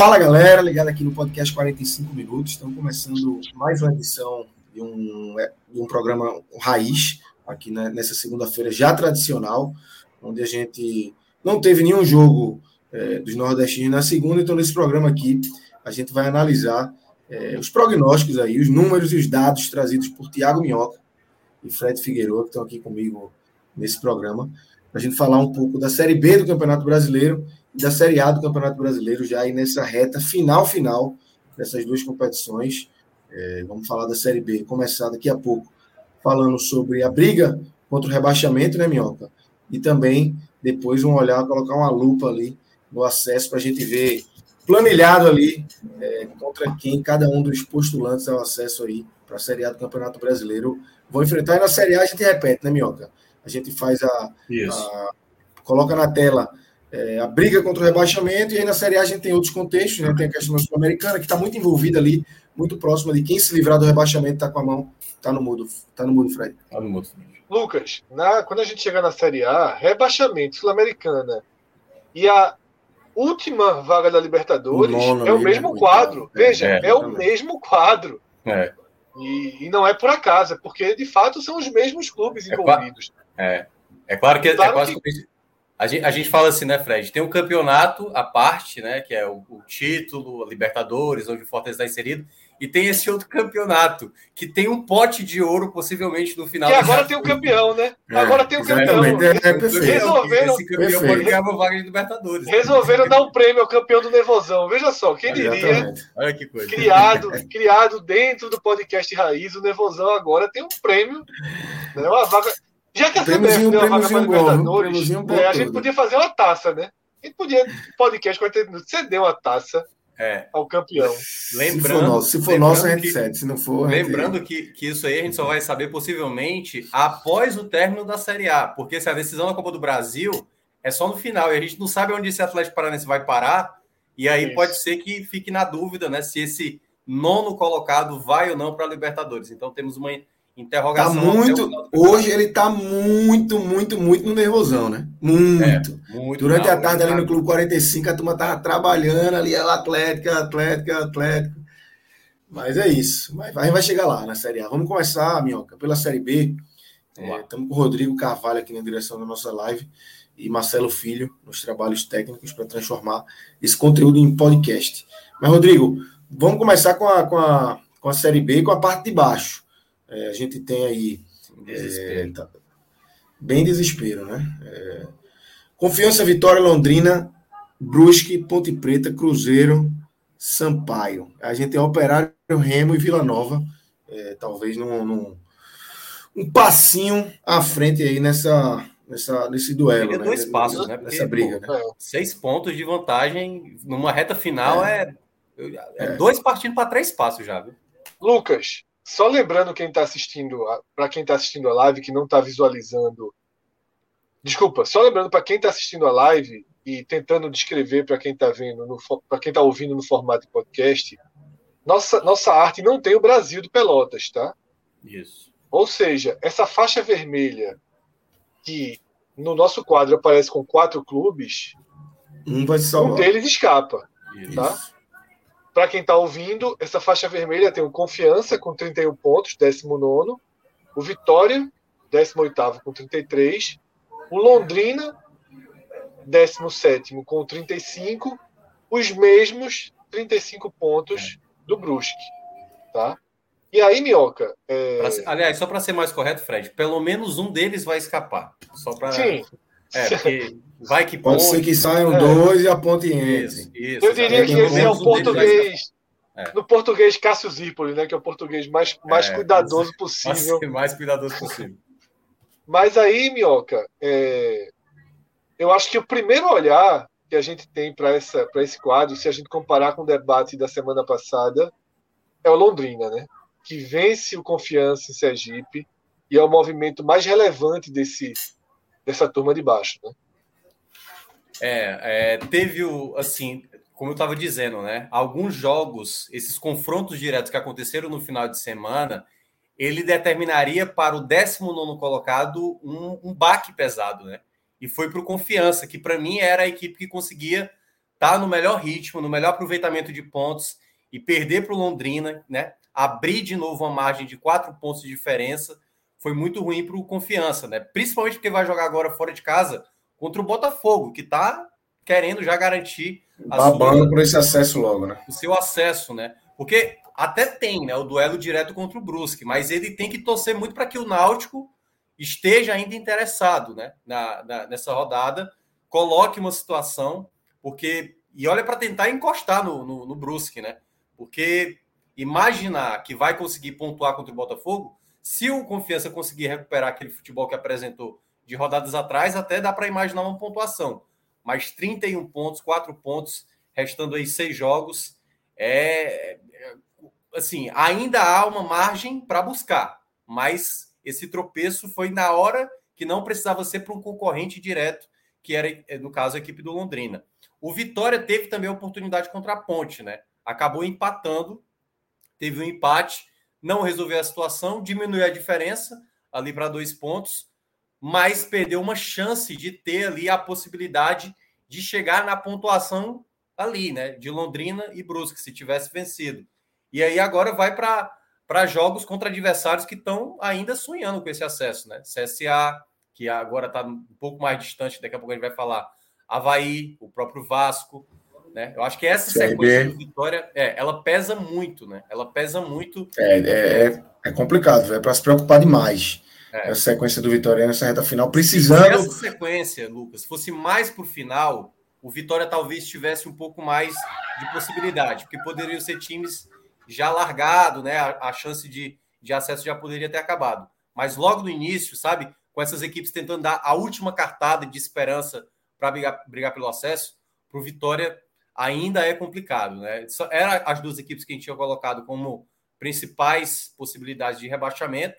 Fala galera, ligado aqui no podcast 45 minutos. Estamos começando mais uma edição de um, de um programa raiz, aqui nessa segunda-feira já tradicional, onde a gente não teve nenhum jogo é, dos nordestinos na segunda, então nesse programa aqui a gente vai analisar é, os prognósticos aí, os números e os dados trazidos por Tiago Minhoca e Fred Figueiredo, que estão aqui comigo nesse programa, para a gente falar um pouco da Série B do Campeonato Brasileiro da Série A do Campeonato Brasileiro, já aí nessa reta final, final dessas duas competições. É, vamos falar da Série B, começar daqui a pouco falando sobre a briga contra o rebaixamento, né, Minhoca? E também depois um olhar, colocar uma lupa ali no acesso para a gente ver planilhado ali é, contra quem cada um dos postulantes ao acesso aí para a Série A do Campeonato Brasileiro vão enfrentar. E na Série A a gente repete, né, Minhoca? A gente faz a, a coloca na tela é, a briga contra o rebaixamento, e aí na Série A a gente tem outros contextos, né? tem a questão sul-americana, que está muito envolvida ali, muito próxima de quem se livrar do rebaixamento está com a mão, está no mudo, está no mudo, Fred. Tá no mudo. Lucas, na, quando a gente chegar na Série A, rebaixamento, sul-americana e a última vaga da Libertadores o é o mesmo quadro. Veja, é, é o mesmo quadro. É. E, e, não é por acaso, é porque de fato são os mesmos clubes é envolvidos. É, é claro que é claro é quase que... A gente, a gente fala assim, né, Fred? Tem um campeonato à parte, né? Que é o, o título, a Libertadores, onde o Fortaleza está inserido, e tem esse outro campeonato que tem um pote de ouro possivelmente no final. Que agora tem o um campeão, né? É, agora tem o um campeão. É, Resolveram, esse campeão pode ganhar uma vaga de Libertadores. Resolveram dar um prêmio ao campeão do Nervosão. Veja só, quem diria? Olha que coisa. Criado, criado dentro do podcast Raiz, o Nervosão agora tem um prêmio, né? Uma vaga já que a CBF deu uma vaga para Libertadores, é, a gente podia fazer uma taça, né? A gente podia, podcast 40 minutos, ceder uma taça é. ao campeão. Lembrando, se for nosso, a gente cede. Se não for. Lembrando gente... que, que isso aí a gente só vai saber possivelmente após o término da Série A, porque se a decisão da Copa do Brasil é só no final e a gente não sabe onde esse Atlético Paranaense vai parar, e aí isso. pode ser que fique na dúvida, né, se esse nono colocado vai ou não para a Libertadores. Então temos uma Interrogação. Tá muito, hoje ele tá muito, muito, muito no nervosão, né? Muito. É, muito Durante não, a tarde ali no Clube 45, a turma tava trabalhando ali, ela Atlética, Atlética, Atlética. Mas é isso. Mas a gente vai chegar lá na Série A. Vamos começar, Minhoca, pela Série B. Estamos é, com o Rodrigo Carvalho aqui na direção da nossa live e Marcelo Filho nos trabalhos técnicos para transformar esse conteúdo em podcast. Mas, Rodrigo, vamos começar com a, com a, com a Série B, com a parte de baixo. É, a gente tem aí. Desespero. É, tá, bem desespero, né? É, Confiança, Vitória, Londrina, Brusque, Ponte Preta, Cruzeiro, Sampaio. A gente tem Operário, Remo e Vila Nova. É, talvez num, num, um passinho à frente aí nessa, nessa, nesse duelo. Né? Dois passos, né? Nessa briga, pô, né? Seis pontos de vantagem numa reta final é, é, é, é. dois partindo para três passos já, viu? Lucas, só lembrando quem está assistindo, para quem está assistindo a live que não está visualizando. Desculpa, só lembrando para quem está assistindo a live e tentando descrever para quem está vendo, para quem está ouvindo no formato de podcast, nossa, nossa arte não tem o Brasil do Pelotas, tá? Isso. Ou seja, essa faixa vermelha que no nosso quadro aparece com quatro clubes, um, vai um deles escapa, Isso. tá? Para quem está ouvindo, essa faixa vermelha tem o Confiança com 31 pontos, 19. O Vitória, 18 com 33. O Londrina, 17 com 35. Os mesmos 35 pontos do Brusque. Tá? E aí, Minhoca. É... aliás, só para ser mais correto, Fred, pelo menos um deles vai escapar. Só para. Sim. É, porque vai que Pode ser que saiam é. dois e a ponte entre. Eu diria que esse é o português. É. No português Cássio Zipoli, né? Que é o português mais, mais é, cuidadoso possível. Mais cuidadoso possível. Mas aí, Minhoca, é... eu acho que o primeiro olhar que a gente tem para esse quadro, se a gente comparar com o debate da semana passada, é o Londrina, né? Que vence o Confiança em Sergipe e é o movimento mais relevante desse, dessa turma de baixo, né? É, é teve o, assim, como eu estava dizendo, né? Alguns jogos, esses confrontos diretos que aconteceram no final de semana, ele determinaria para o 19 colocado um, um baque pesado, né? E foi para o Confiança, que para mim era a equipe que conseguia estar tá no melhor ritmo, no melhor aproveitamento de pontos e perder para o Londrina, né? Abrir de novo uma margem de quatro pontos de diferença foi muito ruim para o Confiança, né? Principalmente porque vai jogar agora fora de casa contra o Botafogo, que está querendo já garantir babando por esse acesso logo, né? O seu acesso, né? Porque até tem, né, o duelo direto contra o Brusque, mas ele tem que torcer muito para que o Náutico esteja ainda interessado, né, na, na, nessa rodada, coloque uma situação, porque e olha para tentar encostar no, no, no Brusque, né? Porque imaginar que vai conseguir pontuar contra o Botafogo, se o Confiança conseguir recuperar aquele futebol que apresentou de rodadas atrás, até dá para imaginar uma pontuação. Mas 31 pontos, 4 pontos, restando aí seis jogos, é, é assim, ainda há uma margem para buscar, mas esse tropeço foi na hora que não precisava ser para um concorrente direto, que era, no caso, a equipe do Londrina. O Vitória teve também a oportunidade contra a Ponte, né? acabou empatando, teve um empate, não resolveu a situação, diminuiu a diferença ali para dois pontos, mas perdeu uma chance de ter ali a possibilidade de chegar na pontuação ali, né? De Londrina e Brusque, se tivesse vencido. E aí agora vai para jogos contra adversários que estão ainda sonhando com esse acesso, né? CSA, que agora está um pouco mais distante, daqui a pouco a gente vai falar. Havaí, o próprio Vasco. Né? Eu acho que essa sequência de vitória, é, ela pesa muito, né? Ela pesa muito. É, é, é, é complicado, é para se preocupar demais. É. Essa sequência do Vitória nessa reta final, precisando. Se essa sequência, Lucas, fosse mais para o final, o Vitória talvez tivesse um pouco mais de possibilidade, porque poderiam ser times já largado, né? A, a chance de, de acesso já poderia ter acabado. Mas logo no início, sabe, com essas equipes tentando dar a última cartada de esperança para brigar, brigar pelo acesso, para o Vitória ainda é complicado, né? Era as duas equipes que a gente tinha colocado como principais possibilidades de rebaixamento.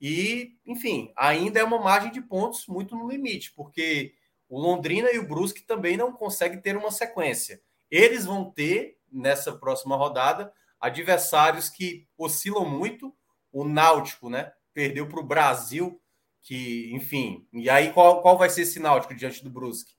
E, enfim, ainda é uma margem de pontos muito no limite, porque o Londrina e o Brusque também não conseguem ter uma sequência. Eles vão ter, nessa próxima rodada, adversários que oscilam muito. O Náutico, né? Perdeu para o Brasil, que, enfim. E aí, qual, qual vai ser esse Náutico diante do Brusque?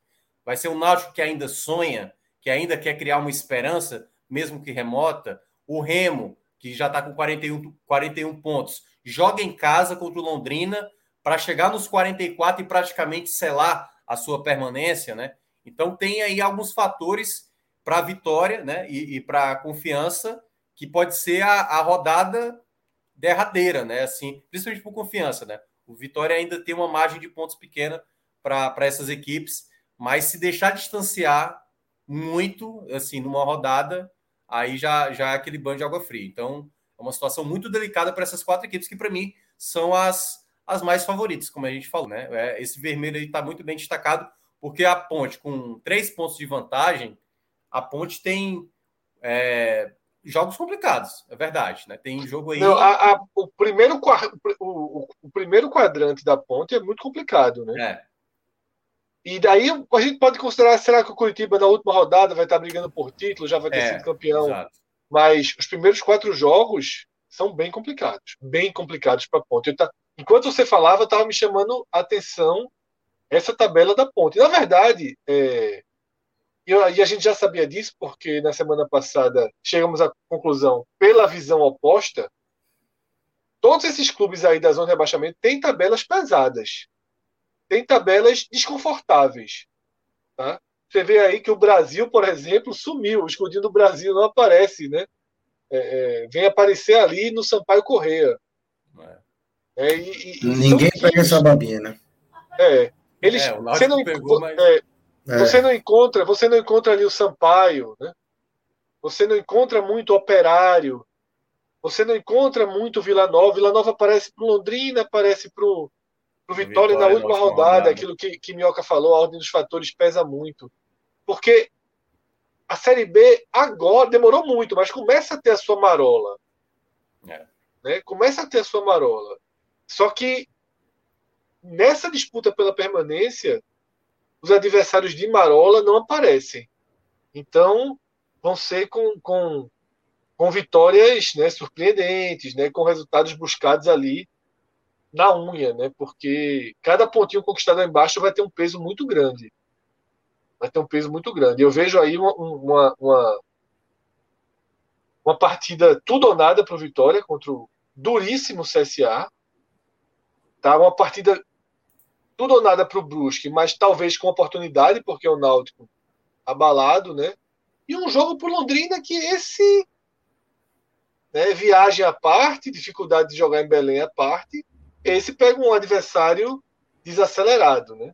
Vai ser um Náutico que ainda sonha que ainda quer criar uma esperança, mesmo que remota, o Remo, que já está com 41, 41 pontos, joga em casa contra o Londrina para chegar nos 44 e praticamente selar a sua permanência, né? Então tem aí alguns fatores para a vitória, né? E, e para a confiança, que pode ser a, a, rodada derradeira, né? Assim, principalmente por confiança, né? O Vitória ainda tem uma margem de pontos pequena para essas equipes, mas se deixar distanciar muito, assim, numa rodada, aí já, já é aquele banho de água fria. Então, é uma situação muito delicada para essas quatro equipes que, para mim, são as, as mais favoritas, como a gente falou, né? É, esse vermelho aí está muito bem destacado, porque a Ponte, com três pontos de vantagem, a Ponte tem é, jogos complicados, é verdade, né? Tem jogo aí. Não, a, a, o, primeiro, o, o, o, primeiro quadrante da Ponte é muito complicado, né? É. E daí a gente pode considerar, será que o Curitiba na última rodada vai estar brigando por título, já vai ter é, sido campeão? Exato. Mas os primeiros quatro jogos são bem complicados, bem complicados para a Ponte. Tá, enquanto você falava, estava me chamando a atenção essa tabela da Ponte. Na verdade, é, e a gente já sabia disso, porque na semana passada chegamos à conclusão, pela visão oposta, todos esses clubes aí da zona de rebaixamento têm tabelas pesadas tem tabelas desconfortáveis. Tá? Você vê aí que o Brasil, por exemplo, sumiu. O escudinho do Brasil não aparece, né? é, é, vem aparecer ali no Sampaio Correia. É, e, e, Ninguém pega essa babinha, né? É. Eles, é, você, não, pegou, mas... É, é, você não encontra, você não encontra ali o Sampaio, né? Você não encontra muito Operário. Você não encontra muito Vila Nova. Vila Nova aparece para Londrina, aparece para o Vitória, Vitória na última rodada, rodada, aquilo que, que Minhoca falou, a ordem dos fatores pesa muito. Porque a Série B agora demorou muito, mas começa a ter a sua marola. É. Né? Começa a ter a sua marola. Só que nessa disputa pela permanência, os adversários de Marola não aparecem. Então, vão ser com, com, com vitórias né, surpreendentes, né, com resultados buscados ali na unha, né, porque cada pontinho conquistado lá embaixo vai ter um peso muito grande. Vai ter um peso muito grande. Eu vejo aí uma, uma, uma, uma partida tudo ou nada para o Vitória contra o duríssimo CSA. Tá? Uma partida tudo ou nada para o Brusque, mas talvez com oportunidade, porque o Náutico abalado, né? E um jogo para Londrina que esse né, viagem à parte, dificuldade de jogar em Belém à parte, esse pega um adversário desacelerado, né?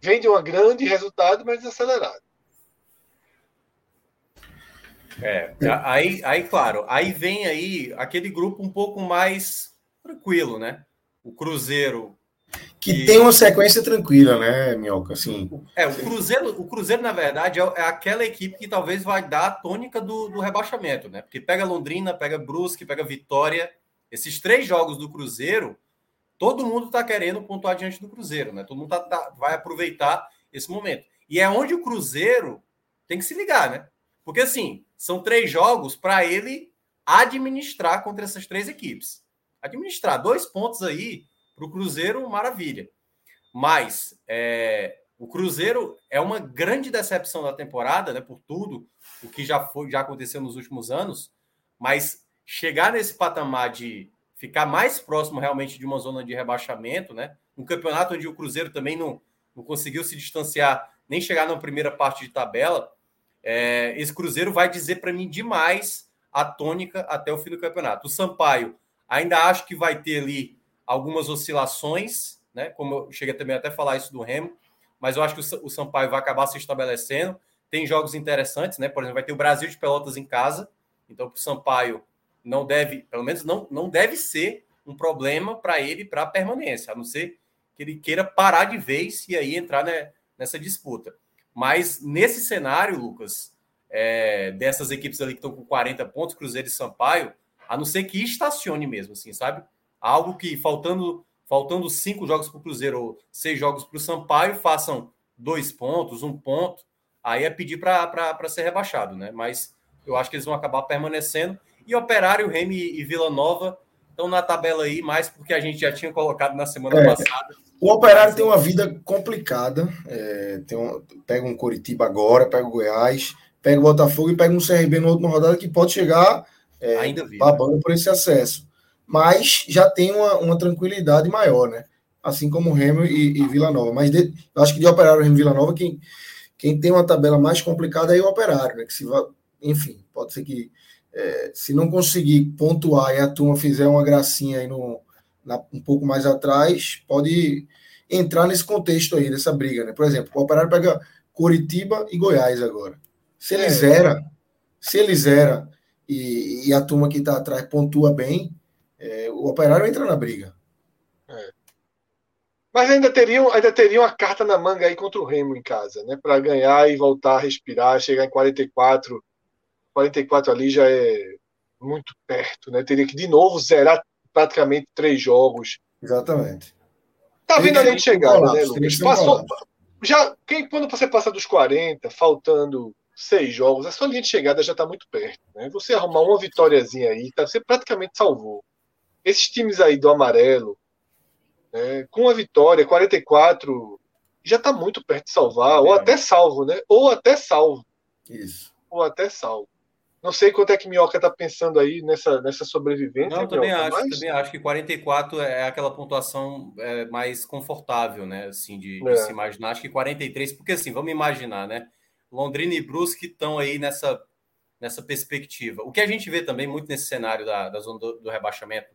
Vem de um grande resultado, mas desacelerado. É, aí, aí, claro, aí vem aí aquele grupo um pouco mais tranquilo, né? O Cruzeiro que e... tem uma sequência tranquila, né, Minhoca? Assim, é, o Cruzeiro, o Cruzeiro, na verdade, é, é aquela equipe que talvez vai dar a tônica do, do rebaixamento, né? Porque pega Londrina, pega Brusque, pega Vitória. Esses três jogos do Cruzeiro, todo mundo está querendo pontuar diante do Cruzeiro, né? Todo mundo tá, tá, vai aproveitar esse momento. E é onde o Cruzeiro tem que se ligar, né? Porque assim, são três jogos para ele administrar contra essas três equipes. Administrar dois pontos aí para o Cruzeiro, maravilha. Mas é, o Cruzeiro é uma grande decepção da temporada, né? Por tudo o que já foi, já aconteceu nos últimos anos. Mas chegar nesse patamar de ficar mais próximo realmente de uma zona de rebaixamento, né? Um campeonato onde o Cruzeiro também não, não conseguiu se distanciar, nem chegar na primeira parte de tabela. É, esse Cruzeiro vai dizer para mim demais a tônica até o fim do campeonato. O Sampaio ainda acho que vai ter ali algumas oscilações, né? Como eu cheguei também até a falar isso do Remo, mas eu acho que o Sampaio vai acabar se estabelecendo. Tem jogos interessantes, né? Por exemplo, vai ter o Brasil de Pelotas em casa, então o Sampaio não deve, pelo menos não, não deve ser um problema para ele para a permanência, a não ser que ele queira parar de vez e aí entrar né, nessa disputa. Mas nesse cenário, Lucas, é, dessas equipes ali que estão com 40 pontos, Cruzeiro e Sampaio, a não ser que estacione mesmo, assim, sabe? Algo que faltando faltando cinco jogos para o Cruzeiro ou seis jogos para o Sampaio, façam dois pontos, um ponto, aí é pedir para ser rebaixado, né? Mas eu acho que eles vão acabar permanecendo. E Operário, Remy e Vila Nova estão na tabela aí, mais porque a gente já tinha colocado na semana é, passada. O Operário tem uma vida complicada. É, tem um, pega um Coritiba agora, pega o Goiás, pega o Botafogo e pega um CRB na última rodada que pode chegar é, Ainda vi, babando né? por esse acesso mas já tem uma, uma tranquilidade maior, né? Assim como o Remo e, e Vila Nova. Mas de, eu acho que de Operário Remo e Vila Nova, quem, quem tem uma tabela mais complicada é o Operário, né? Que se vai, enfim, pode ser que é, se não conseguir pontuar e a turma fizer uma gracinha aí no, na, um pouco mais atrás, pode entrar nesse contexto aí, dessa briga, né? Por exemplo, o Operário pega Curitiba e Goiás agora. Se ele é. zera, se ele zera e, e a turma que está atrás pontua bem, é, o Operário entra na briga. É. Mas ainda teriam, ainda teriam a carta na manga aí contra o Remo em casa, né? Para ganhar e voltar a respirar, chegar em 44. 44 ali já é muito perto, né? Teria que de novo zerar praticamente três jogos. Exatamente. Tá vindo ali de chegada, né, Lucas? Passou, já, quem, quando você passa dos 40, faltando seis jogos, a sua linha de chegada já está muito perto. Né? Você arrumar uma vitóriazinha aí, tá, você praticamente salvou esses times aí do amarelo, né, com a vitória, 44, já está muito perto de salvar, é. ou até salvo, né? Ou até salvo. Isso. Ou até salvo. Não sei quanto é que Minhoca está pensando aí nessa, nessa sobrevivência. Não, também Minhoca, acho, mas... também acho que 44 é aquela pontuação é, mais confortável, né? Assim, de, de é. se imaginar. Acho que 43, porque assim, vamos imaginar, né? Londrina e Brusque estão aí nessa nessa perspectiva. O que a gente vê também muito nesse cenário da, da zona do, do rebaixamento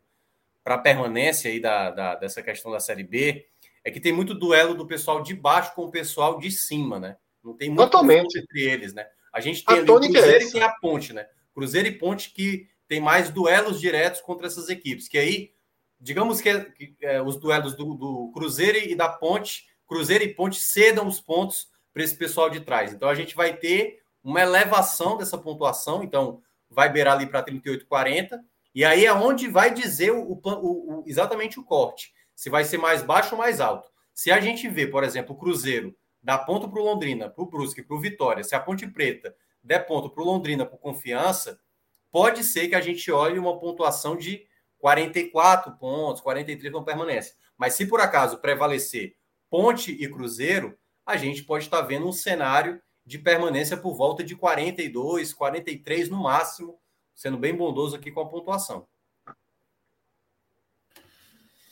para a permanência aí da, da, dessa questão da Série B é que tem muito duelo do pessoal de baixo com o pessoal de cima, né? Não tem muito entre eles, né? A gente tem a ali o é Cruzeiro é e tem a Ponte, né? Cruzeiro e Ponte que tem mais duelos diretos contra essas equipes, que aí, digamos que, que é, os duelos do, do Cruzeiro e da Ponte, Cruzeiro e Ponte cedam os pontos para esse pessoal de trás. Então a gente vai ter uma elevação dessa pontuação, então vai beirar ali para 38, 40, e aí é onde vai dizer o, o, o, exatamente o corte, se vai ser mais baixo ou mais alto. Se a gente vê, por exemplo, o Cruzeiro dar ponto para o Londrina, para o Brusque, para o Vitória, se a Ponte Preta der ponto para o Londrina por confiança, pode ser que a gente olhe uma pontuação de 44 pontos, 43 não permanece. Mas se por acaso prevalecer Ponte e Cruzeiro, a gente pode estar vendo um cenário de permanência por volta de 42, 43 no máximo, sendo bem bondoso aqui com a pontuação.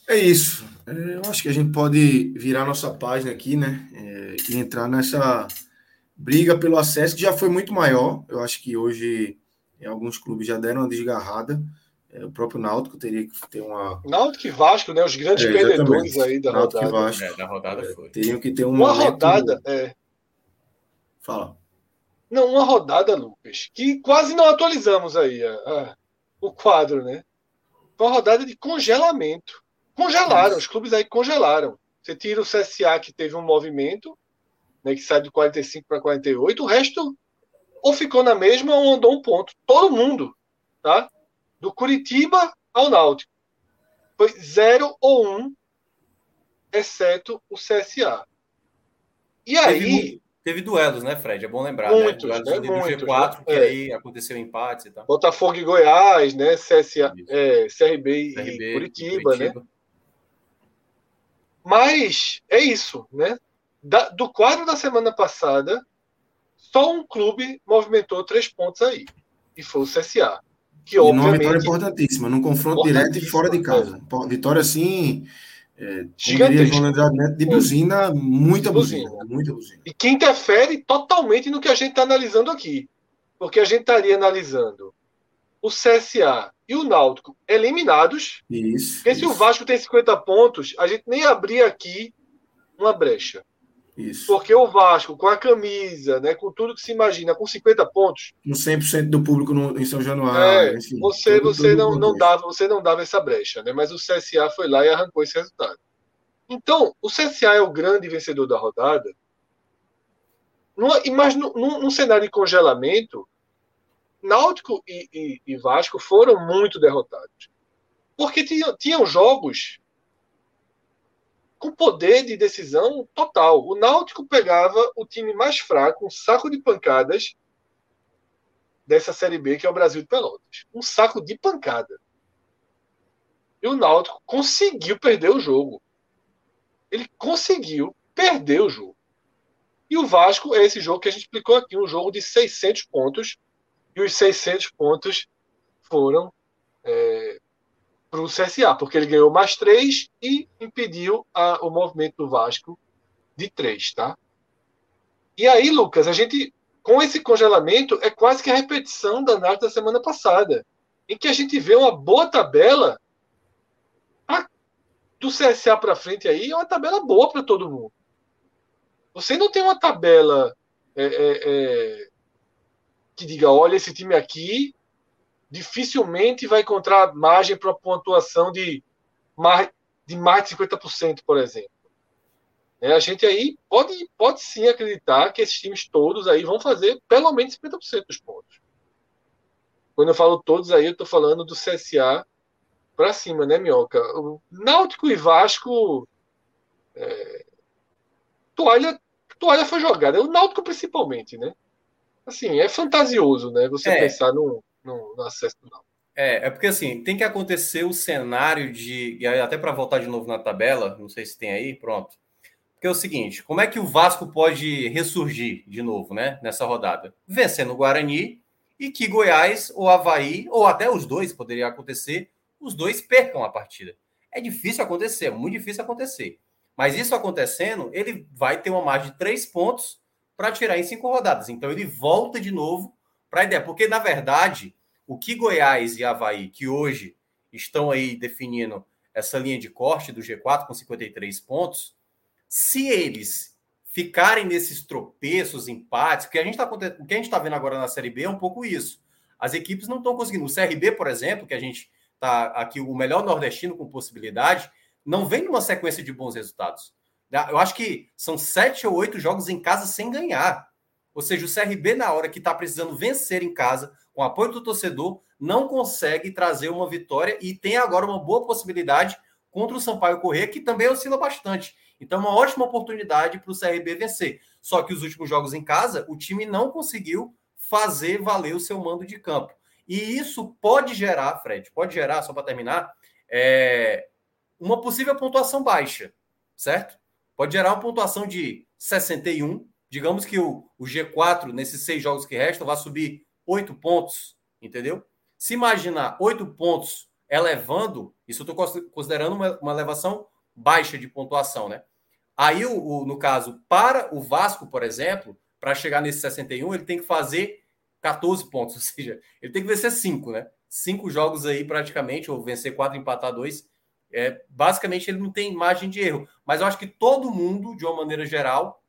É isso. É, eu acho que a gente pode virar nossa página aqui, né? É, e entrar nessa briga pelo acesso, que já foi muito maior. Eu acho que hoje alguns clubes já deram uma desgarrada. É, o próprio Náutico teria que ter uma. Náutico e Vasco, né? Os grandes é, perdedores aí da Náutico rodada. E Vasco, é, da rodada é, foi. Teriam que ter uma. Uma rodada, é. Fala. Não, uma rodada, Lucas, que quase não atualizamos aí a, a, o quadro, né? Uma rodada de congelamento. Congelaram, os clubes aí congelaram. Você tira o CSA, que teve um movimento, né, que sai de 45 para 48, o resto ou ficou na mesma ou andou um ponto. Todo mundo, tá? Do Curitiba ao Náutico. Foi 0 ou 1, um, exceto o CSA. E aí, Teve duelos, né, Fred? É bom lembrar. Né? Muitos, né? Duelos né? Muitos, G4, né? que é. aí aconteceu empates e tal. Botafogo e Goiás, né? CSA, é, CRB, CRB, e Curitiba, né? Mas é isso, né? Da, do quadro da semana passada, só um clube movimentou três pontos aí. E foi o CSA. Que, e obviamente, uma vitória importantíssima, num confronto direto e fora de casa. É. Vitória, assim, é, de buzina, muita buzina, buzina, muita buzina. E que interfere totalmente no que a gente está analisando aqui. Porque a gente estaria analisando o CSA e o Náutico eliminados. Isso. Porque isso. se o Vasco tem 50 pontos, a gente nem abria aqui uma brecha. Isso. Porque o Vasco, com a camisa, né, com tudo que se imagina, com 50 pontos. Com 100% do público no, em São Januário. É, enfim, você tudo, você não, não, dava, você não dava essa brecha, né? mas o CSA foi lá e arrancou esse resultado. Então, o CSA é o grande vencedor da rodada. mas num, num cenário de congelamento, Náutico e, e, e, Vasco foram muito derrotados. Porque tinham, tinham jogos com poder de decisão total. O Náutico pegava o time mais fraco, um saco de pancadas dessa Série B, que é o Brasil de Pelotas. Um saco de pancada. E o Náutico conseguiu perder o jogo. Ele conseguiu perder o jogo. E o Vasco é esse jogo que a gente explicou aqui, um jogo de 600 pontos. E os 600 pontos foram é, para o CSA, porque ele ganhou mais três e impediu a, o movimento do Vasco de três, tá? E aí, Lucas, a gente, com esse congelamento, é quase que a repetição da análise da semana passada, em que a gente vê uma boa tabela a, do CSA para frente aí, é uma tabela boa para todo mundo. Você não tem uma tabela é, é, é, que diga, olha, esse time aqui dificilmente vai encontrar margem para uma pontuação de mais de, mais de 50%, por exemplo. É, a gente aí pode, pode sim acreditar que esses times todos aí vão fazer pelo menos 50% dos pontos. Quando eu falo todos aí, eu estou falando do CSA para cima, né, Minhoca? O Náutico e Vasco. É, toalha, toalha foi jogada. O Náutico principalmente, né? Assim, é fantasioso, né? Você é. pensar no, no, no acesso não. É, é porque assim, tem que acontecer o cenário de. E até para voltar de novo na tabela, não sei se tem aí, pronto. Porque é o seguinte: como é que o Vasco pode ressurgir de novo, né? Nessa rodada? Vencendo o Guarani e que Goiás ou Havaí, ou até os dois, poderia acontecer, os dois percam a partida. É difícil acontecer, é muito difícil acontecer. Mas isso acontecendo, ele vai ter uma margem de três pontos para tirar em cinco rodadas. Então ele volta de novo para ideia, porque na verdade, o que Goiás e Havaí, que hoje estão aí definindo essa linha de corte do G4 com 53 pontos, se eles ficarem nesses tropeços, empates, que a gente está o que a gente está vendo agora na Série B é um pouco isso. As equipes não estão conseguindo. O CRB, por exemplo, que a gente está aqui o melhor nordestino com possibilidade, não vem numa sequência de bons resultados. Eu acho que são sete ou oito jogos em casa sem ganhar. Ou seja, o CRB, na hora que está precisando vencer em casa, com apoio do torcedor, não consegue trazer uma vitória e tem agora uma boa possibilidade contra o Sampaio Corrêa, que também oscila bastante. Então, uma ótima oportunidade para o CRB vencer. Só que os últimos jogos em casa, o time não conseguiu fazer valer o seu mando de campo. E isso pode gerar, Fred, pode gerar, só para terminar, é, uma possível pontuação baixa, certo? Pode gerar uma pontuação de 61. Digamos que o, o G4, nesses seis jogos que restam, vai subir oito pontos, entendeu? Se imaginar oito pontos elevando, isso eu estou considerando uma, uma elevação baixa de pontuação, né? Aí, o, o, no caso, para o Vasco, por exemplo, para chegar nesse 61, ele tem que fazer 14 pontos, ou seja, ele tem que vencer 5, né? Cinco jogos aí praticamente, ou vencer quatro, empatar dois. É, basicamente, ele não tem margem de erro. Mas eu acho que todo mundo, de uma maneira geral,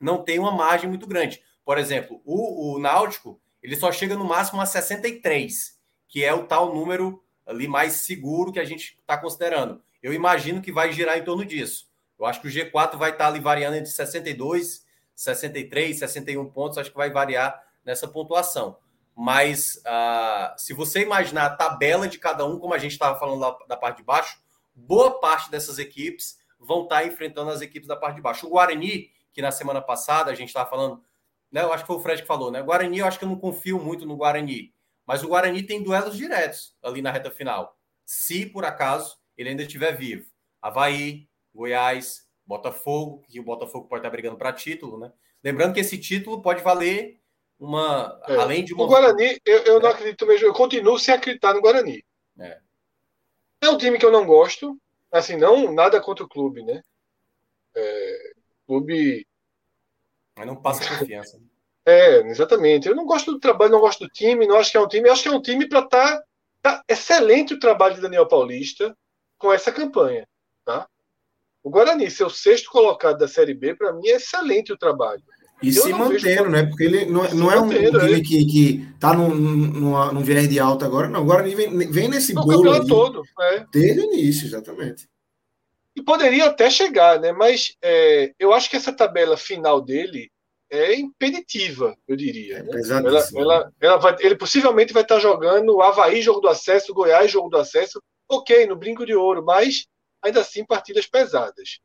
não tem uma margem muito grande. Por exemplo, o, o Náutico, ele só chega no máximo a 63, que é o tal número ali mais seguro que a gente está considerando eu imagino que vai girar em torno disso. Eu acho que o G4 vai estar ali variando entre 62, 63, 61 pontos, acho que vai variar nessa pontuação. Mas uh, se você imaginar a tabela de cada um, como a gente estava falando lá da parte de baixo, boa parte dessas equipes vão estar enfrentando as equipes da parte de baixo. O Guarani, que na semana passada a gente estava falando, né, eu acho que foi o Fred que falou, né? O Guarani, eu acho que eu não confio muito no Guarani, mas o Guarani tem duelos diretos ali na reta final. Se por acaso ele ainda estiver vivo. Havaí, Goiás, Botafogo, que o Botafogo pode estar brigando para título, né? Lembrando que esse título pode valer uma. É. Além de uma. O Guarani, eu, eu não acredito mesmo, eu continuo sem acreditar no Guarani. É. é um time que eu não gosto, assim, não nada contra o clube, né? É, clube. Mas não passa confiança. é, exatamente. Eu não gosto do trabalho, não gosto do time, não acho que é um time. Acho que é um time para estar. Tá, tá excelente o trabalho de Daniel Paulista com essa campanha. Tá? O Guarani, seu sexto colocado da Série B, para mim é excelente o trabalho. E eu se mantendo, né? Porque ele não, é, não é um time é. que, que tá num, num, num viés de alta agora, não. O Guarani vem, vem nesse o bolo. Aí, todo, é. Desde o início, exatamente. E poderia até chegar, né? Mas é, eu acho que essa tabela final dele é impeditiva, eu diria. É né? ela, ela, ela vai, ele possivelmente vai estar jogando Havaí, jogo do acesso, Goiás, jogo do acesso, ok, no brinco de ouro, mas ainda assim partidas pesadas.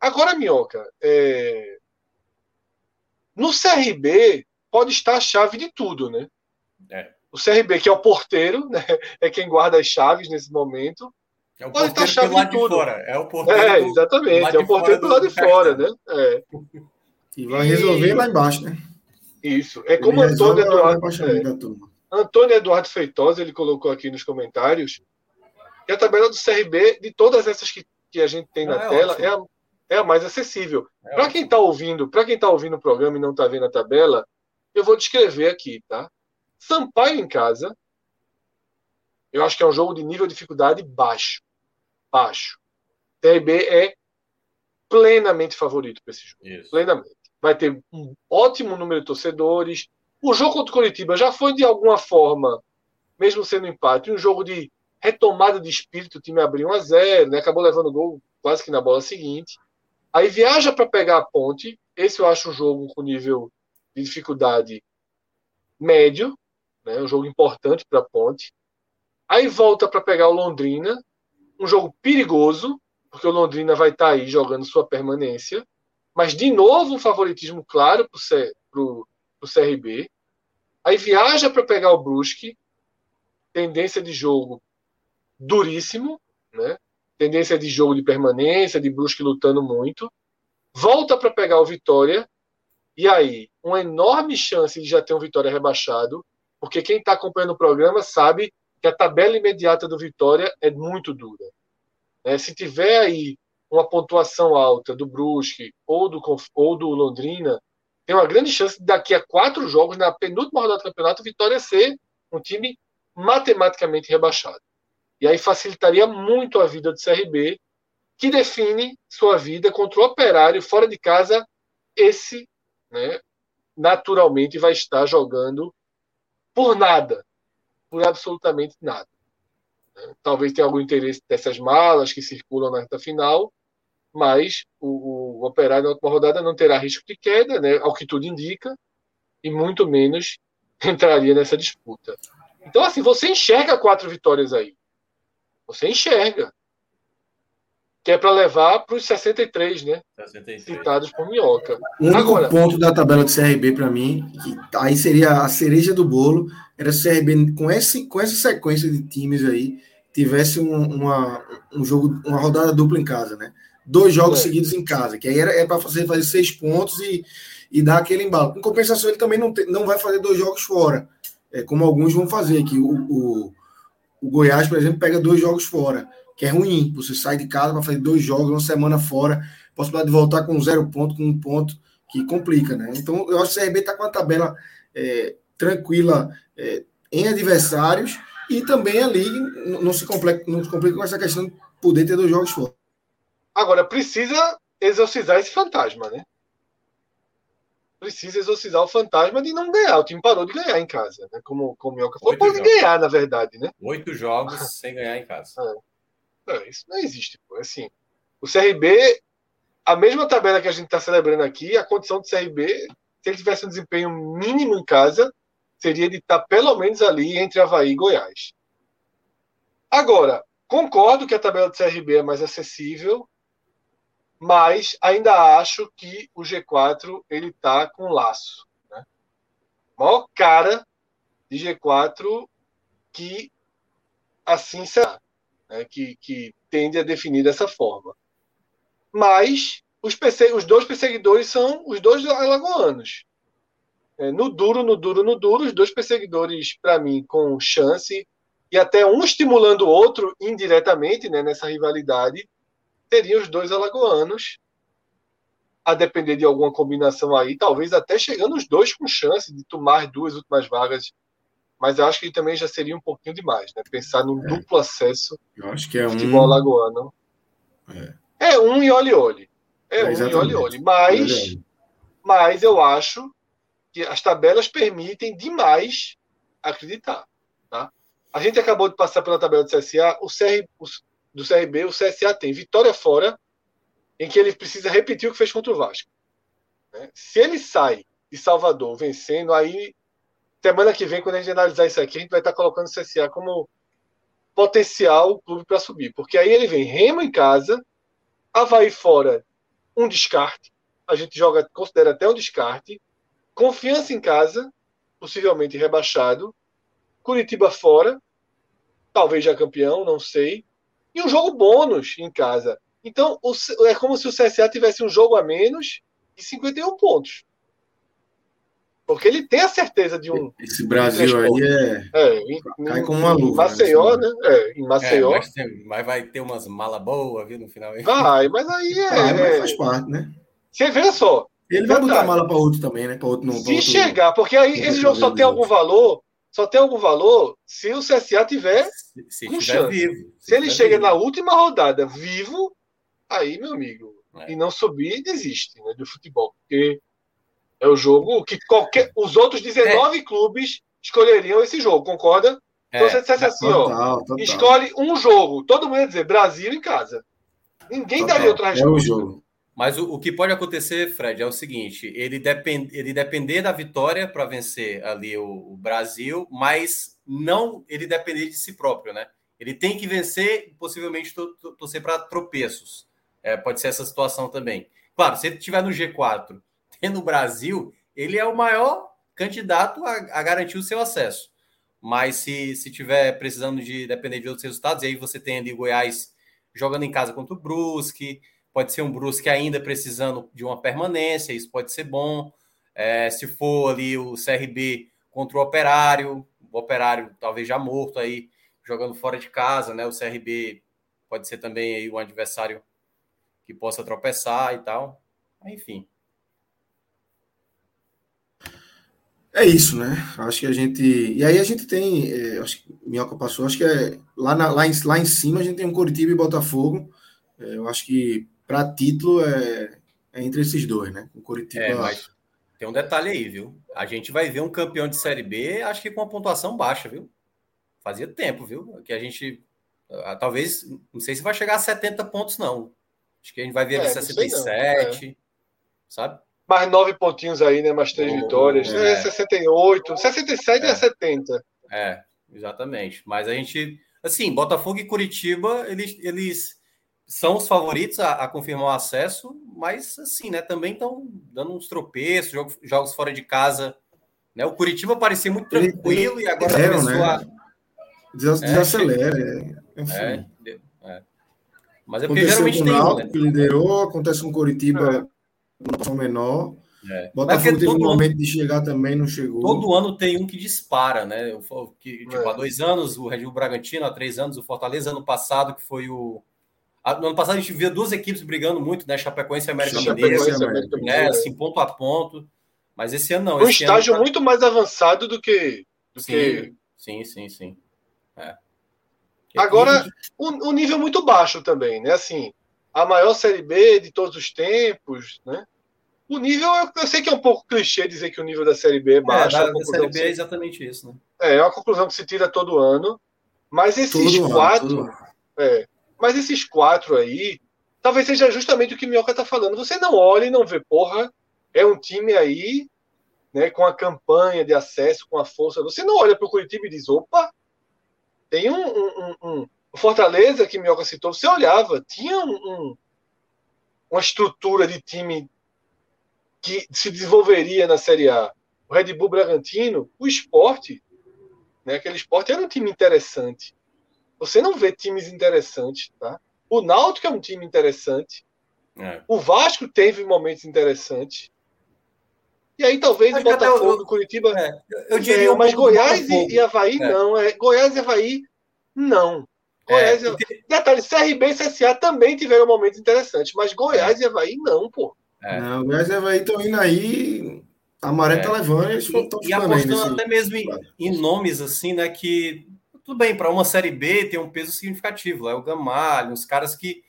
Agora, Minhoca, é... no CRB pode estar a chave de tudo, né? É. O CRB, que é o porteiro, né? é quem guarda as chaves nesse momento. É o pode estar a chave de tudo. De fora. É o porteiro. É, exatamente. é o porteiro do lado de fora, né? É. E vai resolver e... lá embaixo, né? Isso. É como Antônio Eduardo. É. Antônio Eduardo Feitosa, ele colocou aqui nos comentários e a tabela do CRB, de todas essas que, que a gente tem na é tela, é a, é a, mais acessível. É para quem está ouvindo, para quem está ouvindo o programa e não está vendo a tabela, eu vou descrever aqui, tá? Sampaio em casa, eu acho que é um jogo de nível de dificuldade baixo. Baixo. CRB é plenamente favorito para esse jogo. Isso. Plenamente. Vai ter um ótimo número de torcedores. O jogo contra o Curitiba já foi, de alguma forma, mesmo sendo empate, um jogo de retomada de espírito, o time abriu 1 a 0 né? acabou levando gol quase que na bola seguinte. Aí viaja para pegar a ponte. Esse eu acho um jogo com nível de dificuldade médio, né? um jogo importante para a ponte. Aí volta para pegar o Londrina, um jogo perigoso, porque o Londrina vai estar tá aí jogando sua permanência. Mas, de novo, um favoritismo claro para o CRB. Aí viaja para pegar o Brusque, tendência de jogo duríssimo, né? Tendência de jogo de permanência, de Brusque lutando muito. Volta para pegar o Vitória. E aí, uma enorme chance de já ter um Vitória rebaixado, porque quem está acompanhando o programa sabe que a tabela imediata do Vitória é muito dura. É, se tiver aí uma pontuação alta do Brusque ou do, ou do Londrina, tem uma grande chance de daqui a quatro jogos, na penúltima rodada do campeonato, Vitória ser um time matematicamente rebaixado. E aí facilitaria muito a vida do CRB, que define sua vida contra o operário fora de casa. Esse, né, naturalmente, vai estar jogando por nada, por absolutamente nada. Talvez tenha algum interesse dessas malas que circulam na reta final, mas o, o Operário na última rodada não terá risco de queda, né, ao que tudo indica, e muito menos entraria nessa disputa. Então, assim, você enxerga quatro vitórias aí. Você enxerga. Que é para levar para os 63, né? 63. Citados por Minhoca. O único Agora, ponto da tabela do CRB, para mim, que aí seria a cereja do bolo, era o CRB com, esse, com essa sequência de times aí, tivesse um, uma, um jogo, uma rodada dupla em casa, né? Dois jogos é. seguidos em casa, que aí era, era para fazer, fazer seis pontos e, e dar aquele embalo. Em compensação, ele também não, te, não vai fazer dois jogos fora, é, como alguns vão fazer, que o, o, o Goiás, por exemplo, pega dois jogos fora, que é ruim. Você sai de casa para fazer dois jogos, uma semana fora, possibilidade de voltar com zero ponto, com um ponto, que complica, né? Então, eu acho que o CRB está com a tabela é, tranquila é, em adversários e também ali não se, complica, não se complica com essa questão de poder ter dois jogos fora. Agora, precisa exorcizar esse fantasma, né? Precisa exorcizar o fantasma de não ganhar. O time parou de ganhar em casa, né? Como, como o Mioca falou, pode ganhar, na verdade, né? Oito jogos sem ganhar em casa. É. isso não existe, pô. Assim, o CRB, a mesma tabela que a gente está celebrando aqui, a condição do CRB, se ele tivesse um desempenho mínimo em casa, seria de estar pelo menos ali entre Havaí e Goiás. Agora, concordo que a tabela do CRB é mais acessível, mas ainda acho que o G4 ele está com laço. Né? Maior cara de G4 que assim será, né? que, que tende a definir dessa forma. Mas os, os dois perseguidores são os dois alagoanos. É, no duro, no duro, no duro, os dois perseguidores, para mim, com chance, e até um estimulando o outro indiretamente né, nessa rivalidade, teriam os dois alagoanos, a depender de alguma combinação aí, talvez até chegando os dois com chance de tomar duas últimas vagas. Mas eu acho que também já seria um pouquinho demais, né? Pensar num é. duplo acesso eu acho que é futebol um... alagoano. É. é um e olhe-olhe. É, é um e olhe-olhe. Mas, mas eu acho que as tabelas permitem demais acreditar. Tá? A gente acabou de passar pela tabela do CSA, o CR, do CRB, o CSA tem vitória fora, em que ele precisa repetir o que fez contra o Vasco. Né? Se ele sai de Salvador vencendo, aí semana que vem, quando a gente analisar isso aqui, a gente vai estar colocando o CSA como potencial clube para subir. Porque aí ele vem Remo em casa, Havaí fora, um descarte. A gente joga, considera até um descarte. Confiança em casa, possivelmente rebaixado. Curitiba fora, talvez já campeão, não sei. E um jogo bônus em casa. Então, o, é como se o CSA tivesse um jogo a menos e 51 pontos. Porque ele tem a certeza de um. Esse Brasil aí é. é em, cai como uma luva. Em né, Maceió, né? É, em Maceió. É, mas, tem, mas, vai ter umas malas boas, viu, no final. Vai, mas aí é. Ah, mas faz parte, né? Você vê só, ele vai botar mala para outro também, né? Pra outro, não, se outro, chegar, porque aí esse jogo só tem algum valor, só tem algum valor se o CSA tiver se, se com chance. Vivo, se, se ele chega vivo. na última rodada vivo, aí, meu amigo, é. e não subir, desiste né, do futebol, porque é o jogo que qualquer os outros 19 é. clubes escolheriam esse jogo, concorda? Então, é. você dissesse assim, total, ó, total. escolhe um jogo, todo mundo ia dizer Brasil em casa. Ninguém total. daria outra resposta. É o jogo. Mas o, o, que pode acontecer, Fred, é o seguinte: ele, depend, ele depender da vitória para vencer ali o, o, Brasil, mas não ele depender de si próprio, né? Ele tem que vencer, possivelmente to, to, torcer para tropeços. É, pode ser essa situação também. Claro, se ele estiver no G4, tendo o Brasil, ele é o maior candidato a, a garantir o seu acesso. Mas se, se tiver precisando de depender de outros resultados, e aí você tem ali Goiás jogando em casa contra o Brusque Pode ser um Brusque ainda precisando de uma permanência, isso pode ser bom. É, se for ali o CRB contra o Operário, o Operário talvez já morto aí, jogando fora de casa, né? O CRB pode ser também aí um adversário que possa tropeçar e tal. Enfim. É isso, né? Acho que a gente. E aí a gente tem. É, acho que Minhoca passou, acho que é. Lá, na, lá, em, lá em cima a gente tem um Curitiba e Botafogo. É, eu acho que para título é, é, entre esses dois, né? O Curitiba. É, mas tem um detalhe aí, viu? A gente vai ver um campeão de Série B, acho que com uma pontuação baixa, viu? Fazia tempo, viu? Que a gente. Ah, talvez. Não sei se vai chegar a 70 pontos, não. Acho que a gente vai ver é, 67, não, é. sabe? mais nove pontinhos aí, né? Mais três oh, vitórias. É. é 68, 67 é. é 70. É, exatamente. Mas a gente, assim, Botafogo e Curitiba, eles, eles são os favoritos a, a confirmar o acesso, mas assim, né? Também estão dando uns tropeços, jogos, jogos, fora de casa. Né? O Curitiba parecia muito tranquilo e agora é, começou né? a. Desacelera. É, é, é, Mas é porque aconteceu geralmente tem. Um, né? que liderou, acontece com o Curitiba pontuação menor. É. Botafogo teve um momento de chegar também, não chegou. Todo ano tem um que dispara, né? Que, tipo, é. Há dois anos o Red Bull Bragantino, há três anos o Fortaleza, ano passado que foi o. No ano passado a gente via duas equipes brigando muito, né? Chapecoense e América Mineiro, né? Assim, ponto a ponto. Mas esse ano não. Um estágio ano... Tá muito mais avançado do que. Do sim, que... sim, sim, sim. É. Agora, um, um nível muito baixo também, né? Assim, a maior Série B de todos os tempos, né? O nível, eu, eu sei que é um pouco clichê dizer que o nível da Série B é baixo. É, da, da Série B é exatamente isso, né? É, é uma conclusão que se tira todo ano. Mas esses todo quatro. Ano, é, mas esses quatro aí, talvez seja justamente o que o Minhoca tá falando. Você não olha e não vê, porra, é um time aí, né, com a campanha de acesso, com a força. Você não olha para o Curitiba e diz, opa, tem um, um, um, o Fortaleza, que Minhoca citou, você olhava, tinha um, uma estrutura de time que se desenvolveria na Série A. O Red Bull Bragantino, o esporte, né, aquele esporte era um time interessante. Você não vê times interessantes, tá? O Náutico é um time interessante. É. O Vasco teve momentos interessantes. E aí talvez o Botafogo, o Curitiba. É, eu diria é, mas Goiás e, e Havaí é. não. É, Goiás e Havaí não. Goiás é, porque... Detalhe, CRB e CSA também tiveram momentos interessantes, mas Goiás é. e Havaí não, pô. É. Não, Goiás e Havaí estão indo aí, a maré tá é. tá levando, eles estão E apostando até mesmo em, em, nomes assim, né, que tudo bem, para uma Série B tem um peso significativo, é o Gamalho, os caras que,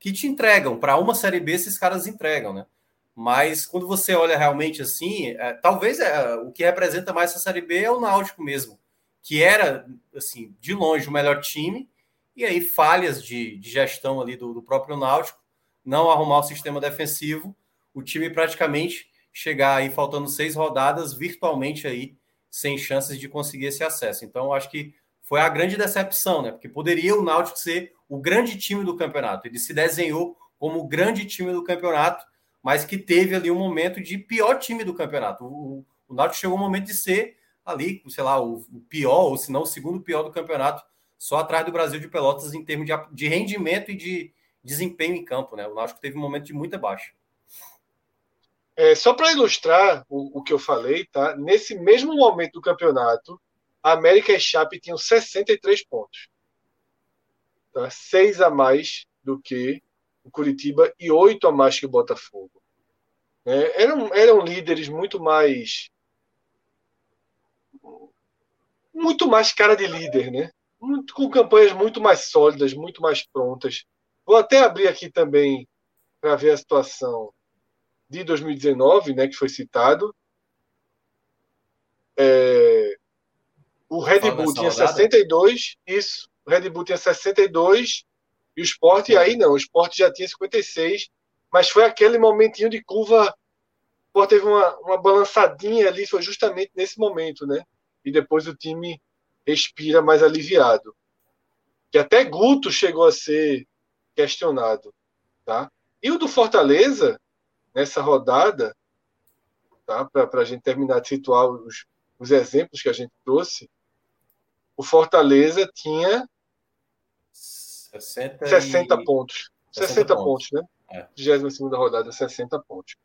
que te entregam, para uma Série B esses caras entregam, né? Mas quando você olha realmente assim, é, talvez é, o que representa mais essa Série B é o Náutico mesmo, que era, assim, de longe o melhor time, e aí falhas de, de gestão ali do, do, próprio Náutico, não arrumar o sistema defensivo, o time praticamente chegar aí faltando seis rodadas virtualmente aí sem chances de conseguir esse acesso. Então acho que foi a grande decepção, né? Porque poderia o Náutico ser o grande time do campeonato. Ele se desenhou como o grande time do campeonato, mas que teve ali um momento de pior time do campeonato. O, o Náutico chegou um momento de ser ali, sei lá, o, o pior, ou se não o segundo pior do campeonato só atrás do Brasil de Pelotas em termos de, de rendimento e de desempenho em campo, né? O Náutico teve um momento de muita baixa. É, só para ilustrar o, o, que eu falei, tá? Nesse mesmo momento do campeonato, América e Chape tinham 63 pontos. Tá? Seis a mais do que o Curitiba e oito a mais que o Botafogo. É, eram, eram líderes muito mais. Muito mais cara de líder, né? muito, com campanhas muito mais sólidas, muito mais prontas. Vou até abrir aqui também para ver a situação de 2019, né, que foi citado. É, o Red Bull tinha 62, isso. O Red Bull tinha 62 e o Sport aí não, o Sport já tinha 56, mas foi aquele momentinho de curva. O Sport teve uma, uma balançadinha ali, foi justamente nesse momento, né? E depois o time respira mais aliviado. Que até Guto chegou a ser questionado. Tá? E o do Fortaleza, nessa rodada, tá? para a gente terminar de situar os, os exemplos que a gente trouxe, o Fortaleza tinha 60, 60 e... pontos. 60, 60 pontos. pontos, né? É. 22 rodada, 60 pontos.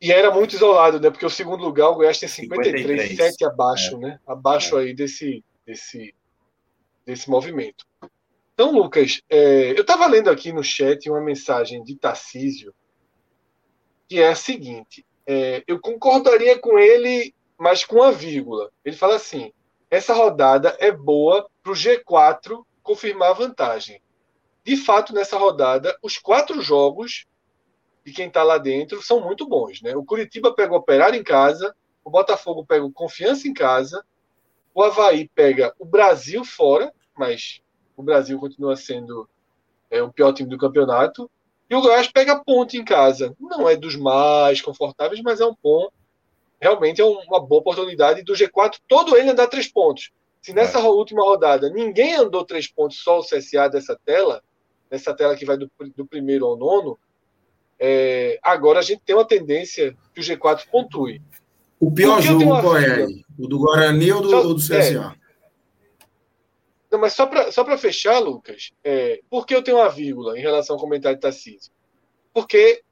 E era muito isolado, né? Porque o segundo lugar, o Goiás tem 53, 53. 7 abaixo, é. né? Abaixo é. aí desse, desse, desse movimento. Então, Lucas, é, eu estava lendo aqui no chat uma mensagem de Tarcísio, que é a seguinte: é, eu concordaria com ele, mas com a vírgula. Ele fala assim: essa rodada é boa para o G4 confirmar a vantagem. De fato, nessa rodada, os quatro jogos de quem está lá dentro são muito bons. Né? O Curitiba pega o Operário em casa, o Botafogo pega o Confiança em casa, o Havaí pega o Brasil fora, mas o Brasil continua sendo é, o pior time do campeonato. E o Goiás pega a ponte em casa. Não é dos mais confortáveis, mas é um bom. Realmente é uma boa oportunidade do G4, todo ele andar três pontos. Se nessa é. última rodada ninguém andou três pontos, só o CSA dessa tela, nessa tela que vai do, do primeiro ao nono, é, agora a gente tem uma tendência que o G4 pontue. O pior jogo qual é aí? O do Guarani ou do, só, ou do CSA? É. Não, mas só para só fechar, Lucas, é, por que eu tenho uma vírgula em relação ao comentário de Tarcísio? Porque,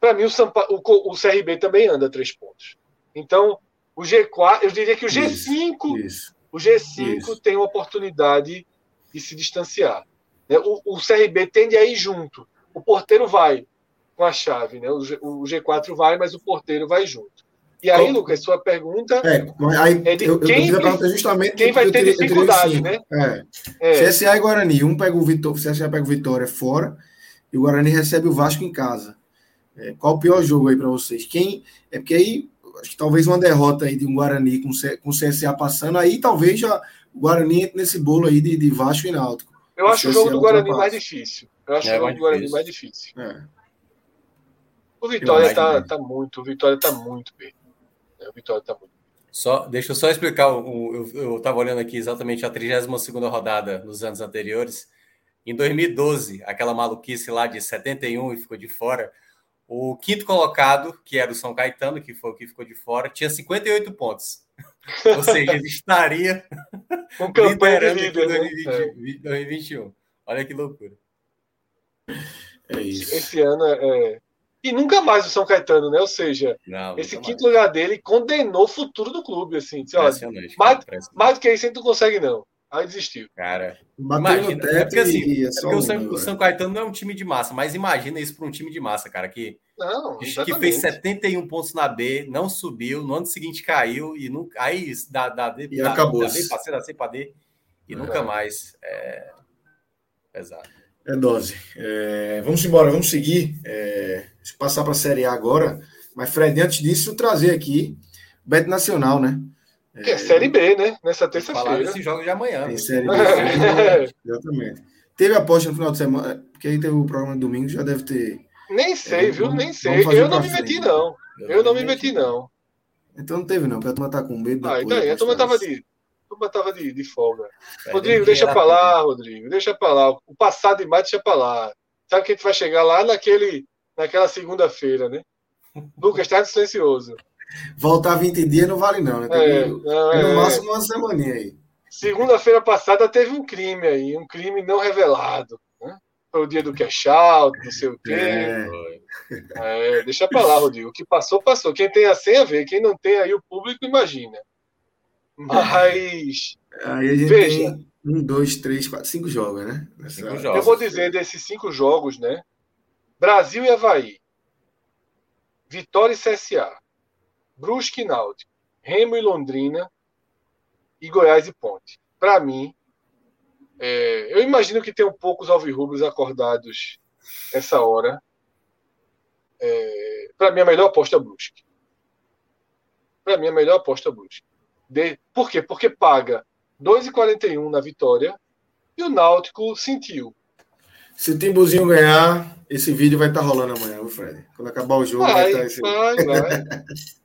para mim, o, Sampa, o, o, CRB também anda três pontos. Então, o G4, eu diria que o G5, isso, o G5 isso. tem uma oportunidade de se distanciar. Né? O, o CRB tende a ir junto. O porteiro vai com a chave, né? O, G, o G4 vai, mas o porteiro vai junto. E aí, Lucas, sua pergunta é, aí, é de eu, quem, eu justamente quem vai ter dificuldade, né? É. É. CSA e Guarani, um pega o Vitória, CSA pega o Vitória fora e o Guarani recebe o Vasco em casa. É, qual o pior jogo aí para vocês? Quem é porque aí acho que talvez uma derrota aí de um Guarani com com o CSA passando aí talvez já o Guarani entre nesse bolo aí de, de Vasco e Náutico. Eu acho o jogo do Guarani mais difícil. Eu acho é, o jogo do Guarani mais difícil. É. O Vitória tá, tá muito, o Vitória tá muito bem. O Vitória está muito. Só, deixa eu só explicar. O, eu estava olhando aqui exatamente a 32 rodada nos anos anteriores. Em 2012, aquela maluquice lá de 71 e ficou de fora. O quinto colocado, que era o São Caetano, que foi o que ficou de fora, tinha 58 pontos. Ou seja, ele estaria com campanha de líder, 2020, 2021. Olha que loucura. É isso. Esse ano é, e nunca mais o São Caetano, né? Ou seja, não, esse quinto mais. lugar dele condenou o futuro do clube, assim. Disse, mais, mais do que isso, a gente não consegue, não. Aí desistiu. Cara, imagina. É porque assim, é porque o, São, o São Caetano não é um time de massa, mas imagina isso para um time de massa, cara, que, não, que fez 71 pontos na B, não subiu, no ano seguinte caiu, e nunca, aí da, da, D, e da, acabou. da B para C, da C para D, e é. nunca mais. É... Exato. É dose. É, vamos embora, vamos seguir. É, passar para a Série A agora. Mas, Fred, antes disso, trazer aqui o Bet Nacional, né? É, é Série B, né? Nessa terça-feira. Falar desse jogo de amanhã. Tem Série B. É. Exatamente. Teve aposta no final de semana, porque aí teve o programa de domingo, já deve ter. Nem sei, é, viu? Nem sei. Eu não me meti, não. Eu, eu não me meti, não. Então não teve, não, porque a turma tá com medo. Ah, então aí, a turma tava de turma tava de, de folga. É, Rodrigo, deixa pra lá, Rodrigo, deixa pra lá. O passado demais, deixa pra lá. Sabe que a gente vai chegar lá naquele, naquela segunda-feira, né? Lucas tá silencioso. Voltar 20 dias não vale, não, né? É, é, no máximo uma semana aí. Segunda-feira passada teve um crime aí, um crime não revelado. Né? Foi o dia do cash out, não sei o quê. É. É, deixa pra lá, Rodrigo. O que passou, passou. Quem tem a senha, vê. Quem não tem, aí o público imagina. Mas. Aí a gente veja, tem um, dois, três, quatro, cinco jogos, né? Nessa... Cinco jogos. Eu vou dizer desses cinco jogos, né? Brasil e Havaí. Vitória e CSA. Brusque e Náutico. Remo e Londrina. E Goiás e Ponte. Para mim, é, eu imagino que tem poucos alvirrubros acordados essa hora. É, para mim, a melhor aposta é Brusque. Para mim, a melhor aposta é Brusque. De... Por quê? Porque paga 2,41 na vitória e o Náutico sentiu. Se o Timbuzinho ganhar, esse vídeo vai estar tá rolando amanhã, viu, Fred? Quando acabar o jogo, vai, vai estar tá esse vai, vai.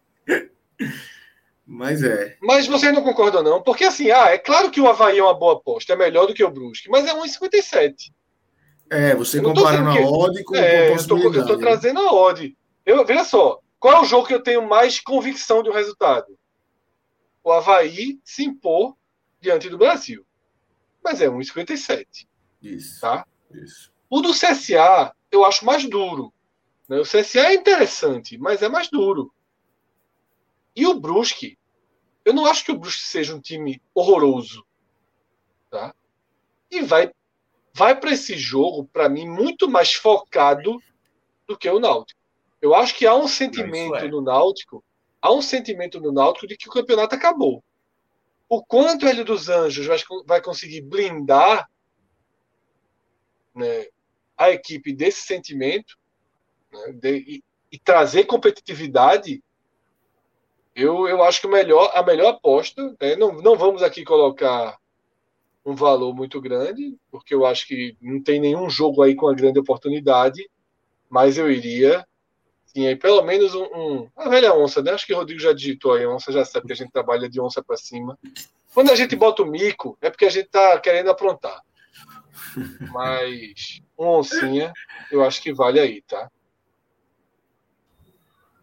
Mas é. Mas vocês não concordam, não? Porque assim, ah, é claro que o Havaí é uma boa aposta, é melhor do que o Brusque, mas é 1,57. É, você comparando a odd com é, a possibilidade. Eu estou né? trazendo a odd. Eu, veja só, qual é o jogo que eu tenho mais convicção de um resultado? o Havaí se impor diante do Brasil. Mas é 1,57. Isso. Tá? Isso. O do CSA eu acho mais duro. Né? O CSA é interessante, mas é mais duro. E o Brusque, eu não acho que o Brusque seja um time horroroso. Tá? E vai, vai para esse jogo, para mim, muito mais focado do que o Náutico. Eu acho que há um sentimento é. no Náutico, há um sentimento no Náutico de que o campeonato acabou. O quanto ele dos Anjos vai, vai conseguir blindar né, a equipe desse sentimento né, de, e, e, trazer competitividade, eu, eu acho que o melhor, a melhor aposta, né, não, não vamos aqui colocar um valor muito grande, porque eu acho que não tem nenhum jogo aí com a grande oportunidade, mas eu iria sim, aí pelo menos um, um, a velha onça, né? Acho que o Rodrigo já digitou aí, a onça já sabe que a gente trabalha de onça para cima. Quando a gente bota o mico, é porque a gente tá querendo aprontar. Mas um oncinha, eu acho que vale aí, tá?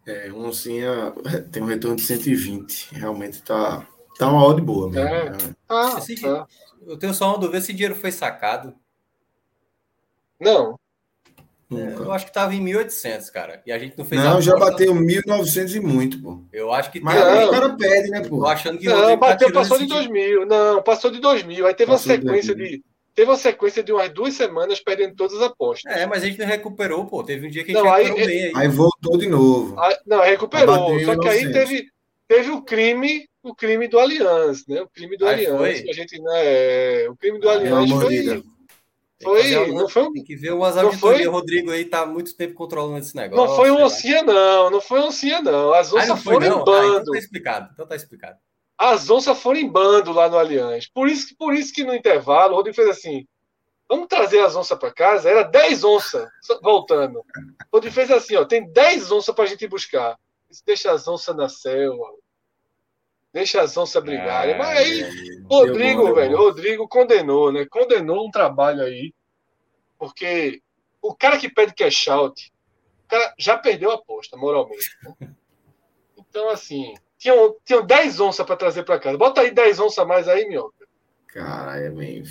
É, um oncinha tem um retorno de 120. Realmente tá, tá uma odd boa. Mesmo. É. é. Ah, tá. Eu tenho só uma dúvida se dinheiro foi sacado. Não. É, eu acho que estava em 1.800, cara. E a gente não fez Não, já bateu 1.900 e muito, pô. Eu acho que Mas não, o cara pede, né, pô? Tô achando que não, bateu, tá passou de 2.000. Não, passou de 2.000. Aí teve passou uma sequência de. Teve uma sequência de umas duas semanas perdendo todas as apostas. É, mas a gente não recuperou, pô. Teve um dia que a gente não, recuperou aí, bem aí. Aí voltou de novo. Aí, não, recuperou. Só que aí teve, teve o crime, o crime do Allianz, né? O crime do Allianz. Que a gente, né, o crime do ah, Allianz foi. Foi, não foi um, Tem que ver umas auditorias. O Rodrigo aí tá muito tempo controlando esse negócio. Não foi um oncinha, não. Não foi um oncinha, não. As onças ah, foram não. em bando. Ah, então tá explicado. Então tá explicado. As onças foram em bando lá no Allianz. Por isso, por isso que no intervalo o Rodrigo fez assim: vamos trazer as onças para casa. Era 10 onças voltando. O Rodrigo fez assim: ó, tem 10 onças pra gente ir buscar. Deixa as onças na selva. Deixa as onças brigarem. Mas aí, Rodrigo, bom, velho, Rodrigo condenou, né? Condenou um trabalho aí. Porque o cara que pede cash out, o cara já perdeu a aposta, moralmente. Né? Então, assim, tinham, tinham 10 onças para trazer para casa. Bota aí 10 onças mais aí, Minhoca. Caralho, é bem.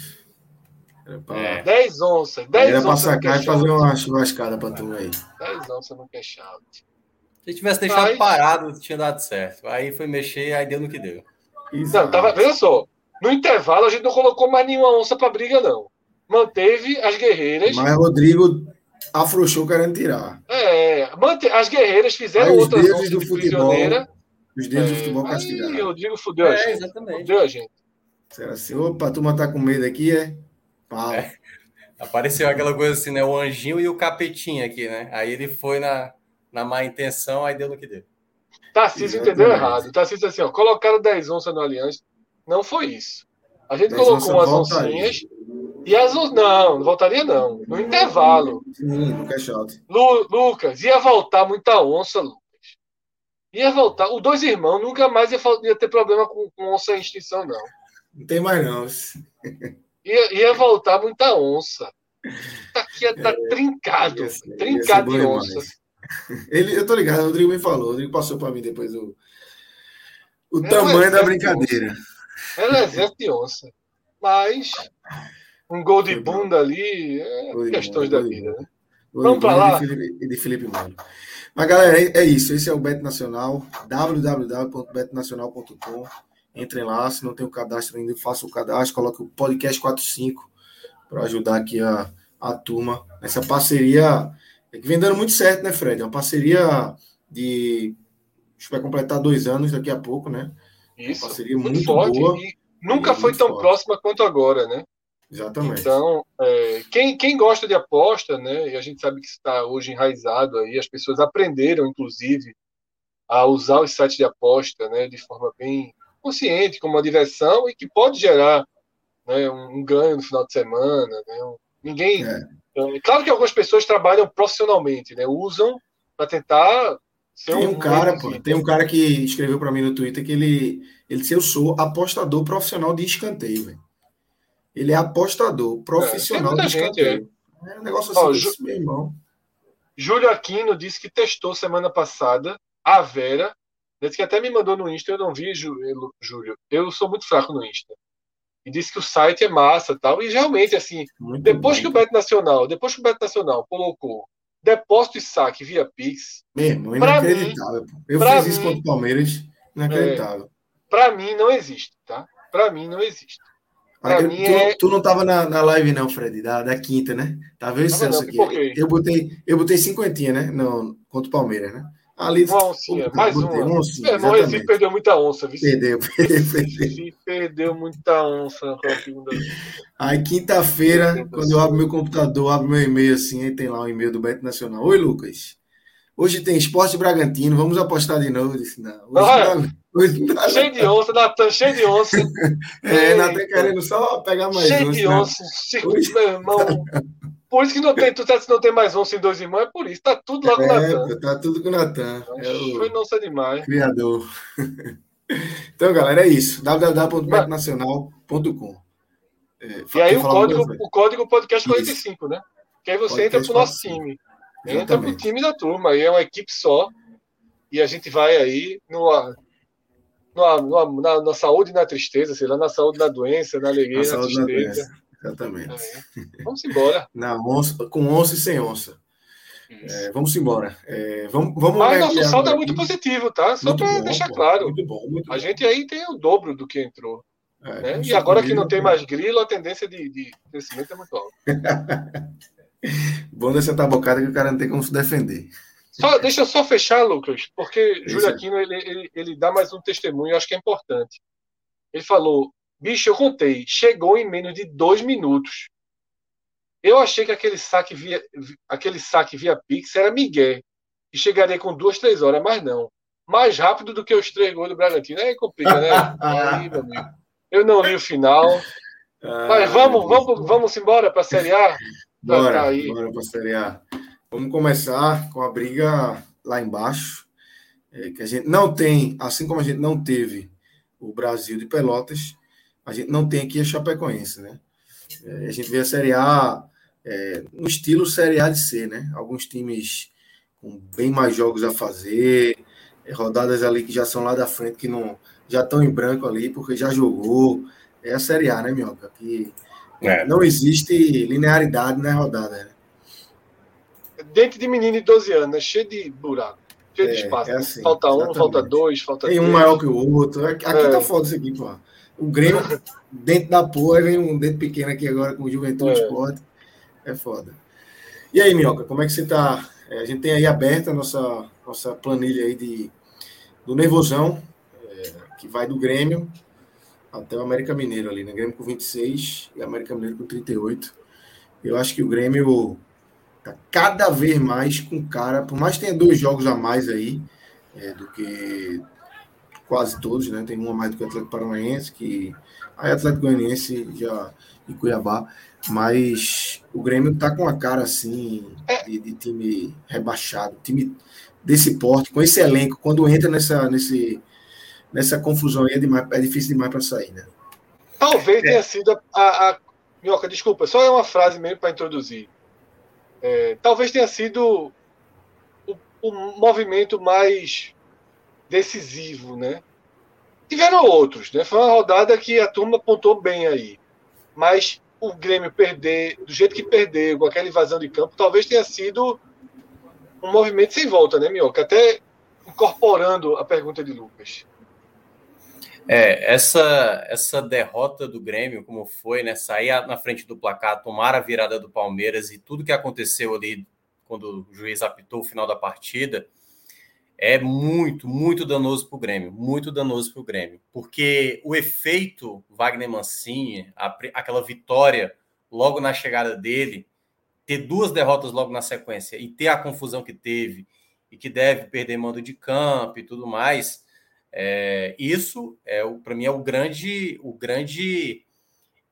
Pra... É. 10 onças. 10 Era pra sacar e fazer uma churrascada pra tu aí. 10 onças no cash out. Se tivesse deixado aí... parado, tinha dado certo. Aí foi mexer, aí deu no que deu. Exato. Não, tava, veja só. No intervalo, a gente não colocou mais nenhuma onça para briga, não. Manteve as guerreiras. Mas Rodrigo afrouxou querendo tirar. É, mante... as guerreiras fizeram os outras deuses do futebol. Os deuses é, do futebol castigaram. Aí, Rodrigo fudeu é, a gente. Exatamente. Fudeu a gente. Será assim? Opa, a turma tá com medo aqui, é? Pau. É. Apareceu aquela coisa assim, né? O anjinho e o capetinho aqui, né? Aí ele foi na, na má intenção, aí deu no que deu. Tarcísio entendeu errado. Tarcísio assim, ó, colocaram 10 onças no Aliança. Não foi isso. A gente colocou umas oncinhas e as não, não voltaria não. No intervalo. Sim, no cash Lu, Lucas, ia voltar muita onça, Lucas. Ia voltar. Os dois irmãos nunca mais ia, ia ter problema com, com, onça em extinção, não. Não tem mais, não. Ia, ia voltar muita onça. Tá aqui, tá é, trincado. Ser, trincado de onça. Ele, eu tô ligado, o Rodrigo me falou, o Rodrigo passou para mim depois o, o é tamanho da brincadeira. Ela é exército de onça. Mas um gol de bunda ali é questões da vida, né? Vamos para lá. De Felipe, de Felipe Mano. Mas, galera, é, é, isso. Esse é o Bet Nacional, www.betnacional.com. Entrem lá, se não tem o cadastro ainda, faça o cadastro, coloque o podcast 45 para ajudar aqui a, a turma nessa parceria é que vem dando muito certo, né, Fred? É uma parceria de. Acho que vai completar dois anos daqui a pouco, né? Isso. Uma parceria muito, muito forte. Boa, e nunca foi tão forte. próxima quanto agora, né? Exatamente. Então, é, quem, quem gosta de aposta, né? E a gente sabe que está hoje enraizado aí, as pessoas aprenderam, inclusive, a usar os sites de aposta, né? De forma bem consciente, como uma diversão e que pode gerar né, um, um ganho no final de semana, né? Ninguém. É é claro que algumas pessoas trabalham profissionalmente, né? Usam para tentar ser tem um, um cara, pô, tem um cara que escreveu para mim no Twitter que ele, ele disse, eu sou apostador profissional de escanteio, velho. Ele é apostador profissional é, de escanteio. é. é. um negócio assim, Ó, Ju... meu irmão. Júlio Aquino disse que testou semana passada a Vera. Disse que até me mandou no Insta, eu não vi, Júlio. Eu sou muito fraco no Insta e disse que o site é massa tal. E realmente, assim, Muito depois bom. que o Beto Nacional, depois que o Beto Nacional colocou depósito e saque via Pix. Mesmo, inacreditável. Mim, eu fiz mim, isso contra o Palmeiras, inacreditável. É, para mim não existe, tá? Para mim não existe. Olha, tu, é... tu, não estava na, na live, não, Fred, da, da quinta, né? Tá vendo, Celso, aqui? Eu botei, eu botei cinquentinha, né? No, contra o Palmeiras, né? Ali, uma oncinha, mais botei, uma. oncinha, é, perdeu muita onça. Viu? Perdeu, perdeu, perdeu. perdeu muita onça Aí, quinta-feira, quando eu abro meu computador, abro meu e-mail assim, aí tem lá o um e-mail do Beto Nacional. Oi, Lucas. Hoje tem Esporte Bragantino, vamos apostar de novo. Eu disse, não. Hoje, hoje não, cheio de onça, Natan, cheio de onça. é, Natan querendo só pegar mais cheio onça. Cheio de onça. Hoje... Meu irmão. Por isso que não tem, tu tá, não tem mais onça em dois irmãos, é por isso. Tá tudo lá com o é, Natan. Tá tudo com o Natan. É o Foi nossa demais. Criador. então, galera, é isso. www.betnacional.com é, E aí o código, o código podcast 45, né? Que aí você entra pro nosso time. Entra pro time da turma. Aí é uma equipe só. E a gente vai aí no, no, na, na, saúde e na tristeza, sei lá, na saúde na doença, na alegria, na, na tristeza. Exatamente. É. Vamos embora. Na onça, com onça e sem onça. É, vamos embora. É, vamos, vamos Mas nosso saldo é muito positivo, tá? Só para deixar pô, claro. Muito bom, muito a bom. gente aí tem o dobro do que entrou. É, né? E agora que não tem mais grilo, a tendência de, de crescimento é muito alta. bom dessa tabocada que o cara não tem como se defender. Só, deixa eu só fechar, Lucas, porque Júlio Aquino ele, ele, ele dá mais um testemunho, eu acho que é importante. Ele falou: bicho, eu contei, chegou em menos de dois minutos. Eu achei que aquele saque via, aquele saque via Pix era Miguel, e chegaria com duas, três horas, mas não. Mais rápido do que os três gols do Bragantino. Aí complica, né? Aí, meu amigo. Eu não li o final. Ah, mas vamos, vamos, vamos embora para a Série A? Bora, bora para a Série A. Vamos começar com a briga lá embaixo, é, que a gente não tem, assim como a gente não teve o Brasil de Pelotas, a gente não tem aqui a Chapecoense, né? É, a gente vê a Série A é, no estilo Série A de ser, né? Alguns times com bem mais jogos a fazer, é, rodadas ali que já são lá da frente, que não já estão em branco ali, porque já jogou. É a Série A, né, Minhoca? Que é. não existe linearidade na rodada, né? Dente de menino de 12 anos, é cheio de buraco, cheio é, de espaço. É assim, falta exatamente. um, falta dois, falta Tem três. um maior que o outro. Aqui é. tá foda isso aqui, pô. O Grêmio, dentro da porra, vem um dente pequeno aqui agora com o Juventude é. Esporte. É foda. E aí, Minhoca, como é que você tá? É, a gente tem aí aberta a nossa, nossa planilha aí de, do Nervosão, é, que vai do Grêmio até o América Mineiro ali, né? Grêmio com 26 e América Mineiro com 38. Eu acho que o Grêmio Tá cada vez mais com cara, por mais que tenha dois jogos a mais aí, é, do que quase todos, né? Tem um a mais do que o Atlético Paranaense, que aí Atlético Goianiense já e Cuiabá, mas o Grêmio tá com a cara assim de, de, time rebaixado, time desse porte, com esse elenco, quando entra nessa nesse nessa confusão aí é, demais, é difícil demais para sair, né? Talvez é. tenha sido a, a, a Minhoca, desculpa, só é uma frase mesmo para introduzir. É, talvez tenha sido o, o, movimento mais decisivo, né? Tiveram outros, né? Foi uma rodada que a turma apontou bem aí. Mas o Grêmio perder, do jeito que perdeu, com aquela invasão de campo, talvez tenha sido um movimento sem volta, né, Mioca? Até incorporando a pergunta de Lucas. É, essa, essa derrota do Grêmio, como foi, né? Sair na frente do placar, tomar a virada do Palmeiras e tudo que aconteceu ali quando o juiz apitou o final da partida, é muito, muito danoso para o Grêmio, muito danoso para o Grêmio, porque o efeito Wagner Mancini, a, aquela vitória logo na chegada dele, ter duas derrotas logo na sequência e ter a confusão que teve e que deve perder mando de campo e tudo mais, é, isso é para mim é o grande, o grande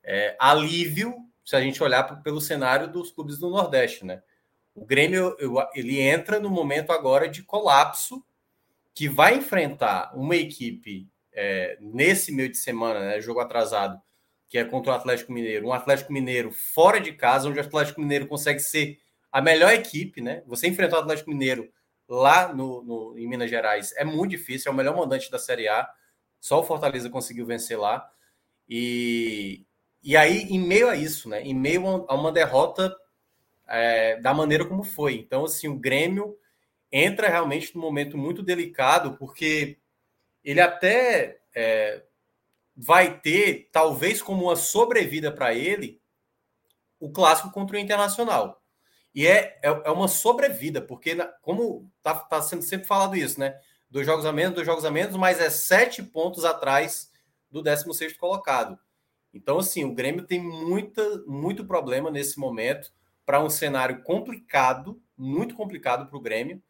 é, alívio se a gente olhar pelo cenário dos clubes do Nordeste, né? O Grêmio ele entra no momento agora de colapso que vai enfrentar uma equipe é, nesse meio de semana, né, jogo atrasado, que é contra o Atlético Mineiro, um Atlético Mineiro fora de casa, onde o Atlético Mineiro consegue ser a melhor equipe, né? Você enfrentar o Atlético Mineiro lá no, no, em Minas Gerais é muito difícil, é o melhor mandante da Série A. Só o Fortaleza conseguiu vencer lá. E, e aí, em meio a isso, né? Em meio a uma derrota é, da maneira como foi. Então, assim, o Grêmio entra realmente num momento muito delicado, porque ele até é, vai ter, talvez como uma sobrevida para ele, o clássico contra o Internacional. E é, é, é uma sobrevida, porque, como está tá sendo sempre falado isso, né? Dois jogos a menos, dois jogos a menos, mas é sete pontos atrás do 16 colocado. Então, assim, o Grêmio tem muita, muito problema nesse momento para um cenário complicado, muito complicado para o Grêmio.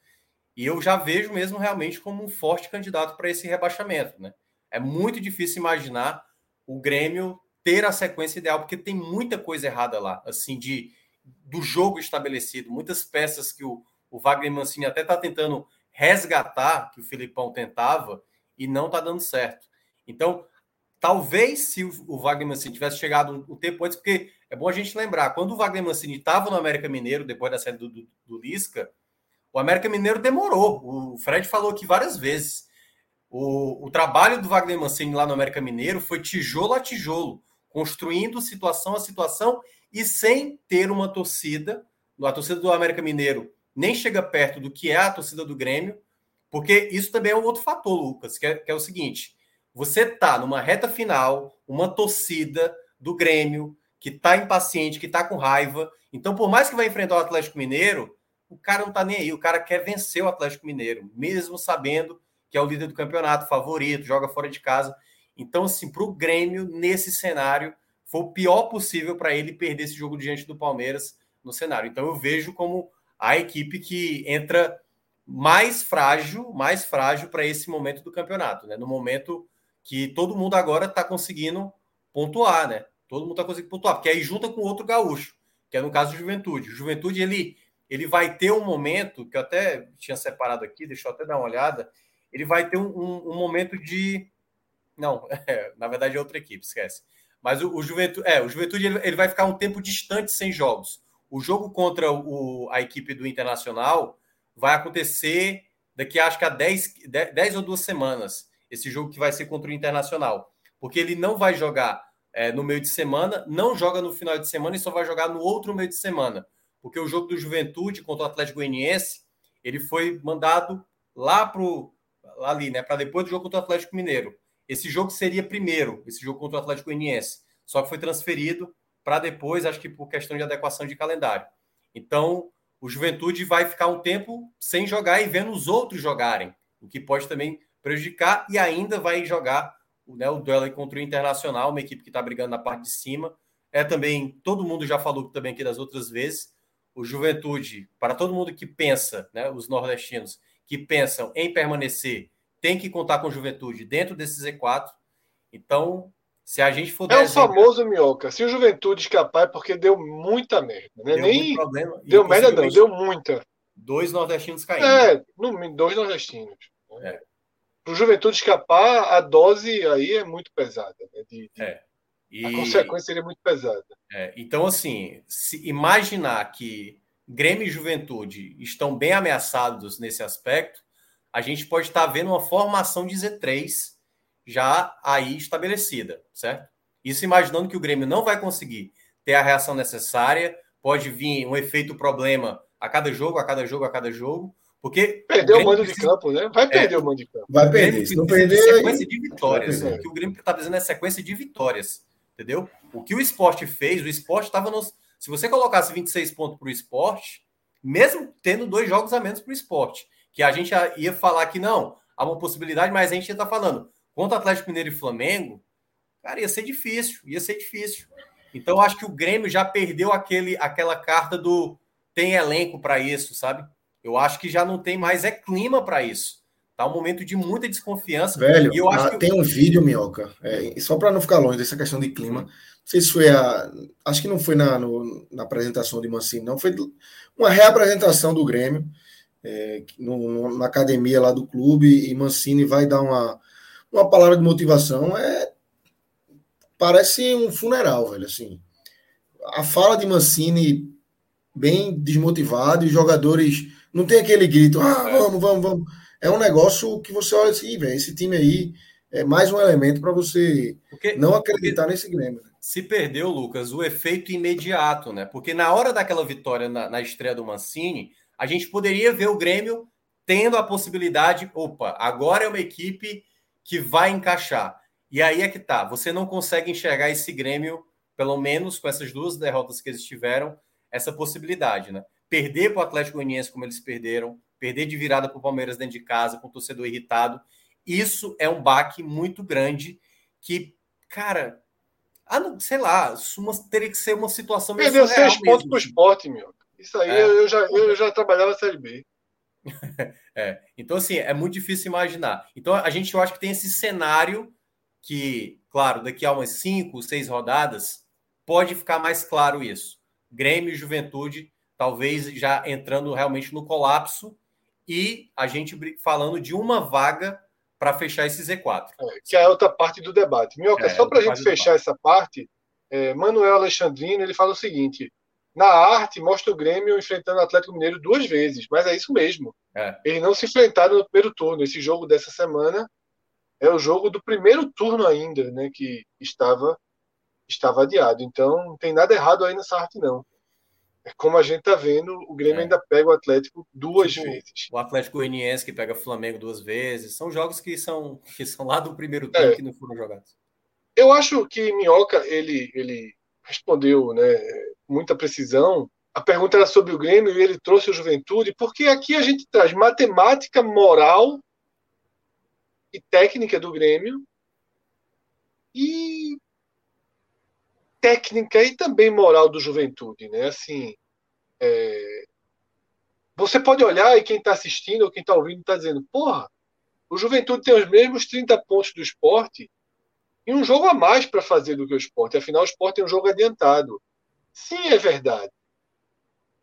E eu já vejo mesmo realmente como um forte candidato para esse rebaixamento, né? É muito difícil imaginar o Grêmio ter a sequência ideal, porque tem muita coisa errada lá, assim, de do jogo estabelecido, muitas peças que o, o Wagner Mancini até está tentando resgatar, que o Filipão tentava, e não está dando certo. Então, talvez se o Wagner Mancini tivesse chegado um, tempo antes, porque é bom a gente lembrar, quando o Wagner Mancini estava no América Mineiro, depois da série do, do, do Lisca, o América Mineiro demorou. O Fred falou aqui várias vezes. O, o trabalho do Wagner Mancini lá no América Mineiro foi tijolo a tijolo, construindo situação a situação e sem ter uma torcida. A torcida do América Mineiro nem chega perto do que é a torcida do Grêmio, porque isso também é um outro fator, Lucas, que é, que é o seguinte: você tá numa reta final, uma torcida do Grêmio que tá impaciente, que tá com raiva. Então, por mais que vai enfrentar o Atlético Mineiro, o cara não tá nem aí, o cara quer vencer o Atlético Mineiro, mesmo sabendo que é o líder do campeonato, favorito, joga fora de casa. Então, assim, para o Grêmio, nesse cenário, foi o pior possível para ele perder esse jogo diante do Palmeiras no cenário. Então, eu vejo como a equipe que entra mais frágil, mais frágil para esse momento do campeonato, né? No momento que todo mundo agora está conseguindo pontuar, né? Todo mundo está conseguindo pontuar, porque aí junta com outro gaúcho, que é no caso do Juventude. O Juventude, ele, ele vai ter um momento, que eu até tinha separado aqui, deixa eu até dar uma olhada, ele vai ter um, um, um momento de. Não, é, na verdade é outra equipe, esquece. Mas o, o Juventude, é, o Juventude ele, ele, vai ficar um tempo distante sem jogos. O jogo contra o, a equipe do Internacional vai acontecer daqui acho que a 10, 10 ou duas semanas. Esse jogo que vai ser contra o Internacional. Porque ele não vai jogar é, no meio de semana, não joga no final de semana e só vai jogar no outro meio de semana. Porque o jogo do Juventude contra o Atlético Goianiense, ele foi mandado lá para o ali, né, para depois do jogo contra o Atlético Mineiro. Esse jogo seria primeiro, esse jogo contra o Atlético Goianiense, só que foi transferido para depois, acho que por questão de adequação de calendário. Então, o Juventude vai ficar um tempo sem jogar e vendo os outros jogarem, o que pode também prejudicar e ainda vai jogar né, o duelo contra o Internacional, uma equipe que está brigando na parte de cima. É também, todo mundo já falou também aqui das outras vezes, o Juventude, para todo mundo que pensa, né, os nordestinos, que pensam em permanecer tem que contar com juventude dentro desse Z4. Então, se a gente for. É o famoso minhoca. Se o juventude escapar é porque deu muita merda. Né? Deu Nem problema. Deu merda, não, deu muita. Dois nordestinos caindo. É, no, dois nordestinos. É. Para o juventude escapar, a dose aí é muito pesada. Né? De, de... É. E... A consequência seria muito pesada. É. Então, assim, se imaginar que Grêmio e Juventude estão bem ameaçados nesse aspecto, a gente pode estar vendo uma formação de Z3 já aí estabelecida, certo? Isso imaginando que o Grêmio não vai conseguir ter a reação necessária, pode vir um efeito problema a cada jogo, a cada jogo, a cada jogo, porque perder o, o mando precisa... de campo, né? Vai perder é, o mando de campo. Vai perder, se não perder sequência de vitórias. O que o Grêmio está dizendo é sequência de vitórias, entendeu? O que o esporte fez, o esporte estava nos se você colocasse 26 pontos para o esporte, mesmo tendo dois jogos a menos para o esporte, que a gente ia falar que não, há uma possibilidade, mas a gente está falando contra Atlético Mineiro e Flamengo, cara, ia ser difícil, ia ser difícil. Então, acho que o Grêmio já perdeu aquele, aquela carta do tem elenco para isso, sabe? Eu acho que já não tem mais é clima para isso. Tá um momento de muita desconfiança. Velho, eu acho que... tem um vídeo, Minhoca, é, só para não ficar longe dessa questão de clima. Não sei se foi a. Acho que não foi na, no, na apresentação de Mancini, não. Foi uma reapresentação do Grêmio é, no, na academia lá do clube e Mancini vai dar uma, uma palavra de motivação. É, parece um funeral, velho. Assim, a fala de Mancini bem desmotivado e os jogadores não tem aquele grito, ah, vamos, vamos, vamos é um negócio que você olha assim, velho, esse time aí é mais um elemento para você porque, não acreditar nesse Grêmio. Né? Se perdeu, Lucas, o efeito imediato, né? Porque na hora daquela vitória na, na estreia do Mancini, a gente poderia ver o Grêmio tendo a possibilidade, opa, agora é uma equipe que vai encaixar. E aí é que tá. Você não consegue enxergar esse Grêmio, pelo menos com essas duas derrotas que eles tiveram, essa possibilidade, né? Perder para o Atlético Goianiense como eles perderam, perder de virada para o Palmeiras dentro de casa, com o torcedor irritado. Isso é um baque muito grande que, cara, ah, sei lá, uma, teria que ser uma situação meio Perdeu seis pontos para o esporte, meu. Isso aí é. eu, já, eu já trabalhava na Série B. é. Então, assim, é muito difícil imaginar. Então, a gente eu acho que tem esse cenário que, claro, daqui a umas cinco, seis rodadas, pode ficar mais claro isso. Grêmio e Juventude, talvez já entrando realmente no colapso, e a gente falando de uma vaga para fechar esse Z4. É, que é a outra parte do debate. Minhoca, é, só para a gente fechar essa parte, é, Manuel Alexandrino ele fala o seguinte: na arte, mostra o Grêmio enfrentando o Atlético Mineiro duas vezes, mas é isso mesmo. É. Eles não se enfrentaram no primeiro turno. Esse jogo dessa semana é o jogo do primeiro turno ainda, né, que estava estava adiado. Então, não tem nada errado aí nessa arte, não. É como a gente tá vendo, o Grêmio é. ainda pega o Atlético duas tipo, vezes. O Atlético Goianiense que pega o Flamengo duas vezes. São jogos que são, que são lá do primeiro turno é. que não foram jogados. Eu acho que Minhoca, ele, ele respondeu né, muita precisão. A pergunta era sobre o Grêmio e ele trouxe o Juventude, porque aqui a gente traz matemática, moral e técnica do Grêmio e técnica e também moral do Juventude, né? Assim, é... você pode olhar e quem está assistindo ou quem está ouvindo está dizendo, porra, o Juventude tem os mesmos 30 pontos do esporte e um jogo a mais para fazer do que o esporte. Afinal, o esporte tem um jogo adiantado. Sim, é verdade.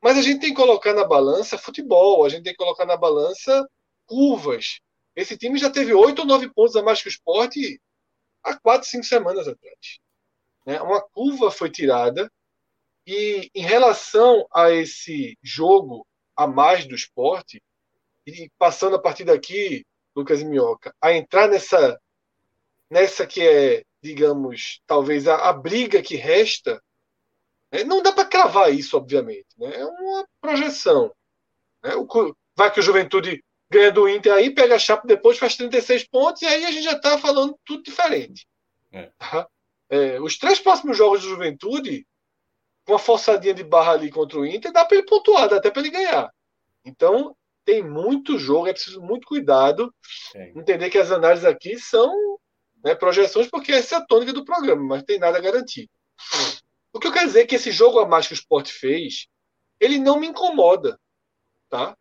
Mas a gente tem que colocar na balança futebol, a gente tem que colocar na balança curvas. Esse time já teve oito ou nove pontos a mais que o esporte há quatro, cinco semanas atrás. Né? Uma curva foi tirada e em relação a esse jogo a mais do esporte, e passando a partir daqui, Lucas Minhoca, a entrar nessa, nessa que é, digamos, talvez a, a briga que resta, né? não dá para cravar isso, obviamente. Né? É uma projeção. Né? O, vai que o Juventude ganha do Inter aí, pega a chapa depois, faz 36 pontos, e aí a gente já está falando tudo diferente. É. Tá? É, os três próximos jogos do Juventude, com uma forçadinha de barra ali contra o Inter, dá para ele pontuar, dá até para ele ganhar. Então, tem muito jogo, é preciso muito cuidado. Entender que as análises aqui são né, projeções, porque essa é a tônica do programa, mas tem nada garantido. O que eu quero dizer é que esse jogo a mais que o Sport fez, ele não me incomoda. Tá?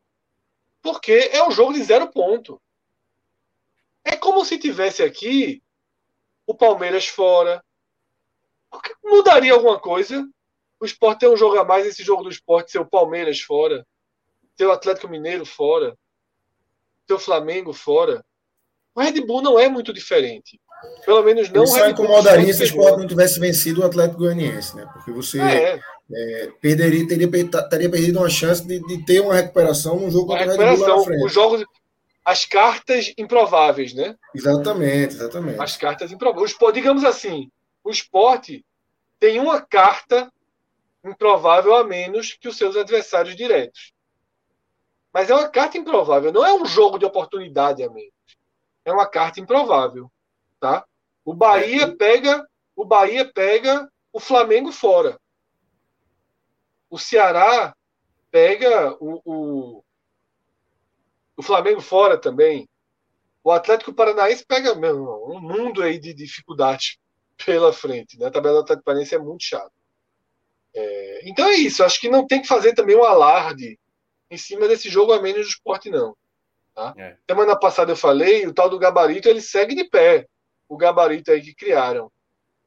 Porque é um jogo de zero ponto. É como se tivesse aqui o Palmeiras fora, mudaria alguma coisa? O Sport tem um jogo a mais, esse jogo do Sport ser o Palmeiras fora, ter o Atlético Mineiro fora, ter o Flamengo fora. O Red Bull não é muito diferente. Pelo menos não. Isso só incomodaria se o Sport não tivesse vencido o Atlético Goianiense, né? Porque você é. É, perderia, teria, teria perdido uma chance de, de ter uma recuperação num jogo contra o Red Bull lá na frente. Os jogos, as cartas improváveis, né? Exatamente, exatamente. As cartas improváveis. Digamos assim, o esporte tem uma carta improvável a menos que os seus adversários diretos. Mas é uma carta improvável, não é um jogo de oportunidade a menos. É uma carta improvável, tá? O Bahia pega, o Bahia pega o Flamengo fora. O Ceará pega o, o, o Flamengo fora também. O Atlético Paranaense pega meu, um mundo aí de dificuldades pela frente. Né? A tabela do Atlético Paranaense é muito chata. É, então é isso. Acho que não tem que fazer também um alarde em cima desse jogo a menos do esporte, não. Tá? É. Semana passada eu falei, o tal do gabarito ele segue de pé. O gabarito aí que criaram.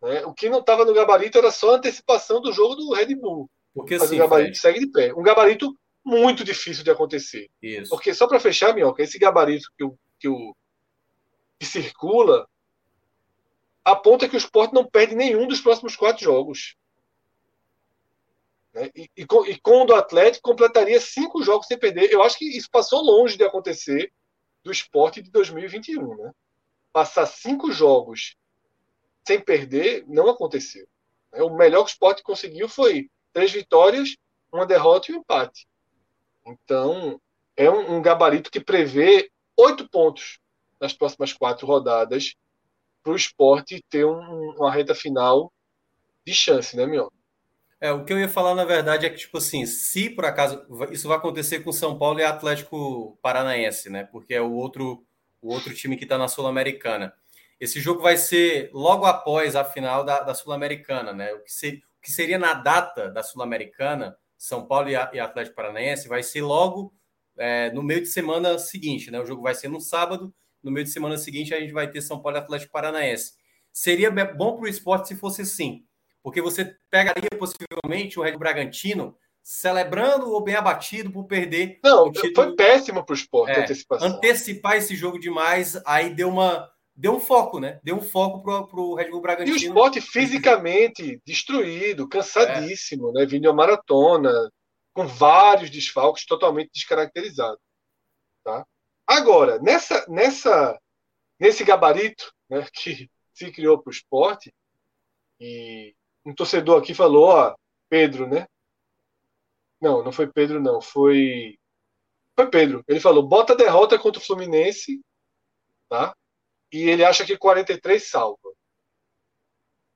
Né? O que não estava no gabarito era só a antecipação do jogo do Red Bull. Porque Mas assim, o gabarito segue de pé. Um gabarito muito difícil de acontecer. Isso. Porque só para fechar, Minhoca, esse gabarito que, o, que, o, que circula aponta que o esporte não perde nenhum dos próximos quatro jogos. Né? E, e, e com o do Atlético completaria cinco jogos sem perder. Eu acho que isso passou longe de acontecer do esporte de 2021. Né? Passar cinco jogos sem perder não aconteceu. Né? O melhor que o esporte conseguiu foi três vitórias, uma derrota e um empate. Então, é um, gabarito que prevê oito pontos nas próximas quatro rodadas para o esporte ter um, uma reta final de chance, né, Mioca? É, o que eu ia falar, na verdade, é que, tipo assim, se por acaso isso vai acontecer com São Paulo e Atlético Paranaense, né? Porque é o outro, o outro time que está na Sul-Americana. Esse jogo vai ser logo após a final da, da Sul-Americana, né? O que, ser, o que, seria na data da Sul-Americana, São Paulo e, a, e, Atlético Paranaense, vai ser logo é, no meio de semana seguinte, né? O jogo vai ser no sábado, no meio de semana seguinte a gente vai ter São Paulo e Atlético Paranaense. Seria bom para o esporte se fosse assim porque você pegaria possivelmente o Red Bragantino celebrando ou bem abatido por perder. Não, foi péssimo para o esporte é, antecipação. Antecipar esse jogo demais, aí deu uma. Deu um foco, né? Deu um foco para o Red Bull Bragantino. E o esporte fisicamente destruído, cansadíssimo, é. né? Vindo a maratona, com vários desfalques totalmente descaracterizados. Tá? Agora, nessa, nessa, nesse gabarito né, que se criou para o esporte, e um torcedor aqui falou, ó, Pedro, né? Não, não foi Pedro, não. Foi. Foi Pedro. Ele falou: bota derrota contra o Fluminense, tá? E ele acha que 43 salva.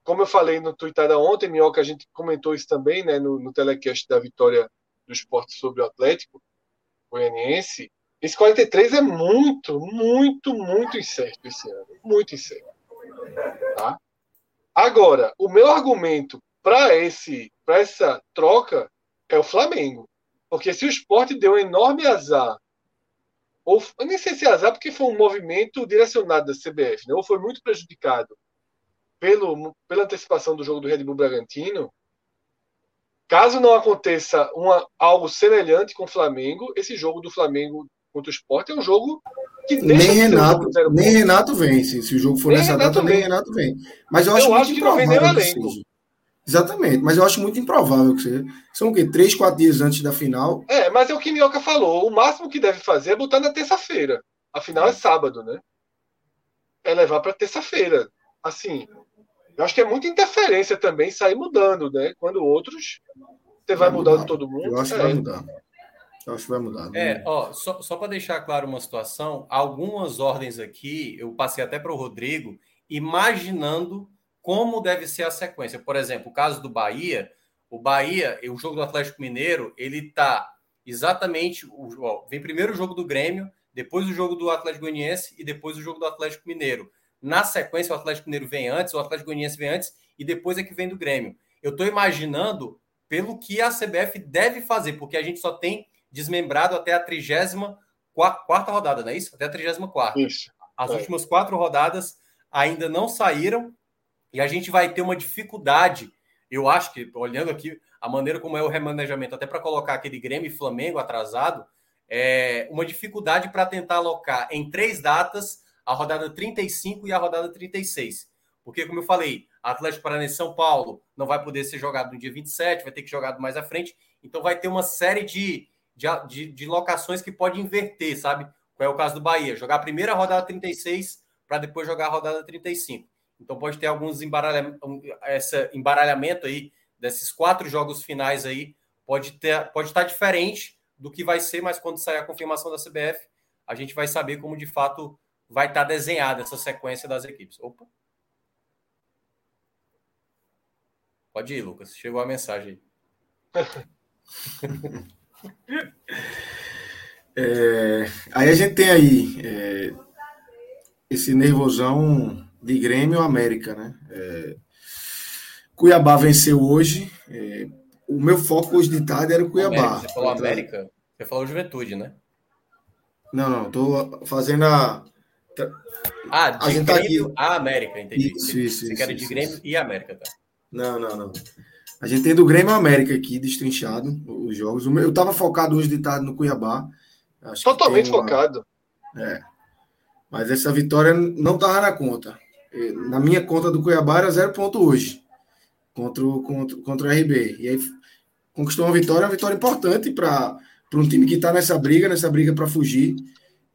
Como eu falei no Twitter ontem, Minhoca, a gente comentou isso também, né? No, no telecast da vitória do esporte sobre o Atlético Goianiense. Esse 43 é muito, muito, muito incerto esse ano. Muito incerto. Tá? Agora, o meu argumento para esse para essa troca é o Flamengo. Porque se o esporte deu um enorme azar, ou eu nem sei se é azar, porque foi um movimento direcionado da CBF, né? ou foi muito prejudicado pelo, pela antecipação do jogo do Red Bull Bragantino, caso não aconteça uma, algo semelhante com o Flamengo, esse jogo do Flamengo contra o esporte é um jogo nem Renato, um nem Renato vence. Se o jogo for nem nessa Renato data, vem. nem Renato vem. Mas eu acho, eu acho que não vem nem elenco. Exatamente, mas eu acho muito improvável que seja. São o quê? Três, quatro dias antes da final. É, mas é o que Minhoca falou. O máximo que deve fazer é botar na terça-feira. A final é sábado, né? É levar para terça-feira. Assim, eu acho que é muita interferência também sair mudando, né? Quando outros você vai, vai mudando todo mundo. Eu acho é. que vai mudar. Eu acho que vai mudar. Né? É, ó, só, só para deixar claro uma situação, algumas ordens aqui, eu passei até para o Rodrigo, imaginando como deve ser a sequência. Por exemplo, o caso do Bahia, o Bahia, o jogo do Atlético Mineiro, ele tá exatamente, ó, vem primeiro o jogo do Grêmio, depois o jogo do Atlético Goianiense e depois o jogo do Atlético Mineiro. Na sequência, o Atlético Mineiro vem antes, o Atlético Goianiense vem antes e depois é que vem do Grêmio. Eu estou imaginando pelo que a CBF deve fazer, porque a gente só tem desmembrado até a 34 quarta rodada, não é isso? Até a 34 Isso. As é. últimas quatro rodadas ainda não saíram e a gente vai ter uma dificuldade. Eu acho que, olhando aqui a maneira como é o remanejamento, até para colocar aquele Grêmio e Flamengo atrasado, é uma dificuldade para tentar alocar em três datas a rodada 35 e a rodada 36. Porque, como eu falei, Atlético Paranaense São Paulo não vai poder ser jogado no dia 27, vai ter que jogar mais à frente. Então vai ter uma série de, de, de, de locações que pode inverter, sabe? Qual é o caso do Bahia? Jogar a primeira rodada 36 para depois jogar a rodada 35. Então pode ter alguns embaralhamento, esse embaralhamento aí desses quatro jogos finais aí pode ter, pode estar diferente do que vai ser, mas quando sair a confirmação da CBF, a gente vai saber como de fato vai estar desenhada essa sequência das equipes. Opa. Pode ir, Lucas. Chegou a mensagem. É, aí a gente tem aí é, esse nervosão de Grêmio América, né? É, Cuiabá venceu hoje. É, o meu foco hoje de tarde era o Cuiabá. América, você falou América? Você falou Juventude, né? Não, não, tô fazendo a. Ah, de a gente tá Grêmio aqui... a América, entendi. Isso, isso, você isso, quer isso, de Grêmio isso. e América, tá? Não, não, não. A gente tem do Grêmio América aqui, destrinchado, os jogos. Eu tava focado hoje de tarde no Cuiabá. Totalmente uma... focado. É. Mas essa vitória não tava na conta. Na minha conta do Cuiabá era zero ponto hoje. Contra o, contra, contra o RB. E aí conquistou uma vitória, uma vitória importante para um time que está nessa briga, nessa briga para fugir.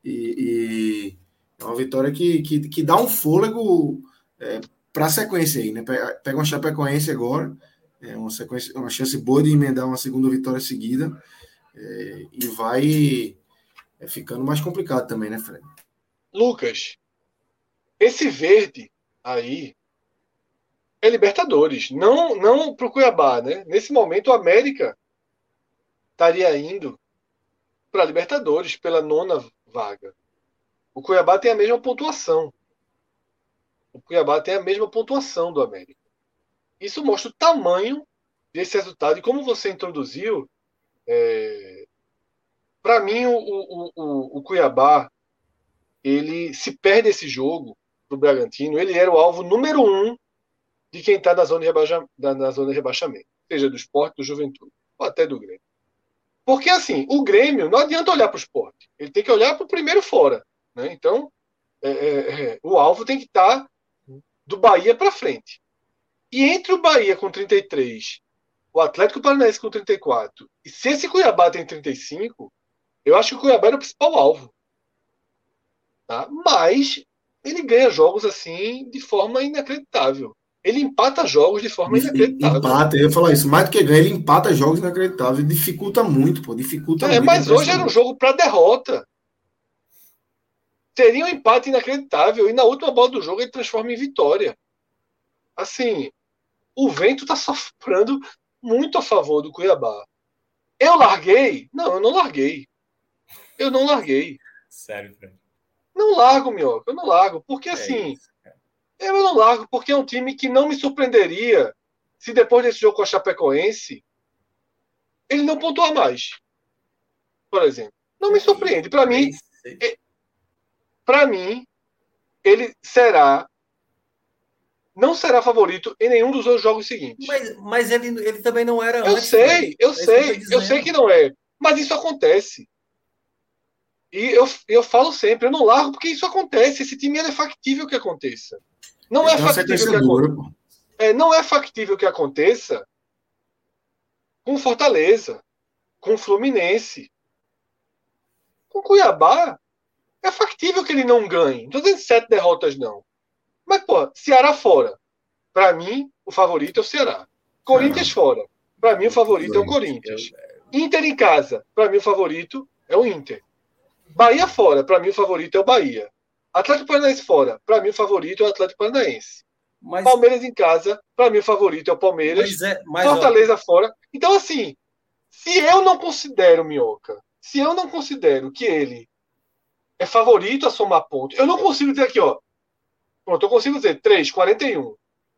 E, e, é uma vitória que, que, que dá um fôlego é, para a sequência aí, né? Pega uma Chapecoense agora, é uma, sequência, uma chance boa de emendar uma segunda vitória seguida. É, e vai é, ficando mais complicado também, né, Fred? Lucas, esse verde aí é Libertadores, não não para o Cuiabá, né? Nesse momento o América estaria indo para Libertadores pela nona vaga. O Cuiabá tem a mesma pontuação. O Cuiabá tem a mesma pontuação do América. Isso mostra o tamanho desse resultado e como você introduziu. É... Para mim, o, o, o, o Cuiabá ele se perde esse jogo do Bragantino. Ele era o alvo número um de quem está na, zona de rebaixa, na zona de rebaixamento, seja do esporte, do juventude, ou até do Grêmio. Porque, assim, o Grêmio não adianta olhar para o esporte, ele tem que olhar para o primeiro fora. Né? Então, é, é, é, o alvo tem que estar tá do Bahia para frente. E entre o Bahia com 33, o Atlético Paranaense com 34, e se esse Cuiabá tem 35, eu acho que o Cuiabá era o principal alvo. Tá? Mas ele ganha jogos assim de forma inacreditável ele empata jogos de forma inacreditável. Empata, eu ia falar isso. Mais do que ganha, ele empata jogos inacreditáveis. Dificulta muito, pô. Dificulta é, muito. Mas hoje era um jogo para derrota. Seria um empate inacreditável. E na última bola do jogo ele transforma em vitória. Assim, o vento está soprando muito a favor do Cuiabá. Eu larguei? Não, eu não larguei. Eu não larguei. Sério, Fred? Não largo, Minhoca. Eu não largo. Porque, é assim, isso. Eu não largo, porque é um time que não me surpreenderia se depois desse jogo com a Chapecoense ele não pontuar mais. Por exemplo. Não me surpreende. Para mim, é, para mim, ele será não será favorito em nenhum dos outros jogos seguintes. Mas, mas ele, ele também não era eu antes. Sei, né? eu é sei, eu sei que não é. Mas isso acontece. E eu, eu falo sempre, eu não largo porque isso acontece. Esse time é factível que aconteça. Não é factível que aconteça. É, não é factível que aconteça com Fortaleza, com Fluminense. Com Cuiabá, é factível que ele não ganhe. Não estou dizendo sete derrotas, não. Mas, pô, Ceará fora. Para mim, o favorito é o Ceará. Corinthians fora. Para mim, o favorito é o Corinthians. Inter em casa. Para mim, o favorito é o Inter. Bahia fora. Para mim, o favorito é o Bahia. Atlético Paranaense fora, para mim o favorito é o Atlético Paranaense. Mas... Palmeiras em casa, para mim o favorito é o Palmeiras. Mas é, mas, Fortaleza ó... fora. Então, assim, se eu não considero Minhoca, se eu não considero que ele é favorito a somar pontos, eu não consigo dizer aqui, ó. Pronto, eu consigo dizer 3, 41.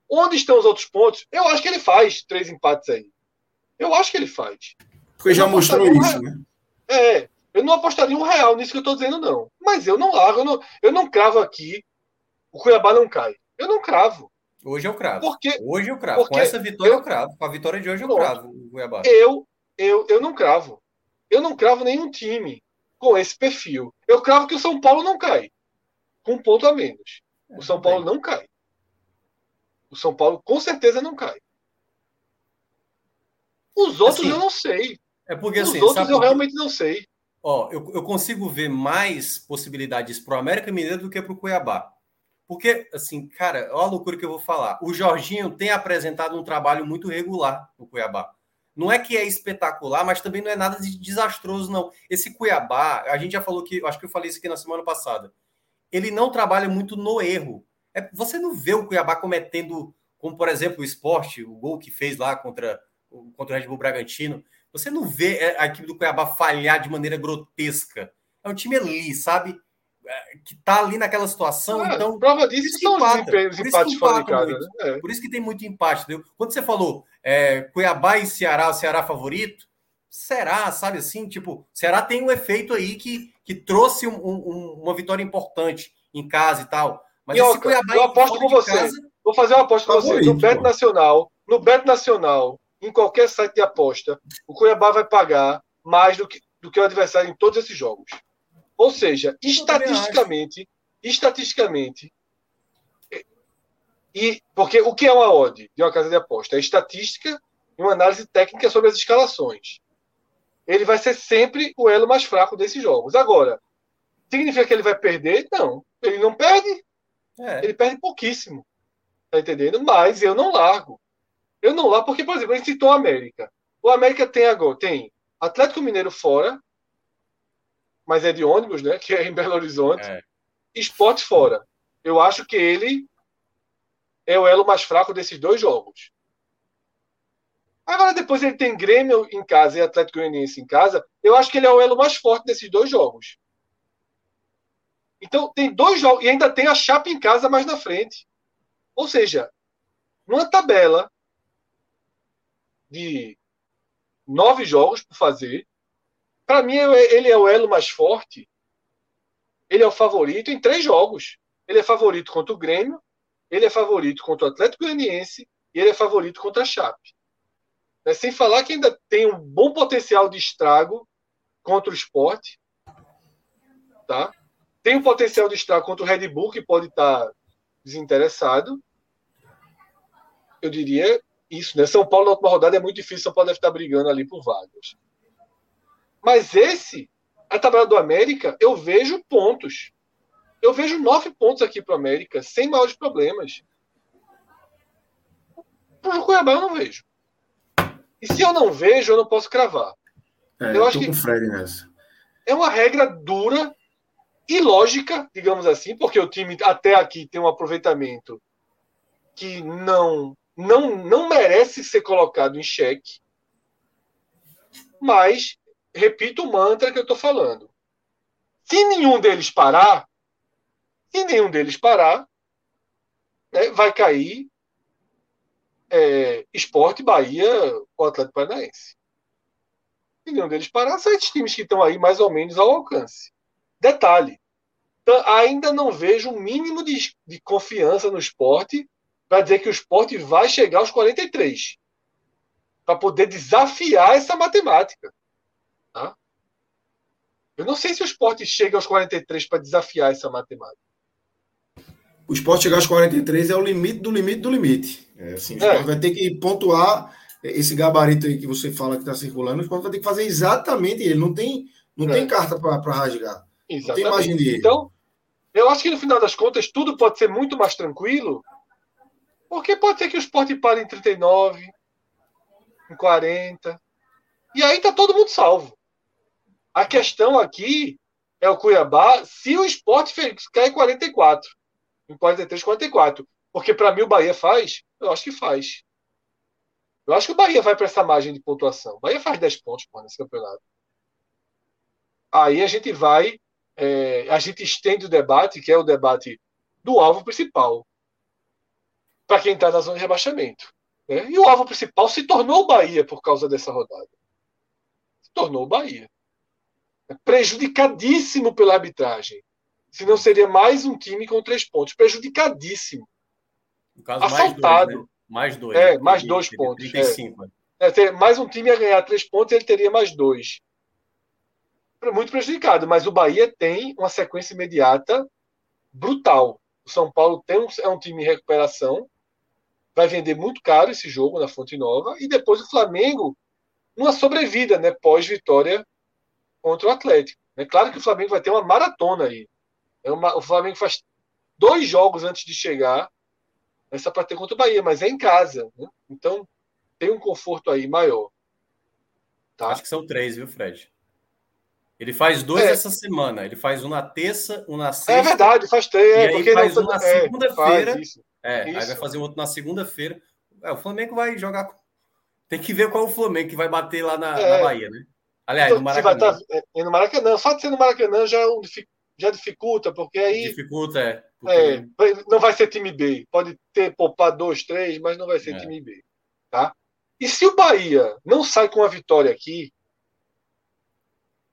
Onde estão os outros pontos? Eu acho que ele faz três empates aí. Eu acho que ele faz. Porque já mostrou isso, né? É, eu não apostaria um real nisso que eu estou dizendo, não. Mas eu não largo, eu não, eu não cravo aqui. O Cuiabá não cai. Eu não cravo. Hoje eu cravo. Porque, hoje eu cravo. Com essa vitória eu, eu, cravo. Com a vitória de hoje eu cravo o Cuiabá. Eu, eu, eu não cravo. Eu não cravo nenhum time com esse perfil. Eu cravo que o São Paulo não cai. Com um ponto a menos. O São Paulo não cai. O São Paulo com certeza não cai. Os outros assim, eu não sei. É porque Os assim, outros eu realmente não sei. Ó, eu, eu consigo ver mais possibilidades para o América Mineiro do que para o Cuiabá. Porque, assim, cara, olha a loucura que eu vou falar. O Jorginho tem apresentado um trabalho muito regular no Cuiabá. Não é que é espetacular, mas também não é nada de desastroso, não. Esse Cuiabá, a gente já falou que, acho que eu falei isso aqui na semana passada. Ele não trabalha muito no erro. É, você não vê o Cuiabá cometendo, como por exemplo o esporte, o gol que fez lá contra, contra o Red Bull Bragantino. Você não vê é, a equipe do Cuiabá falhar de maneira grotesca. É um time ali, sabe? É, que tá ali naquela situação. É, então, prova disso são empata. os empates fora de casa. Né? É. Por isso que tem muito empate. Entendeu? Quando você falou é, Cuiabá e Ceará, o Ceará favorito, será, sabe assim? Tipo, Ceará tem um efeito aí que, que trouxe um, um, uma vitória importante em casa e tal. Mas e, esse Cuiabá eu aposto com você. Casa, Vou fazer uma aposta com você. No Beto Nacional, no Beto Nacional, em qualquer site de aposta, o Cuiabá vai pagar mais do que, do que o adversário em todos esses jogos. Ou seja, estatisticamente, estatisticamente, e porque o que é uma odd de uma casa de aposta? É estatística e uma análise técnica sobre as escalações. Ele vai ser sempre o elo mais fraco desses jogos. Agora, significa que ele vai perder? Não. Ele não perde. É. Ele perde pouquíssimo. Tá entendendo? Mas eu não largo. Eu não lá, porque, por exemplo, a gente citou o América. O América tem agora, tem Atlético Mineiro fora, mas é de ônibus, né? Que é em Belo Horizonte. É. Esporte fora. Eu acho que ele é o elo mais fraco desses dois jogos. Agora, depois ele tem Grêmio em casa e Atlético Goianiense em casa. Eu acho que ele é o elo mais forte desses dois jogos. Então, tem dois jogos. E ainda tem a Chapa em casa mais na frente. Ou seja, numa tabela de nove jogos por fazer, para mim ele é o elo mais forte. Ele é o favorito em três jogos. Ele é favorito contra o Grêmio, ele é favorito contra o Atlético Goianiense e ele é favorito contra a Chape. Né? Sem falar que ainda tem um bom potencial de estrago contra o esporte. Tá? Tem um potencial de estrago contra o Red Bull, que pode estar desinteressado. Eu diria isso, né? São Paulo na última rodada é muito difícil, São Paulo deve estar brigando ali por vagas. Mas esse, a tabela do América, eu vejo pontos. Eu vejo nove pontos aqui para o América, sem maiores problemas. Para o Cuiabá eu não vejo. E se eu não vejo, eu não posso cravar. É, eu acho que é uma regra dura e lógica, digamos assim, porque o time até aqui tem um aproveitamento que não não não merece ser colocado em xeque. Mas repito o mantra que eu estou falando. Se nenhum deles parar, se nenhum deles parar, né, vai cair é, Esporte, Bahia ou Atlético Paranaense. E nenhum deles parar, são esses times que estão aí mais ou menos ao alcance. Detalhe, ainda não vejo um mínimo de, de confiança no esporte para dizer que o esporte vai chegar aos 43. Para poder desafiar essa matemática. Tá? Eu não sei se o esporte chega aos 43 para desafiar essa matemática. O esporte chegar aos 43 é o limite do limite do limite. É, assim, é. vai ter que pontuar esse gabarito aí que você fala que está circulando, o esporte vai ter que fazer exatamente ele. Não tem, não é. tem carta para rasgar. Exatamente. Não tem imagem de Então, eu acho que no final das contas tudo pode ser muito mais tranquilo, porque pode ser que o esporte pare em 39, em 40, e aí tá todo mundo salvo. A questão aqui é o Cuiabá, se o esporte cai em 44, em 43, 44. Porque para mim o Bahia faz, eu acho que faz. Eu acho que o Bahia vai para essa margem de pontuação. O Bahia faz 10 pontos pô, nesse campeonato. Aí a gente vai, é, a gente estende o debate, que é o debate do alvo principal. Para quem está na zona de rebaixamento. Né? E o alvo principal se tornou o Bahia por causa dessa rodada. Se tornou o Bahia. É prejudicadíssimo pela arbitragem. Senão seria mais um time com três pontos. Prejudicadíssimo. No caso, assaltado. Mais dois. Né? Mais dois, é, mais dois pontos. 35. É. É, mais um time a ganhar três pontos, ele teria mais dois. Muito prejudicado, mas o Bahia tem uma sequência imediata brutal. O São Paulo tem um, é um time em recuperação, vai vender muito caro esse jogo na Fonte Nova, e depois o Flamengo, uma sobrevida, né, pós-vitória contra o Atlético. É claro que o Flamengo vai ter uma maratona aí. É uma, o Flamengo faz dois jogos antes de chegar essa para ter contra o Bahia, mas é em casa. Né? Então tem um conforto aí maior. Tá? Acho que são três, viu, Fred? Ele faz dois é. essa semana. Ele faz um na terça, um na sexta. É verdade, faz três. É, e aí faz um na é, segunda-feira. É, isso. aí vai fazer outro na segunda-feira. É, o Flamengo vai jogar. Tem que ver qual é o Flamengo que vai bater lá na, é. na Bahia, né? Aliás, então, no Maracanã. Tá, é, no Maracanã. O fato de ser no Maracanã já é já dificulta, porque aí. Dificulta, é. é não vai ser time B. Pode ter poupar dois, três, mas não vai ser é. time B. Tá? E se o Bahia não sai com a vitória aqui,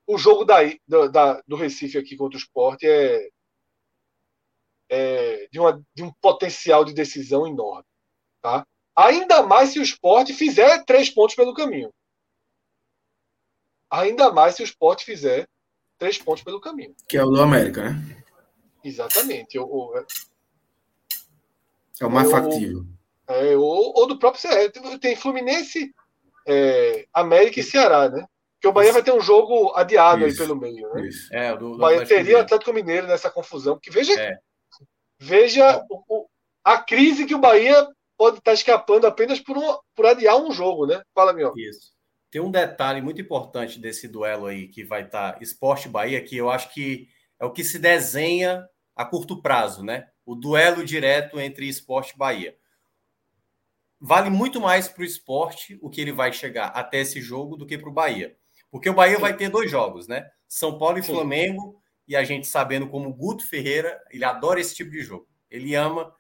o jogo da, da, do Recife aqui contra o Sport é, é de, uma, de um potencial de decisão enorme. Tá? Ainda mais se o Sport fizer três pontos pelo caminho. Ainda mais se o Sport fizer três pontos pelo caminho. Que é o do América, né? Exatamente. O, o, é o mais factível. É, ou, ou do próprio Ceará. Tem Fluminense, é, América e Ceará, né? Porque o Bahia isso. vai ter um jogo adiado isso. aí pelo meio, né? Isso. É, do, do o Bahia teria o Atlético Mineiro nessa confusão. Porque veja, é. Veja o, a crise que o Bahia pode estar escapando apenas por, um, por adiar um jogo, né? Fala, meu. Isso. Tem um detalhe muito importante desse duelo aí que vai estar tá Esporte Bahia, que eu acho que é o que se desenha a curto prazo, né? O duelo direto entre Esporte e Bahia. vale muito mais para o esporte o que ele vai chegar até esse jogo do que para o Bahia. Porque o Bahia Sim. vai ter dois jogos, né? São Paulo e Sim. Flamengo, e a gente sabendo como o Guto Ferreira, ele adora esse tipo de jogo. Ele ama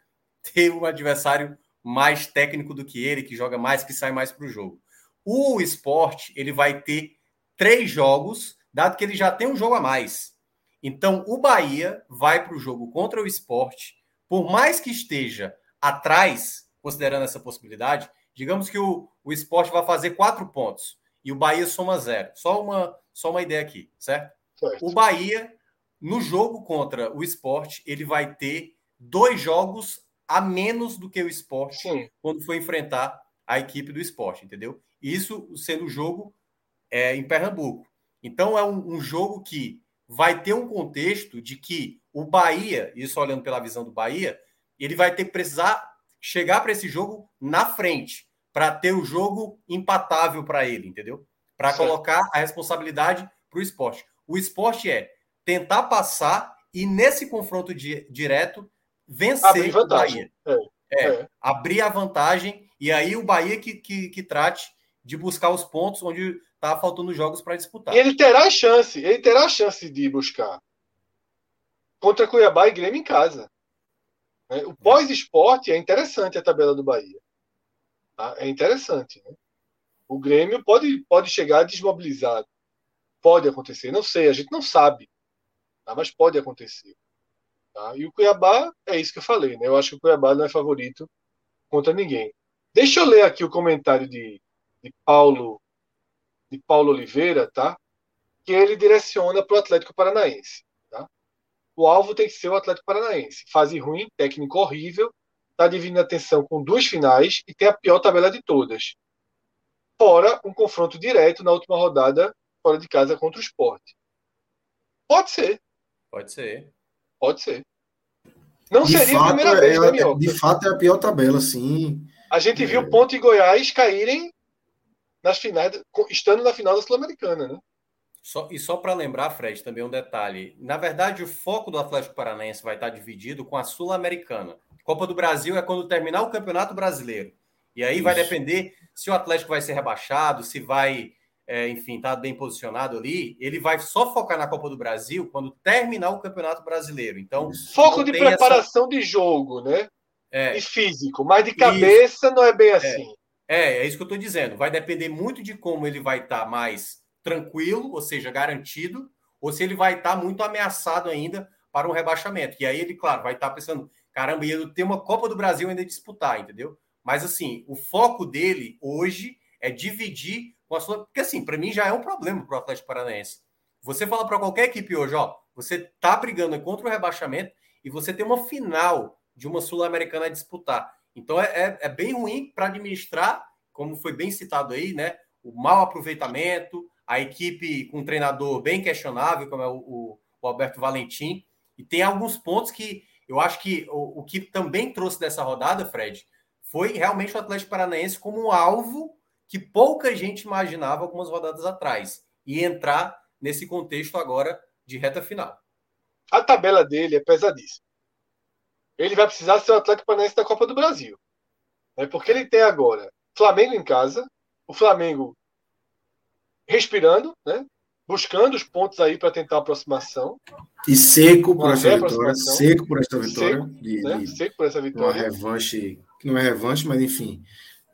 ter um adversário mais técnico do que ele, que joga mais, que sai mais para o jogo. O esporte, ele vai ter três jogos, dado que ele já tem um jogo a mais. Então, o Bahia vai para o jogo contra o esporte, por mais que esteja atrás, considerando essa possibilidade, digamos que o, o esporte vai fazer quatro pontos e o Bahia soma zero. Só uma, só uma ideia aqui, certo? certo? O Bahia, no jogo contra o esporte, ele vai ter dois jogos a menos do que o esporte Sim. quando for enfrentar a equipe do esporte, entendeu? Isso sendo o jogo é, em Pernambuco. Então é um, um, jogo que vai ter um contexto de que o Bahia, isso olhando pela visão do Bahia, ele vai ter que precisar chegar para esse jogo na frente, para ter o jogo empatável para ele, entendeu? Para colocar a responsabilidade para o esporte. O esporte é tentar passar e nesse confronto di direto vencer abrir vantagem. o Bahia. É, é, é, abrir a vantagem e aí o Bahia que, que, que trate de buscar os pontos onde está faltando jogos para disputar. E ele terá a chance, ele terá a chance de buscar contra Cuiabá e Grêmio em casa. Né? O pós-esporte é interessante a tabela do Bahia. Tá? É interessante. Né? O Grêmio pode, pode chegar desmobilizado. Pode acontecer. Não sei, a gente não sabe. Tá? Mas pode acontecer. Tá? E o Cuiabá, é isso que eu falei. Né? Eu acho que o Cuiabá não é favorito contra ninguém. Deixa eu ler aqui o comentário de, de Paulo de Paulo Oliveira, tá? Que ele direciona para o Atlético Paranaense. Tá? O alvo tem que ser o Atlético Paranaense. Fase ruim, técnico horrível, está dividindo atenção com duas finais e tem a pior tabela de todas. Fora um confronto direto na última rodada, fora de casa contra o esporte. Pode ser. Pode ser. Pode ser. Não de seria fato, a primeira vez, é, né, De fato, é a pior tabela, sim. A gente é. viu Ponte e Goiás caírem nas finais, estando na final da Sul-Americana, né? Só, e só para lembrar, Fred, também um detalhe. Na verdade, o foco do Atlético Paranaense vai estar dividido com a Sul-Americana. Copa do Brasil é quando terminar o Campeonato Brasileiro. E aí Isso. vai depender se o Atlético vai ser rebaixado, se vai, é, enfim, estar tá bem posicionado ali. Ele vai só focar na Copa do Brasil quando terminar o Campeonato Brasileiro. Então, foco de preparação essa... de jogo, né? É. E físico, mas de cabeça Isso. não é bem é. assim. É, é isso que eu estou dizendo. Vai depender muito de como ele vai estar tá mais tranquilo, ou seja, garantido, ou se ele vai estar tá muito ameaçado ainda para um rebaixamento. E aí ele, claro, vai estar tá pensando, caramba, ia ter uma Copa do Brasil ainda disputar, entendeu? Mas assim, o foco dele hoje é dividir com a sua. Porque assim, para mim já é um problema para o Atlético Paranaense. Você fala para qualquer equipe hoje, ó, você tá brigando contra o rebaixamento e você tem uma final de uma Sul-Americana a disputar. Então é, é, é bem ruim para administrar, como foi bem citado aí, né? O mau aproveitamento, a equipe com um treinador bem questionável, como é o, o, o Alberto Valentim. E tem alguns pontos que eu acho que o, o, que também trouxe dessa rodada, Fred, foi realmente o Atlético Paranaense como um alvo que pouca gente imaginava algumas rodadas atrás. E entrar nesse contexto agora de reta final. A tabela dele é pesadíssima ele vai precisar ser o Atlético Paranaense da Copa do Brasil. Né? Porque ele tem agora Flamengo em casa, o Flamengo respirando, né? buscando os pontos aí para tentar a aproximação. E seco por essa vitória. Seco por essa vitória. Seco, de, né? de, seco por essa vitória. Uma revanche, que não é revanche, mas enfim.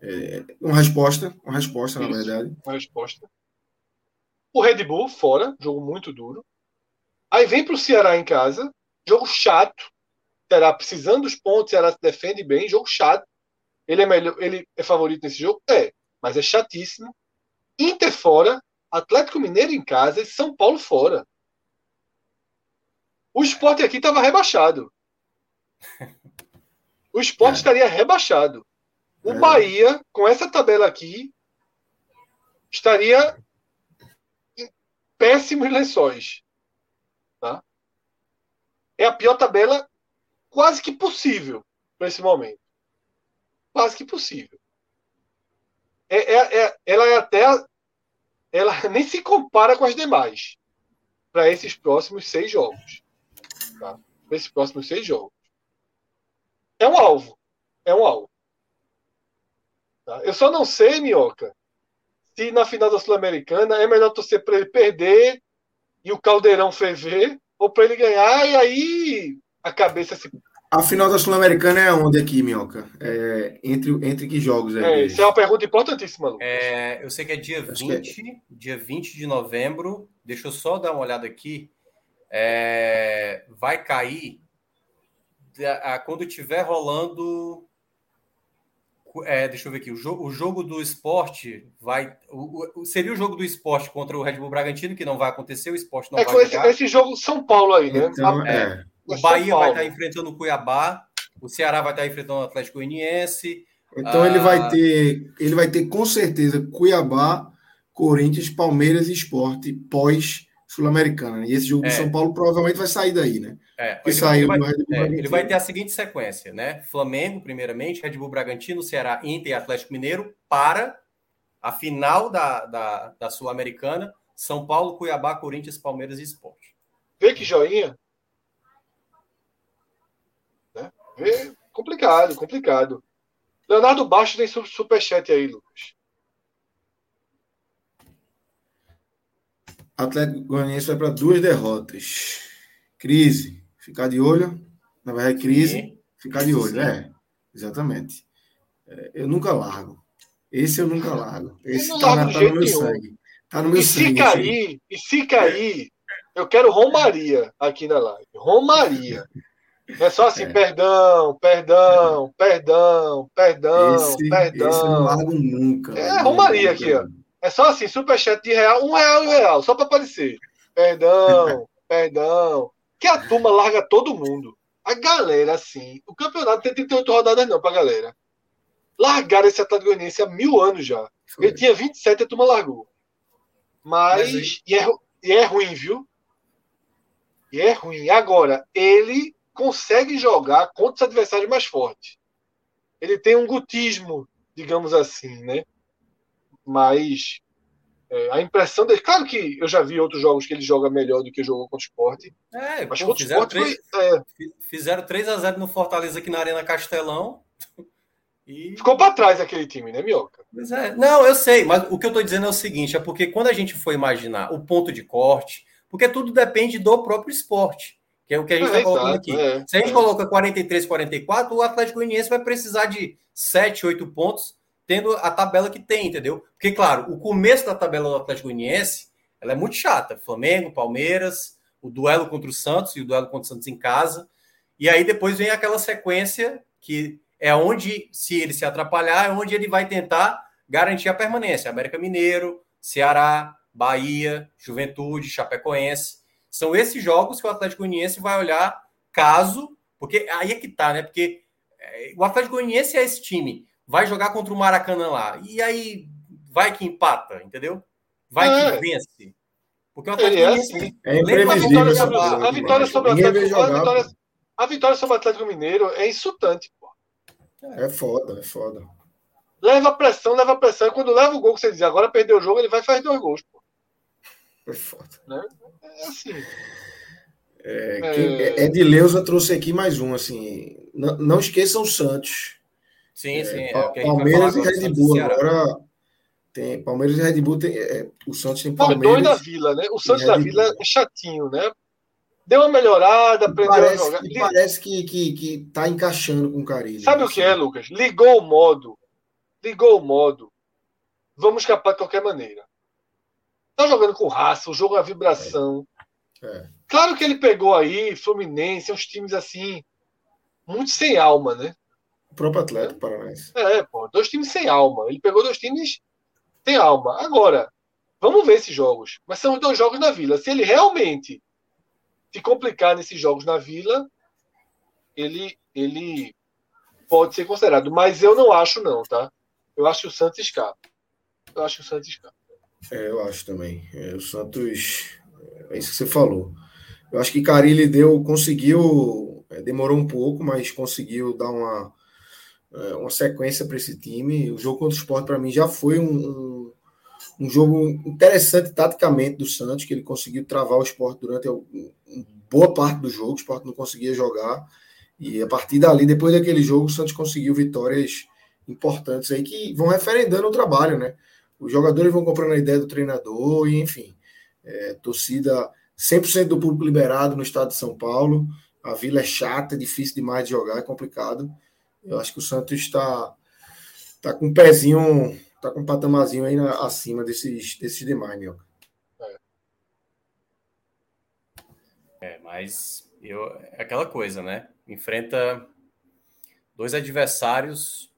É uma resposta, uma resposta, na verdade. Uma resposta. O Red Bull fora, jogo muito duro. Aí vem para o Ceará em casa, jogo chato, terá precisando dos pontos, ela se defende bem, jogo chato. Ele é melhor, ele é favorito nesse jogo? É, mas é chatíssimo. Inter fora, Atlético Mineiro em casa e São Paulo fora. O esporte aqui estava rebaixado. O esporte é. estaria rebaixado. O. Bahia, com essa tabela aqui, estaria em péssimos lençóis. Tá? É a pior tabela quase que possível para esse momento. Quase que possível. É, é, é, ela é até. Ela nem se compara com as demais para esses próximos seis jogos. Tá? Para esses próximos seis jogos. É um alvo. É um alvo. Tá? Eu só não sei, Minhoca, se na final da Sul-Americana é melhor torcer para ele perder e o Caldeirão ferver, ou para ele ganhar e aí a cabeça se. A final da Sul-Americana é onde aqui, Minhoca? É, entre, entre que jogos? É, isso é uma pergunta importantíssima, Lucas. É, eu sei que é dia Acho 20, é... dia 20 de novembro. Deixa eu só dar uma olhada aqui. É, vai cair quando tiver rolando é, deixa eu ver aqui. O jogo, o jogo do esporte vai. O, o, seria o jogo do esporte contra o Red Bull Bragantino, que não vai acontecer, o esporte não é, vai esse, esse, jogo São Paulo aí, né? Então, é. O Bahia vai estar enfrentando o Cuiabá, o Ceará vai estar enfrentando o Atlético Goianiense. Então ah, ele vai ter, ele vai ter com certeza Cuiabá, Corinthians, Palmeiras e Esporte pós Sul-Americana. E esse jogo é. do São Paulo provavelmente vai sair daí, né? É, ele, saiu vai, é, ele vai ter a seguinte sequência, né? Flamengo, primeiramente, Red Bull Bragantino, Ceará, Inter e Atlético Mineiro para a final da, da, da Sul-Americana, São Paulo, Cuiabá, Corinthians, Palmeiras e Esporte. Vê que joinha. Né? Vê, complicado, complicado. Leonardo Baixo tem superchat aí, Lucas. Atlético Goianiense vai para duas derrotas. Crise. Ficar de olho. Na verdade, crise. Sim. Ficar de olho. É, exatamente. É, eu nunca largo. Esse eu nunca largo. Esse tá, na, tá no meu sangue. Tá no meu e sangue. Se cair, e se cair, eu quero Romaria aqui na live. Romaria. É só assim, é. perdão, perdão, perdão, perdão, esse, perdão. Esse eu não largo nunca. É Romaria aqui, ó. É só assim, superchat de real, um real e um real, só para aparecer. Perdão, perdão. Que a turma larga todo mundo. A galera, assim, o campeonato tem 38 rodadas não pra galera. Largaram esse Atlético Goianiense há mil anos já. Foi. Ele tinha 27 e a turma largou. Mas, Mas e, é, e é ruim, viu? E é ruim. Agora, ele consegue jogar contra os adversários mais fortes. Ele tem um gutismo, digamos assim, né? Mas é, a impressão dele. Claro que eu já vi outros jogos que ele joga melhor do que jogou contra o esporte. É, mas pô, fizeram, 3, foi, é... fizeram 3 a 0 no Fortaleza aqui na Arena Castelão. E... Ficou para trás aquele time, né, Mioca? Pois é. Não, eu sei, mas o que eu estou dizendo é o seguinte: é porque quando a gente for imaginar o ponto de corte, porque tudo depende do próprio esporte, que é o que a gente está é, colocando aqui. É, Se a gente é. coloca 43, 44, o Atlético Goianiense vai precisar de 7, 8 pontos tendo a tabela que tem, entendeu? Porque, claro, o começo da tabela do Atlético Goianiense ela é muito chata. Flamengo, Palmeiras, o duelo contra o Santos e o duelo contra o Santos em casa. E aí depois vem aquela sequência que é onde, se ele se atrapalhar, é onde ele vai tentar garantir a permanência. América Mineiro, Ceará, Bahia, Juventude, Chapecoense. São esses jogos que o Atlético Goianiense vai olhar caso, porque aí é que tá, né? Porque é, o Atlético Goianiense é esse time vai jogar contra o Maracanã lá. E aí vai que empata, entendeu? Vai é. que vence. Porque o Atlético é, assim. é imprevisível. A vitória sobre, a vitória sobre o Atlético, a vitória, a vitória sobre o Atlético Mineiro é insultante, pô. É foda, é foda. Leva pressão, leva pressão. E quando leva o gol, que você diz, agora perdeu o jogo, ele vai fazer dois gols, pô. É foda. Né? É assim. É, é... Edileuza trouxe aqui mais um, assim. Não, não esqueçam o Santos. Sim, é, sim. É, Palmeiras e Red Bull. Agora tem Palmeiras e Red Bull. Tem, é, o Santos tem Palmeiras. Dois da Vila, né? O Santos da Vila é chatinho, né? Deu uma melhorada, aprendeu parece, a jogar. Parece que, que, que tá encaixando com o Carilho. Sabe o que é, Lucas? Ligou o modo. Ligou o modo. Vamos escapar de qualquer maneira. Tá jogando com raça, o jogo é vibração. É. É. Claro que ele pegou aí Fluminense, uns times assim, muito sem alma, né? O próprio Atlético Paranaense. É, pô, dois times sem alma. Ele pegou dois times sem alma. Agora, vamos ver esses jogos. Mas são dois jogos na Vila. Se ele realmente se complicar nesses jogos na Vila, ele, ele pode ser considerado. Mas eu não acho, não, tá? Eu acho que o Santos escapa. Eu acho que o Santos escapa. É, eu acho também. É, o Santos. É isso que você falou. Eu acho que Carilli deu, conseguiu. É, demorou um pouco, mas conseguiu dar uma uma sequência para esse time. O jogo contra o Sport, para mim, já foi um, um, um, jogo interessante taticamente do Santos, que ele conseguiu travar o Sport durante boa parte do jogo. O Sport não conseguia jogar. E a partir dali, depois daquele jogo, o Santos conseguiu vitórias importantes aí que vão referendando o trabalho, né? Os jogadores vão comprando a ideia do treinador e, enfim, é, torcida 100% do público liberado no estado de São Paulo. A Vila é chata, é difícil demais de jogar, é complicado. Eu acho que o Santos está tá com um pezinho, tá com um patamarzinho aí na, acima desses, desses demais, meu. É. é, mas eu, é aquela coisa, né? Enfrenta dois adversários.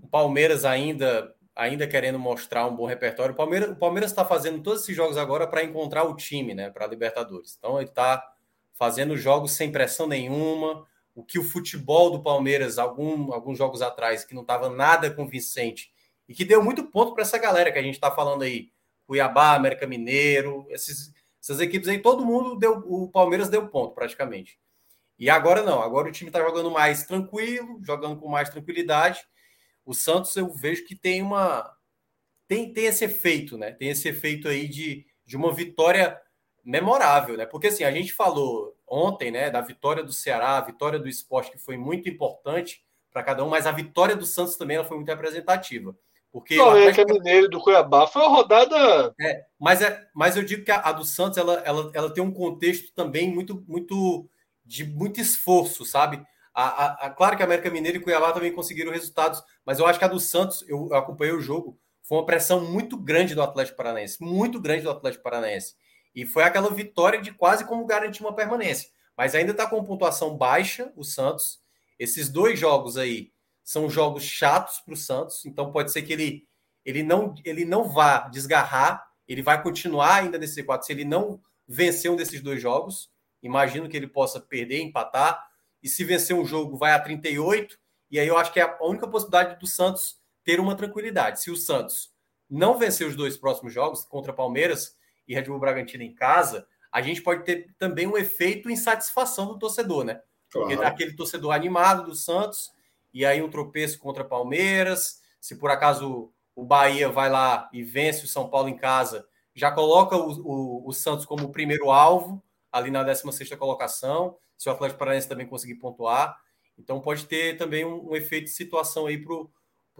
O Palmeiras ainda ainda querendo mostrar um bom repertório. O Palmeiras o Palmeiras está fazendo todos esses jogos agora para encontrar o time, né? Para Libertadores. Então ele está fazendo jogos sem pressão nenhuma. O que o futebol do Palmeiras, algum, alguns jogos atrás, que não estava nada convincente e que deu muito ponto para essa galera que a gente está falando aí. Cuiabá, América Mineiro, esses, essas equipes aí, todo mundo deu. O Palmeiras deu ponto praticamente. E agora não, agora o time está jogando mais tranquilo, jogando com mais tranquilidade. O Santos eu vejo que tem uma. Tem, tem esse efeito, né? Tem esse efeito aí de, de uma vitória memorável, né? Porque assim, a gente falou ontem, né, da vitória do Ceará, a vitória do esporte, que foi muito importante para cada um, mas a vitória do Santos também ela foi muito representativa. Porque o Atlético Mineiro do Cuiabá foi uma rodada. É, mas, é, mas eu digo que a, a, do Santos ela, ela, ela tem um contexto também muito, muito de muito esforço, sabe? A, a, a, claro que a América Mineiro e Cuiabá também conseguiram resultados, mas eu acho que a do Santos, eu, eu acompanhei o jogo, foi uma pressão muito grande do Atlético Paranaense, muito grande do Atlético Paranaense. E foi aquela vitória de quase como garantir uma permanência. Mas ainda está com pontuação baixa o Santos. Esses dois jogos aí são jogos chatos para o Santos, então pode ser que ele, ele, não, ele não vá desgarrar, ele vai continuar ainda nesse C4 se ele não vencer um desses dois jogos. Imagino que ele possa perder, empatar. E se vencer um jogo, vai a 38. E aí eu acho que é a única possibilidade do Santos ter uma tranquilidade. Se o Santos não vencer os dois próximos jogos contra Palmeiras e Red Bull Bragantino em casa, a gente pode ter também um efeito insatisfação do torcedor, né? Claro. Aquele torcedor animado do Santos, e aí um tropeço contra Palmeiras. Se por acaso o Bahia vai lá e vence o São Paulo em casa, já coloca o, o, o Santos como o primeiro alvo, ali na 16 colocação, se o Atlético Paranaense também conseguir pontuar. Então pode ter também um, um efeito de situação aí para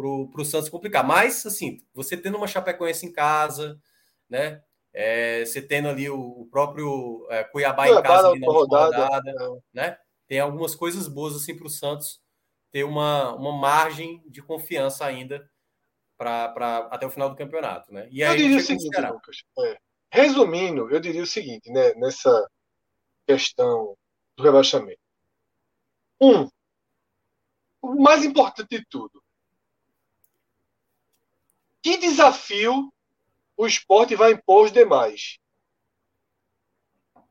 o Santos complicar. Mas, assim, você tendo uma Chapecoense em casa, né? É, você tendo ali o, o próprio é, Cuiabá, Cuiabá em casa ali na rodada, rodada né? Tem algumas coisas boas assim para o Santos ter uma, uma margem de confiança ainda para até o final do campeonato, né? E aí eu diria o seguinte, Lucas, é, resumindo, eu diria o seguinte, né? Nessa questão do rebaixamento. Um, o mais importante de tudo. Que desafio o esporte vai impor aos demais?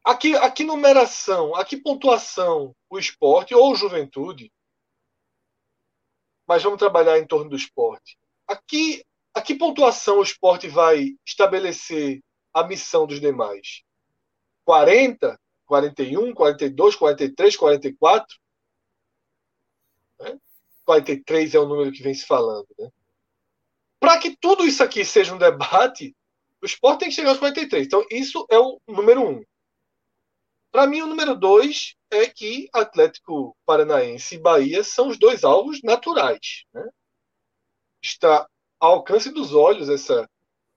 Aqui, aqui numeração, aqui pontuação o esporte ou juventude, mas vamos trabalhar em torno do esporte. Aqui, aqui pontuação o esporte vai estabelecer a missão dos demais? 40? 41, 42, 43, 44. Né? 43 é o número que vem se falando. Né? Para que tudo isso aqui seja um debate, o esporte tem que chegar aos 43. Então, isso é o número um. Para mim, o número dois é que Atlético Paranaense e Bahia são os dois alvos naturais. Né? Está ao alcance dos olhos essa,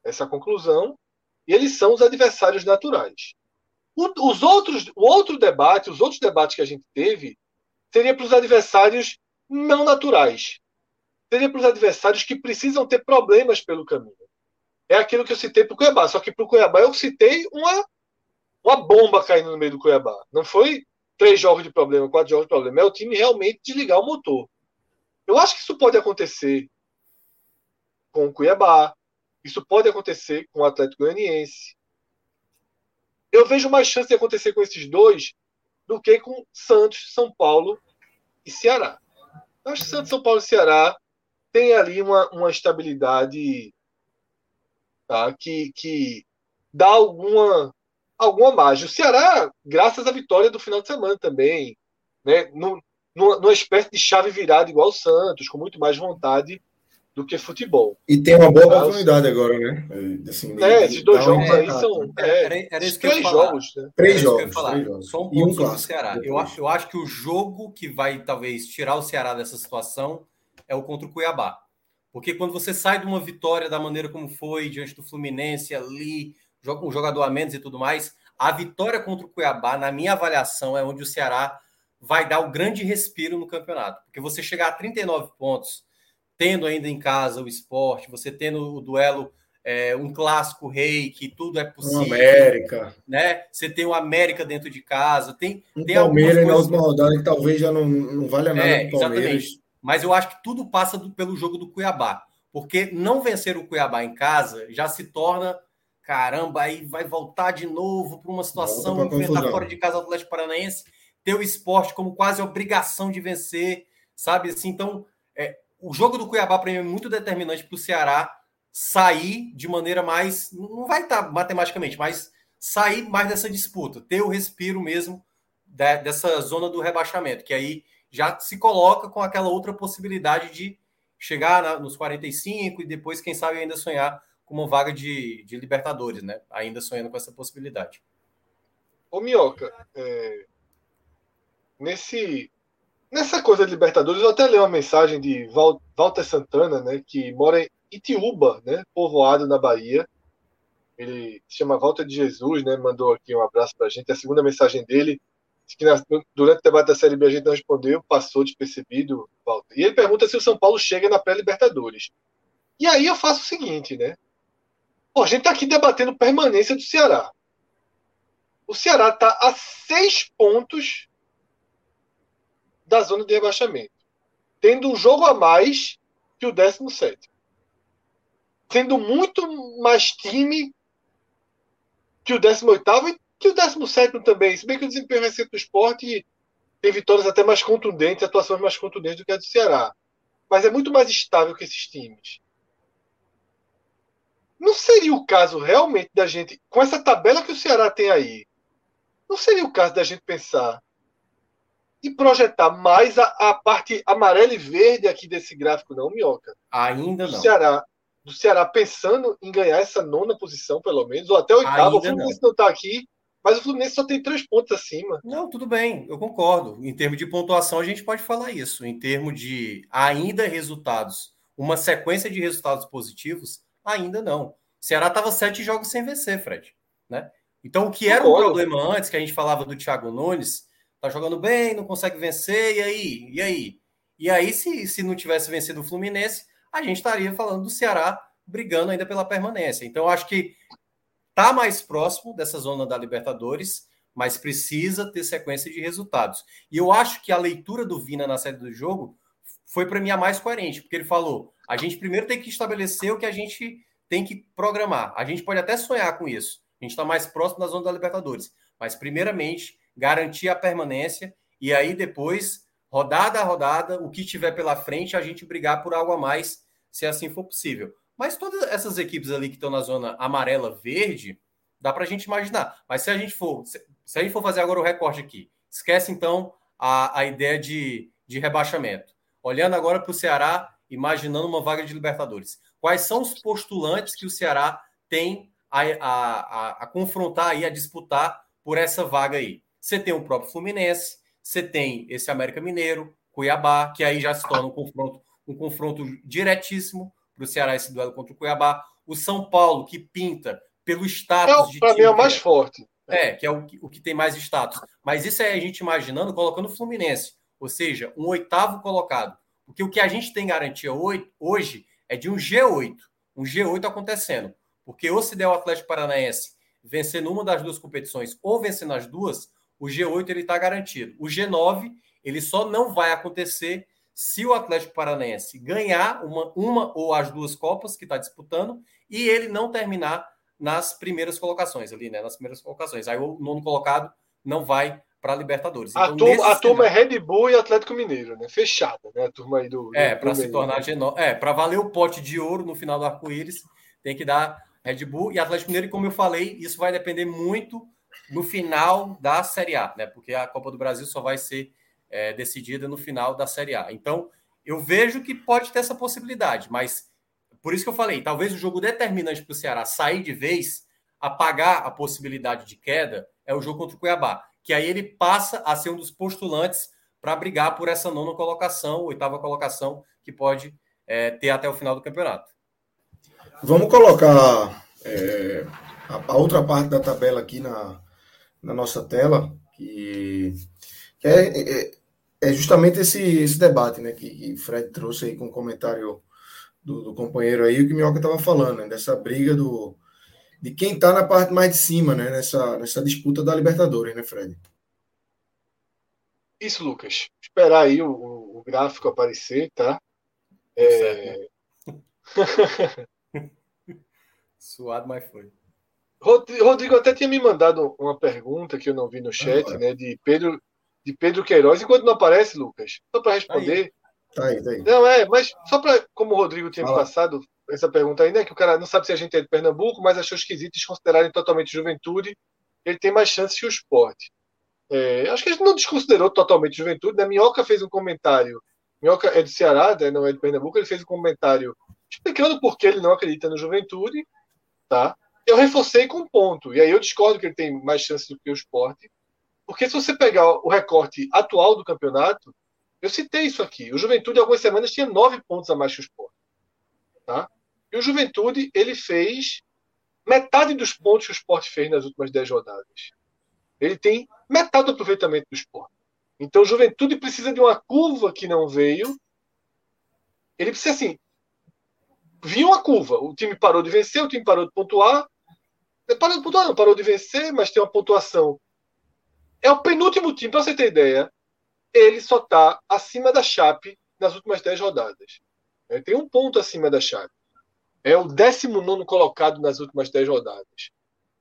essa conclusão, e eles são os adversários naturais. O, os outros, o outro debate, os outros debates que a gente teve, seria para os adversários não naturais. Seria para os adversários que precisam ter problemas pelo caminho. É aquilo que eu citei para o Cuiabá. Só que para o Cuiabá eu citei uma, uma bomba caindo no meio do Cuiabá. Não foi três jogos de problema, quatro jogos de problema. É o time realmente desligar o motor. Eu acho que isso pode acontecer com o Cuiabá. Isso pode acontecer com o Atlético Goianiense eu vejo mais chance de acontecer com esses dois do que com Santos, São Paulo e Ceará. Eu acho que Santos, São Paulo e Ceará tem ali uma, uma estabilidade tá, que, que dá alguma, alguma margem. O Ceará, graças à vitória do final de semana também, né, no, numa espécie de chave virada igual o Santos, com muito mais vontade do que futebol. E tem uma boa oportunidade agora, né? Assim, é, esses dois jogos aí são. É, era, era isso três jogos, né? Três jogos, três jogos. Só um ponto um sobre o Ceará. Eu acho, eu acho que o jogo que vai talvez tirar o Ceará dessa situação é o contra o Cuiabá. Porque quando você sai de uma vitória da maneira como foi, diante do Fluminense ali, um jogador a menos e tudo mais, a vitória contra o Cuiabá, na minha avaliação, é onde o Ceará vai dar o grande respiro no campeonato. Porque você chegar a 39 pontos, tendo ainda em casa o esporte, você tendo o duelo, é, um clássico rei, que tudo é possível. América. Né? Você tem o América dentro de casa, tem. Um tem Palmeiras na última rodada que talvez já não, não valha nada é, Exatamente. Mas eu acho que tudo passa do, pelo jogo do Cuiabá. Porque não vencer o Cuiabá em casa já se torna caramba, aí vai voltar de novo para uma situação, enfrentar fora de casa o Atlético Paranaense, ter o esporte como quase obrigação de vencer, sabe? Assim, então, é, o jogo do Cuiabá para mim é muito determinante para o Ceará sair de maneira mais. Não vai estar tá matematicamente, mas sair mais dessa disputa, ter o respiro mesmo de, dessa zona do rebaixamento, que aí já se coloca com aquela outra possibilidade de chegar na, nos 45 e depois, quem sabe, ainda sonhar com uma vaga de, de Libertadores, né? Ainda sonhando com essa possibilidade. Ô, Minhoca, é... nesse, nessa coisa de Libertadores, eu até li uma mensagem de Val, Walter Santana, né? Que mora em Itiúba, né? Povoado na Bahia. Ele se chama Walter de Jesus, né? Mandou aqui um abraço pra gente. A segunda mensagem dele que na, durante o debate da Série B a gente não respondeu, passou despercebido. E ele pergunta se o São Paulo chega na pré-Libertadores. E aí eu faço o seguinte, né? Pô, a gente está aqui debatendo permanência do Ceará. O Ceará está a seis pontos da zona de rebaixamento, tendo um jogo a mais que o 17. Tendo muito mais time que o 18 e que o 17 também. Se bem que o desempenho recente do esporte tem vitórias até mais contundentes, atuações mais contundentes do que a do Ceará. Mas é muito mais estável que esses times. Não seria o caso realmente da gente, com essa tabela que o Ceará tem aí, não seria o caso da gente pensar e projetar mais a, a parte amarela e verde aqui desse gráfico, não, Minhoca? Ainda do não. Ceará, do Ceará pensando em ganhar essa nona posição, pelo menos, ou até oitava. O Fluminense não está aqui, mas o Fluminense só tem três pontos acima. Não, tudo bem, eu concordo. Em termos de pontuação, a gente pode falar isso. Em termos de ainda resultados, uma sequência de resultados positivos, Ainda não. O Ceará estava sete jogos sem vencer, Fred. Né? Então, o que era um problema antes, que a gente falava do Thiago Nunes, tá jogando bem, não consegue vencer, e aí? E aí? E aí, se, se não tivesse vencido o Fluminense, a gente estaria falando do Ceará brigando ainda pela permanência. Então, acho que tá mais próximo dessa zona da Libertadores, mas precisa ter sequência de resultados. E eu acho que a leitura do Vina na série do jogo foi para mim a mais coerente, porque ele falou: a gente primeiro tem que estabelecer o que a gente tem que programar. A gente pode até sonhar com isso. A gente está mais próximo da zona da Libertadores. Mas, primeiramente, garantir a permanência e aí depois, rodada a rodada, o que tiver pela frente, a gente brigar por algo a mais, se assim for possível. Mas todas essas equipes ali que estão na zona amarela, verde, dá para a gente imaginar. Mas se a gente for, se a gente for fazer agora o recorte aqui, esquece então a, a ideia de, de rebaixamento. Olhando agora para o Ceará imaginando uma vaga de Libertadores. Quais são os postulantes que o Ceará tem a, a, a, a confrontar e a disputar por essa vaga aí? Você tem o próprio Fluminense, você tem esse América Mineiro, Cuiabá, que aí já se torna um confronto, um confronto diretíssimo para o Ceará esse duelo contra o Cuiabá. O São Paulo, que pinta pelo status é, de. Para mim é o mais é, forte. É, que é o, o que tem mais status. Mas isso é a gente imaginando colocando o Fluminense, ou seja, um oitavo colocado. Porque o que a gente tem garantia hoje é de um G8, um G8 acontecendo. Porque ou se der o Atlético Paranaense vencer numa das duas competições ou vencer nas duas, o G8 ele está garantido. O G9 ele só não vai acontecer se o Atlético Paranaense ganhar uma, uma ou as duas Copas que está disputando e ele não terminar nas primeiras colocações ali, né? Nas primeiras colocações. Aí o nono colocado não vai para a Libertadores. Então, a, turma, a turma é Red Bull e Atlético Mineiro, né? Fechada, né? A turma aí do. É, para se tornar G9. É, para valer o pote de ouro no final do arco-íris, tem que dar Red Bull e Atlético Mineiro. E como eu falei, isso vai depender muito no final da Série A, né? Porque a Copa do Brasil só vai ser é, decidida no final da Série A. Então, eu vejo que pode ter essa possibilidade, mas por isso que eu falei, talvez o jogo determinante para o Ceará sair de vez, apagar a possibilidade de queda, é o jogo contra o Cuiabá que aí ele passa a ser um dos postulantes para brigar por essa nona colocação, oitava colocação, que pode é, ter até o final do campeonato. Vamos colocar é, a, a, outra parte da tabela aqui na, na nossa tela, que, que é, é, é, justamente esse, esse debate né, que, que Fred trouxe aí com o comentário do, do companheiro aí, o que o Minhoca estava falando, né, dessa briga do, de quem está na parte mais de cima, né, nessa, nessa disputa da Libertadores, né, Fred? Isso, Lucas. Esperar aí o, o gráfico aparecer, tá? É... Suado, mas foi. Rodrigo até tinha me mandado uma pergunta que eu não vi no chat, ah, né? De Pedro, de Pedro Queiroz. Enquanto não aparece, Lucas, só para responder. Tá aí, tá aí. Não, é, mas só para. Como o Rodrigo tinha passado essa pergunta aí, né? Que o cara não sabe se a gente é de Pernambuco, mas achou esquisito desconsiderarem totalmente juventude. Ele tem mais chances que o esporte. É, acho que a gente não desconsiderou totalmente juventude, né? Minhoca fez um comentário. Minhoca é do Ceará, né? não é de Pernambuco, ele fez um comentário explicando por que ele não acredita no juventude, tá? Eu reforcei com um ponto, e aí eu discordo que ele tem mais chances do que o esporte, porque se você pegar o recorte atual do campeonato, eu citei isso aqui. O Juventude, algumas semanas, tinha nove pontos a mais que o esporte. Tá? E o Juventude, ele fez metade dos pontos que o esporte fez nas últimas dez rodadas. Ele tem metade do aproveitamento do esporte. Então, o Juventude precisa de uma curva que não veio. Ele precisa, assim, vir uma curva. O time parou de vencer, o time parou de pontuar. Parou de pontuar, não, parou de vencer, mas tem uma pontuação. É o penúltimo time, para você ter ideia. Ele só está acima da Chape nas últimas 10 rodadas. Ele tem um ponto acima da Chape. É o 19 colocado nas últimas 10 rodadas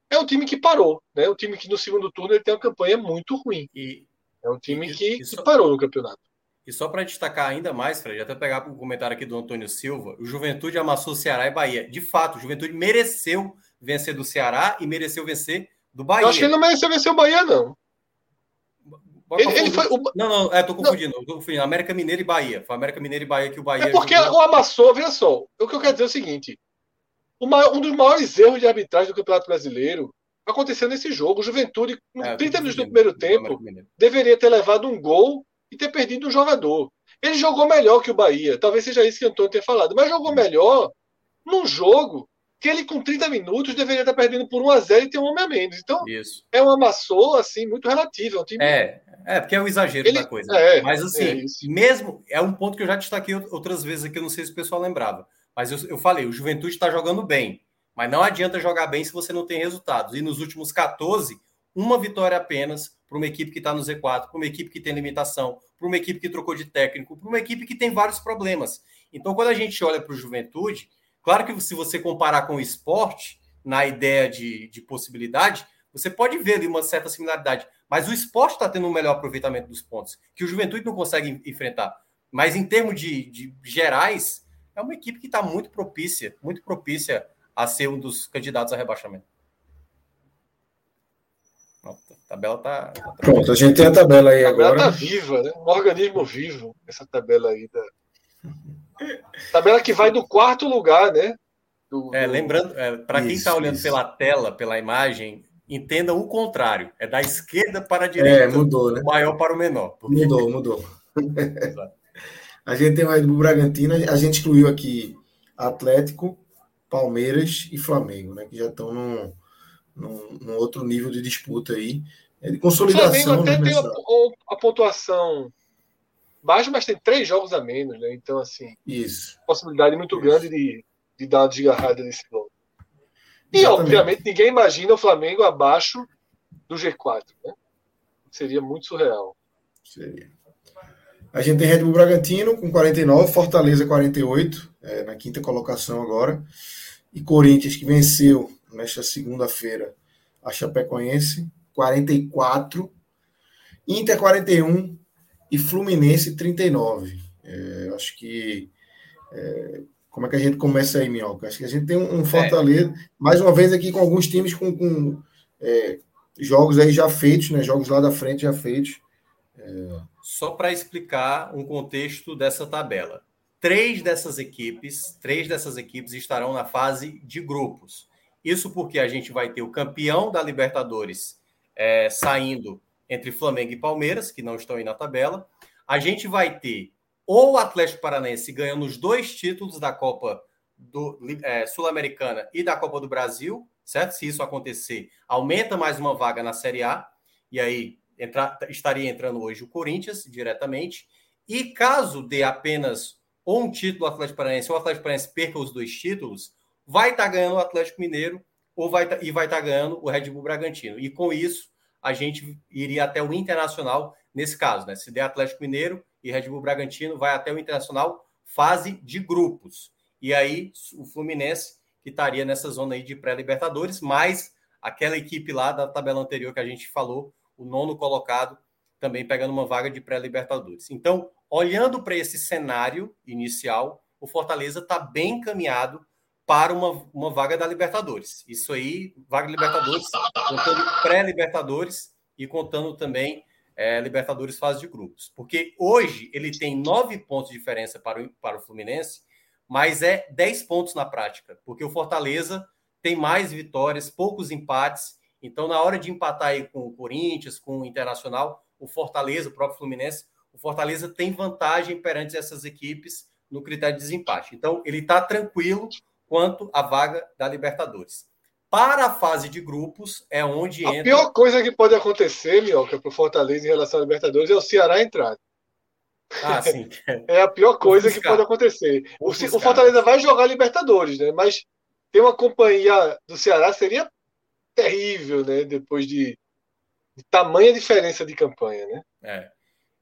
é um time que parou, né? É um time que no segundo turno ele tem uma campanha muito ruim. E é um time que, que parou no campeonato. E só para destacar ainda mais, Fred, até pegar um comentário aqui do Antônio Silva, o Juventude amassou Ceará e Bahia. De fato, o Juventude mereceu vencer do Ceará e mereceu vencer do Bahia. Eu acho que ele não mereceu vencer o Bahia, não. Ele, ele, foi, o... Não, não, é, tô confundindo, não. tô confundindo. América Mineira e Bahia. Foi América Mineira e Bahia que o Bahia. É porque jogou... o amassou, veja só. O que eu quero dizer é o seguinte: Maior, um dos maiores erros de arbitragem do Campeonato Brasileiro aconteceu nesse jogo. O Juventude, com é, 30 minutos do primeiro tempo, deveria ter levado um gol e ter perdido um jogador. Ele jogou melhor que o Bahia. Talvez seja isso que o Antônio tenha falado. Mas jogou melhor num jogo que ele, com 30 minutos, deveria estar perdendo por 1 a 0 e ter um homem a menos. Então, isso. é uma amassou, assim, muito relativo. É, um time... é, é, porque é o exagero ele... da coisa. É, Mas, assim, é mesmo... É um ponto que eu já destaquei outras vezes aqui, eu não sei se o pessoal lembrava. Mas eu, eu falei, o Juventude está jogando bem. Mas não adianta jogar bem se você não tem resultados. E nos últimos 14, uma vitória apenas para uma equipe que está no Z4, para uma equipe que tem limitação, para uma equipe que trocou de técnico, para uma equipe que tem vários problemas. Então, quando a gente olha para o Juventude, claro que se você comparar com o esporte, na ideia de, de possibilidade, você pode ver ali uma certa similaridade. Mas o esporte está tendo um melhor aproveitamento dos pontos, que o Juventude não consegue enfrentar. Mas em termos de, de gerais, é uma equipe que está muito propícia, muito propícia a ser um dos candidatos a rebaixamento. A tabela tá, tá Pronto, a gente tem a tabela aí a tabela agora. Tá viva, né? Um organismo vivo, essa tabela aí. Da... Tabela que vai do quarto lugar, né? Do, é, lembrando, é, para quem está olhando isso. pela tela, pela imagem, entenda o contrário. É da esquerda para a direita. É, mudou, né? Do maior para o menor. Porque... Mudou, mudou. a gente tem o Red Bull Bragantino, a gente excluiu aqui Atlético, Palmeiras e Flamengo, né? Que já estão num, num, num outro nível de disputa aí. É de consolidação. O Flamengo até né, tem a, a, pontuação baixa, mas tem três jogos a menos, né? Então, assim. Isso. Possibilidade muito Isso. grande de, de dar uma desgarrada nesse jogo. E, Exatamente. obviamente, ninguém imagina o Flamengo abaixo do G4, né? Seria muito surreal. Seria. A gente tem Red Bull Bragantino com 49, Fortaleza 48, é, na quinta colocação agora e Corinthians, que venceu nesta segunda-feira a Chapecoense, 44, Inter 41 e Fluminense 39. É, acho que. É, como é que a gente começa aí, Minhoca? Acho que a gente tem um, um Fortaleza, é. mais uma vez aqui com alguns times com, com é, jogos aí já feitos, né? Jogos lá da frente já feitos. É. Só para explicar um contexto dessa tabela três dessas equipes, três dessas equipes estarão na fase de grupos. Isso porque a gente vai ter o campeão da Libertadores é, saindo entre Flamengo e Palmeiras, que não estão aí na tabela. A gente vai ter ou o Atlético Paranaense ganhando os dois títulos da Copa é, Sul-Americana e da Copa do Brasil, certo? Se isso acontecer, aumenta mais uma vaga na Série A, e aí entra, estaria entrando hoje o Corinthians diretamente. E caso dê apenas um título do Atlético Paranaense ou o Atlético Paranaense perca os dois títulos, vai estar tá ganhando o Atlético Mineiro ou vai tá, e vai estar tá ganhando o Red Bull Bragantino. E com isso, a gente iria até o Internacional nesse caso, né? Se der Atlético Mineiro e Red Bull Bragantino, vai até o Internacional fase de grupos. E aí o Fluminense que estaria nessa zona aí de pré-libertadores, mais aquela equipe lá da tabela anterior que a gente falou, o nono colocado, também pegando uma vaga de pré-libertadores. Então, olhando para esse cenário inicial, o Fortaleza está bem encaminhado para uma, uma vaga da Libertadores. Isso aí, vaga Libertadores, contando pré-Libertadores e contando também é, Libertadores fase de grupos. Porque hoje ele tem nove pontos de diferença para o, para o Fluminense, mas é dez pontos na prática, porque o Fortaleza tem mais vitórias, poucos empates. Então, na hora de empatar aí com o Corinthians, com o Internacional, o Fortaleza, o próprio Fluminense, o Fortaleza tem vantagem perante essas equipes no critério de desempate. Então, ele está tranquilo quanto à vaga da Libertadores. Para a fase de grupos é onde a entra. A pior coisa que pode acontecer, Mioca, para o Fortaleza em relação à Libertadores é o Ceará entrar. Ah, sim. é a pior coisa que pode acontecer. O, o, Fortaleza vai jogar Libertadores, né? Mas ter uma companhia do Ceará seria terrível, né? Depois de, de tamanha diferença de campanha, né? É.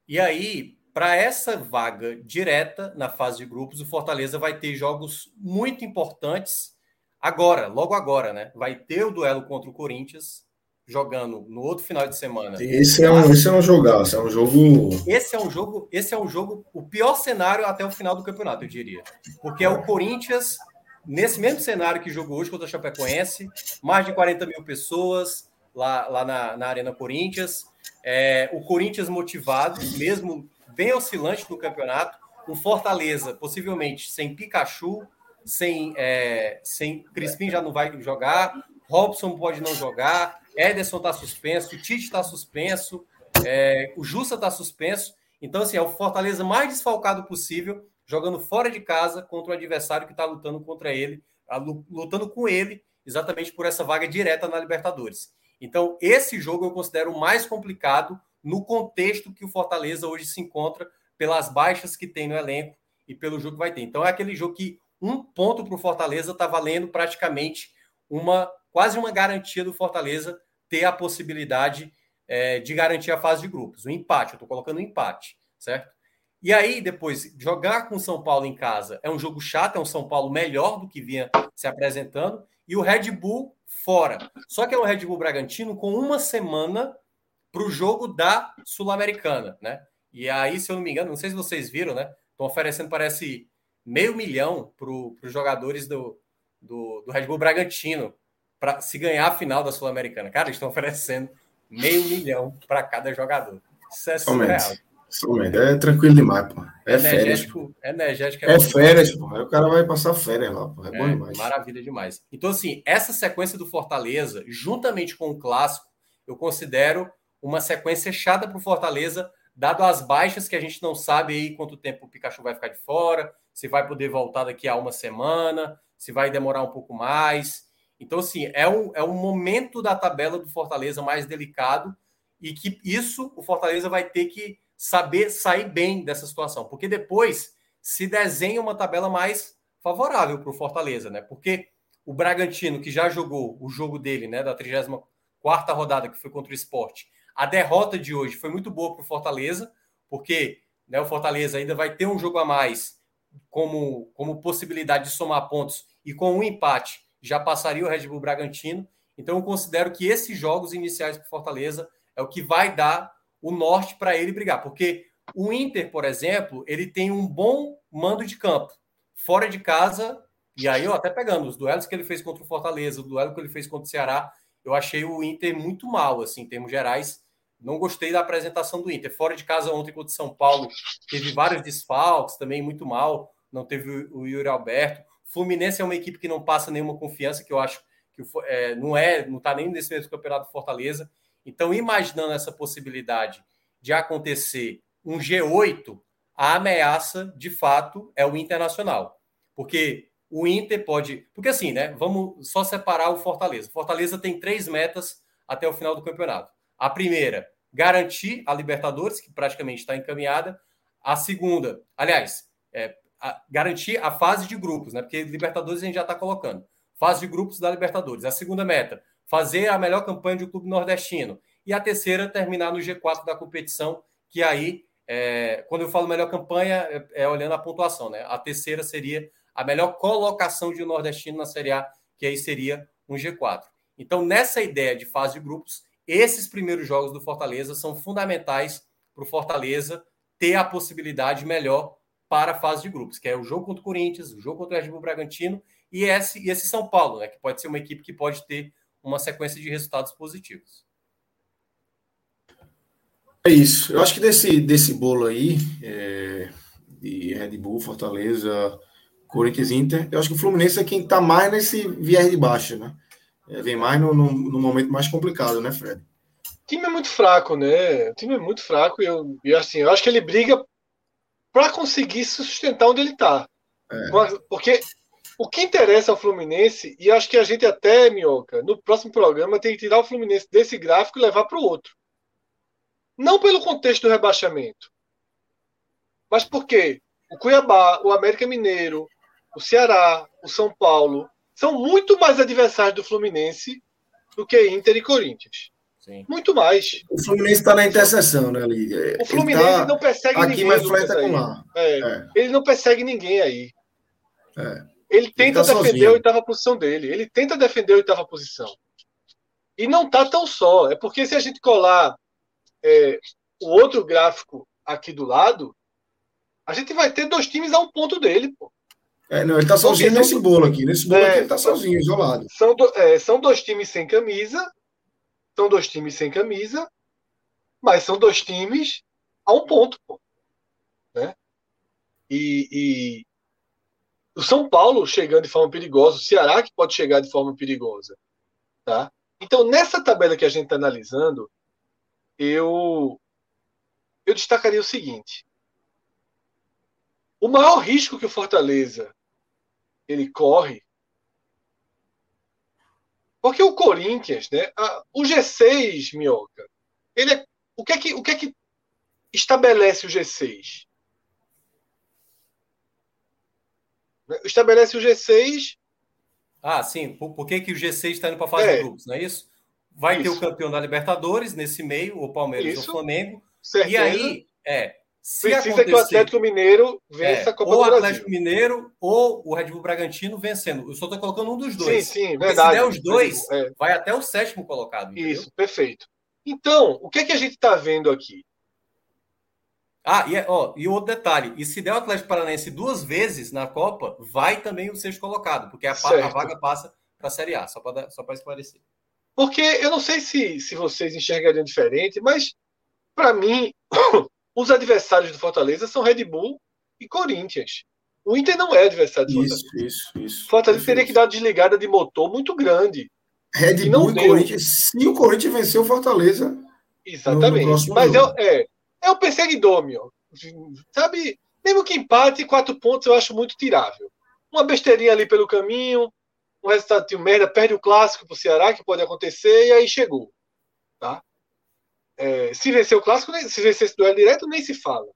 E aí, para essa vaga direta na fase de grupos, o Fortaleza vai ter jogos muito importantes agora, logo agora, né? Vai ter o duelo contra o Corinthians, jogando no outro final de semana. Esse é um, esse é um jogaço, é um jogo. Esse é um jogo, esse é um jogo, o pior cenário até o final do campeonato, eu diria. Porque é o Corinthians, nesse mesmo cenário que jogou hoje contra o Chapecoense, mais de 40 mil pessoas lá, lá na, na Arena Corinthians. É, o Corinthians motivado, mesmo bem oscilante no campeonato. Um Fortaleza, possivelmente sem Pikachu, sem, é, sem Crispim já não vai jogar, Robson pode não jogar, Ederson está suspenso, Tite está suspenso, é, o Justa está suspenso. Então, assim, é o Fortaleza mais desfalcado possível, jogando fora de casa contra o adversário que está lutando contra ele, lutando com ele, exatamente por essa vaga direta na Libertadores. Então, esse jogo eu considero o mais complicado no contexto que o Fortaleza hoje se encontra, pelas baixas que tem no elenco e pelo jogo que vai ter. Então é aquele jogo que um ponto para o Fortaleza está valendo praticamente uma quase uma garantia do Fortaleza ter a possibilidade é, de garantir a fase de grupos. O empate, eu estou colocando um empate, certo? E aí, depois, jogar com o São Paulo em casa é um jogo chato, é um São Paulo melhor do que vinha se apresentando, e o Red Bull fora. Só que é o Red Bull Bragantino com uma semana para o jogo da Sul-Americana, né? E aí, se eu não me engano, não sei se vocês viram, né? Estão oferecendo, parece, meio milhão para os jogadores do, do, do, Red Bull Bragantino para se ganhar a final da Sul-Americana. Cara, eles estão oferecendo meio milhão para cada jogador. Isso é surreal. Somente. É tranquilo demais, pô. É energético, férias. Energético é, é férias, pô. Aí o cara vai passar férias lá, pô. É, é bom demais. Maravilha demais. Então, assim, essa sequência do Fortaleza, juntamente com o clássico, eu considero uma sequência chata para o Fortaleza, dado as baixas que a gente não sabe aí quanto tempo o Pikachu vai ficar de fora, se vai poder voltar daqui a uma semana, se vai demorar um pouco mais. Então, assim, é um, é um momento da tabela do Fortaleza mais delicado e que isso o Fortaleza vai ter que saber sair bem dessa situação, porque depois se desenha uma tabela mais favorável para o Fortaleza, né? Porque o Bragantino, que já jogou o jogo dele, né, da 34 rodada, que foi contra o esporte, a derrota de hoje foi muito boa para o Fortaleza, porque né, o Fortaleza ainda vai ter um jogo a mais como, como possibilidade de somar pontos e com um empate já passaria o Red Bull Bragantino. Então eu considero que esses jogos iniciais para Fortaleza é o que vai dar o norte para ele brigar, porque o Inter, por exemplo, ele tem um bom mando de campo fora de casa. E aí, eu até pegando os duelos que ele fez contra o Fortaleza, o duelo que ele fez contra o Ceará, eu achei o Inter muito mal, assim, em termos gerais. Não gostei da apresentação do Inter. Fora de casa ontem contra o São Paulo, teve vários desfalques, também muito mal. Não teve o Yuri Alberto. Fluminense é uma equipe que não passa nenhuma confiança, que eu acho que é, não é, não está nem nesse mesmo campeonato Fortaleza. Então, imaginando essa possibilidade de acontecer um G8, a ameaça, de fato, é o Internacional. Porque o Inter pode. Porque assim, né? Vamos só separar o Fortaleza. Fortaleza tem três metas até o final do campeonato. A primeira, garantir a Libertadores, que praticamente está encaminhada. A segunda, aliás, é, a, garantir a fase de grupos, né? Porque Libertadores a gente já está colocando. Fase de grupos da Libertadores. A segunda meta, fazer a melhor campanha um clube nordestino. E a terceira, terminar no G4 da competição, que aí, é, quando eu falo melhor campanha, é, é, olhando a pontuação, né? A terceira seria a melhor colocação de um nordestino na Série A, que aí seria um G4. Então, nessa ideia de fase de grupos, esses primeiros jogos do Fortaleza são fundamentais para o Fortaleza ter a possibilidade melhor para a fase de grupos, que é o jogo contra o Corinthians, o jogo contra o Red Bull Bragantino e esse, e esse São Paulo, né, que pode ser uma equipe que pode ter uma sequência de resultados positivos. É isso. Eu acho que desse, desse bolo aí, é, de Red Bull, Fortaleza, Corinthians Inter, eu acho que o Fluminense é quem está mais nesse viés de baixo, né? É, vem mais no, no, no, momento mais complicado, né, Fred? O time é muito fraco, né? O time é muito fraco e, eu, e assim, eu acho que ele briga para conseguir se sustentar onde ele está. É. Porque o que interessa ao Fluminense, e acho que a gente até, Minhoca, no próximo programa tem que tirar o Fluminense desse gráfico e levar para o outro. Não pelo contexto do rebaixamento, mas porque o Cuiabá, o América Mineiro, o Ceará, o São Paulo, são muito mais adversários do Fluminense do que Inter e Corinthians. Sim. Muito mais. O Fluminense está na interseção, né, ali. O Fluminense tá não persegue aqui, ninguém. Aqui, mas com lá. É. É. Ele não persegue ninguém aí. É. Ele tenta ele tá defender sozinho. a oitava posição dele. Ele tenta defender a oitava posição. E não tá tão só. É porque se a gente colar é, o outro gráfico aqui do lado, a gente vai ter dois times a um ponto dele, pô. É, não, ele tá sozinho nesse são, bolo aqui. Nesse bolo é, aqui ele tá sozinho, isolado. São, do, é, são dois times sem camisa. São dois times sem camisa. Mas são dois times a um ponto, pô. Né? E, e o São Paulo chegando de forma perigosa, o Ceará que pode chegar de forma perigosa. Tá? Então, nessa tabela que a gente está analisando, eu, eu destacaria o seguinte: o maior risco que o Fortaleza ele corre. Porque o Corinthians, né, a, o G6, Minhoca, ele é, o, que é que, o que é que estabelece o G6? Estabelece o G6. Ah, sim. Por, por que, que o G6 está indo para a fase é. de grupos, não é isso? Vai isso. ter o campeão da Libertadores nesse meio, o Palmeiras isso. ou o Flamengo. Certeza. E aí, é, se Precisa que o Atlético Mineiro vença é, a Copa ou do Brasil. Ou o Atlético Mineiro ou o Red Bull Bragantino vencendo. Eu só estou colocando um dos dois. Sim, sim, verdade. se der os dois, é. vai até o sétimo colocado. Entendeu? Isso, perfeito. Então, o que é que a gente está vendo aqui? Ah, e, é, ó, e outro detalhe: e se der o Atlético Paranaense duas vezes na Copa, vai também o sexto colocado, porque a, a vaga passa para a Série A, só para só esclarecer. Porque eu não sei se, se vocês enxergariam diferente, mas para mim, Os adversários do Fortaleza são Red Bull e Corinthians. O Inter não é adversário do Fortaleza. Isso, isso, isso. Fortaleza teria que dar uma desligada de motor muito grande. Red e Bull e deu. Corinthians. Se o Corinthians venceu o Fortaleza. Exatamente. No, no Mas é, é, é o perseguidor, meu. Sabe? Mesmo que empate, quatro pontos eu acho muito tirável. Uma besteirinha ali pelo caminho, um resultado de merda, perde o clássico pro Ceará, que pode acontecer, e aí chegou. Tá? É, se vencer o clássico, se vencer esse duelo direto, nem se fala.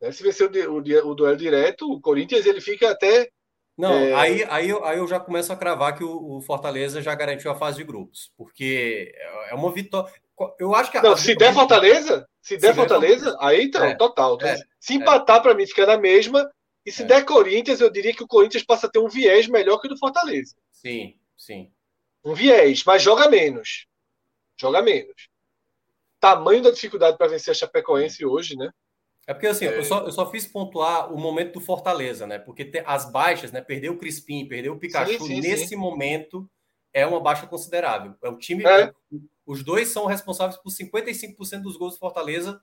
Né? Se vencer o, o, o, duelo direto, o Corinthians ele fica até. Não, é... aí, aí, eu, aí eu já começo a cravar que o, o, Fortaleza já garantiu a fase de grupos, porque é uma vitória. Eu acho que. Não, se der Fortaleza, se der se Fortaleza, der... aí então, é, total. É, se é. empatar, para mim, fica na mesma. E se é. der Corinthians, eu diria que o Corinthians passa a ter um viés melhor que o do Fortaleza. Sim, sim. Um viés, mas joga menos. Joga menos tamanho da dificuldade para vencer a Chapecoense hoje, né? É porque assim, é... Eu, só, eu só fiz pontuar o momento do Fortaleza, né? Porque as baixas, né? Perdeu o Crispim, perdeu o Pikachu, sim, sim, nesse sim. momento é uma baixa considerável. É o time. É. Os dois são responsáveis por 55% dos gols do Fortaleza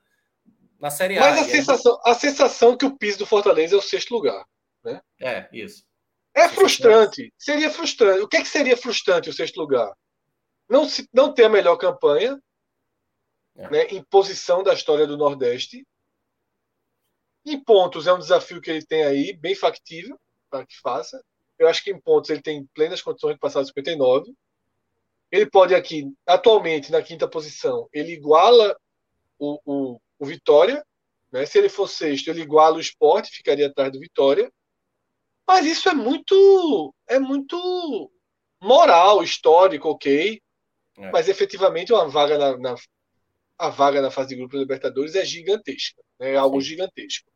na Série A. Mas a, sensação, a sensação que o piso do Fortaleza é o sexto lugar. Né? É, isso. É frustrante. Seria frustrante. O que, é que seria frustrante o sexto lugar? Não, se, não ter a melhor campanha, é. né, em posição da história do Nordeste. Em pontos é um desafio que ele tem aí, bem factível para que faça. Eu acho que em pontos ele tem plenas condições de passar dos 59. Ele pode aqui, atualmente, na quinta posição, ele iguala o, o, o Vitória. Né? Se ele for sexto, ele iguala o esporte, ficaria atrás do Vitória. Mas isso é muito. É muito moral, histórico, ok. É. Mas efetivamente uma vaga na, na, a vaga na fase de grupo da Libertadores é gigantesca. Né? É algo Sim. gigantesco.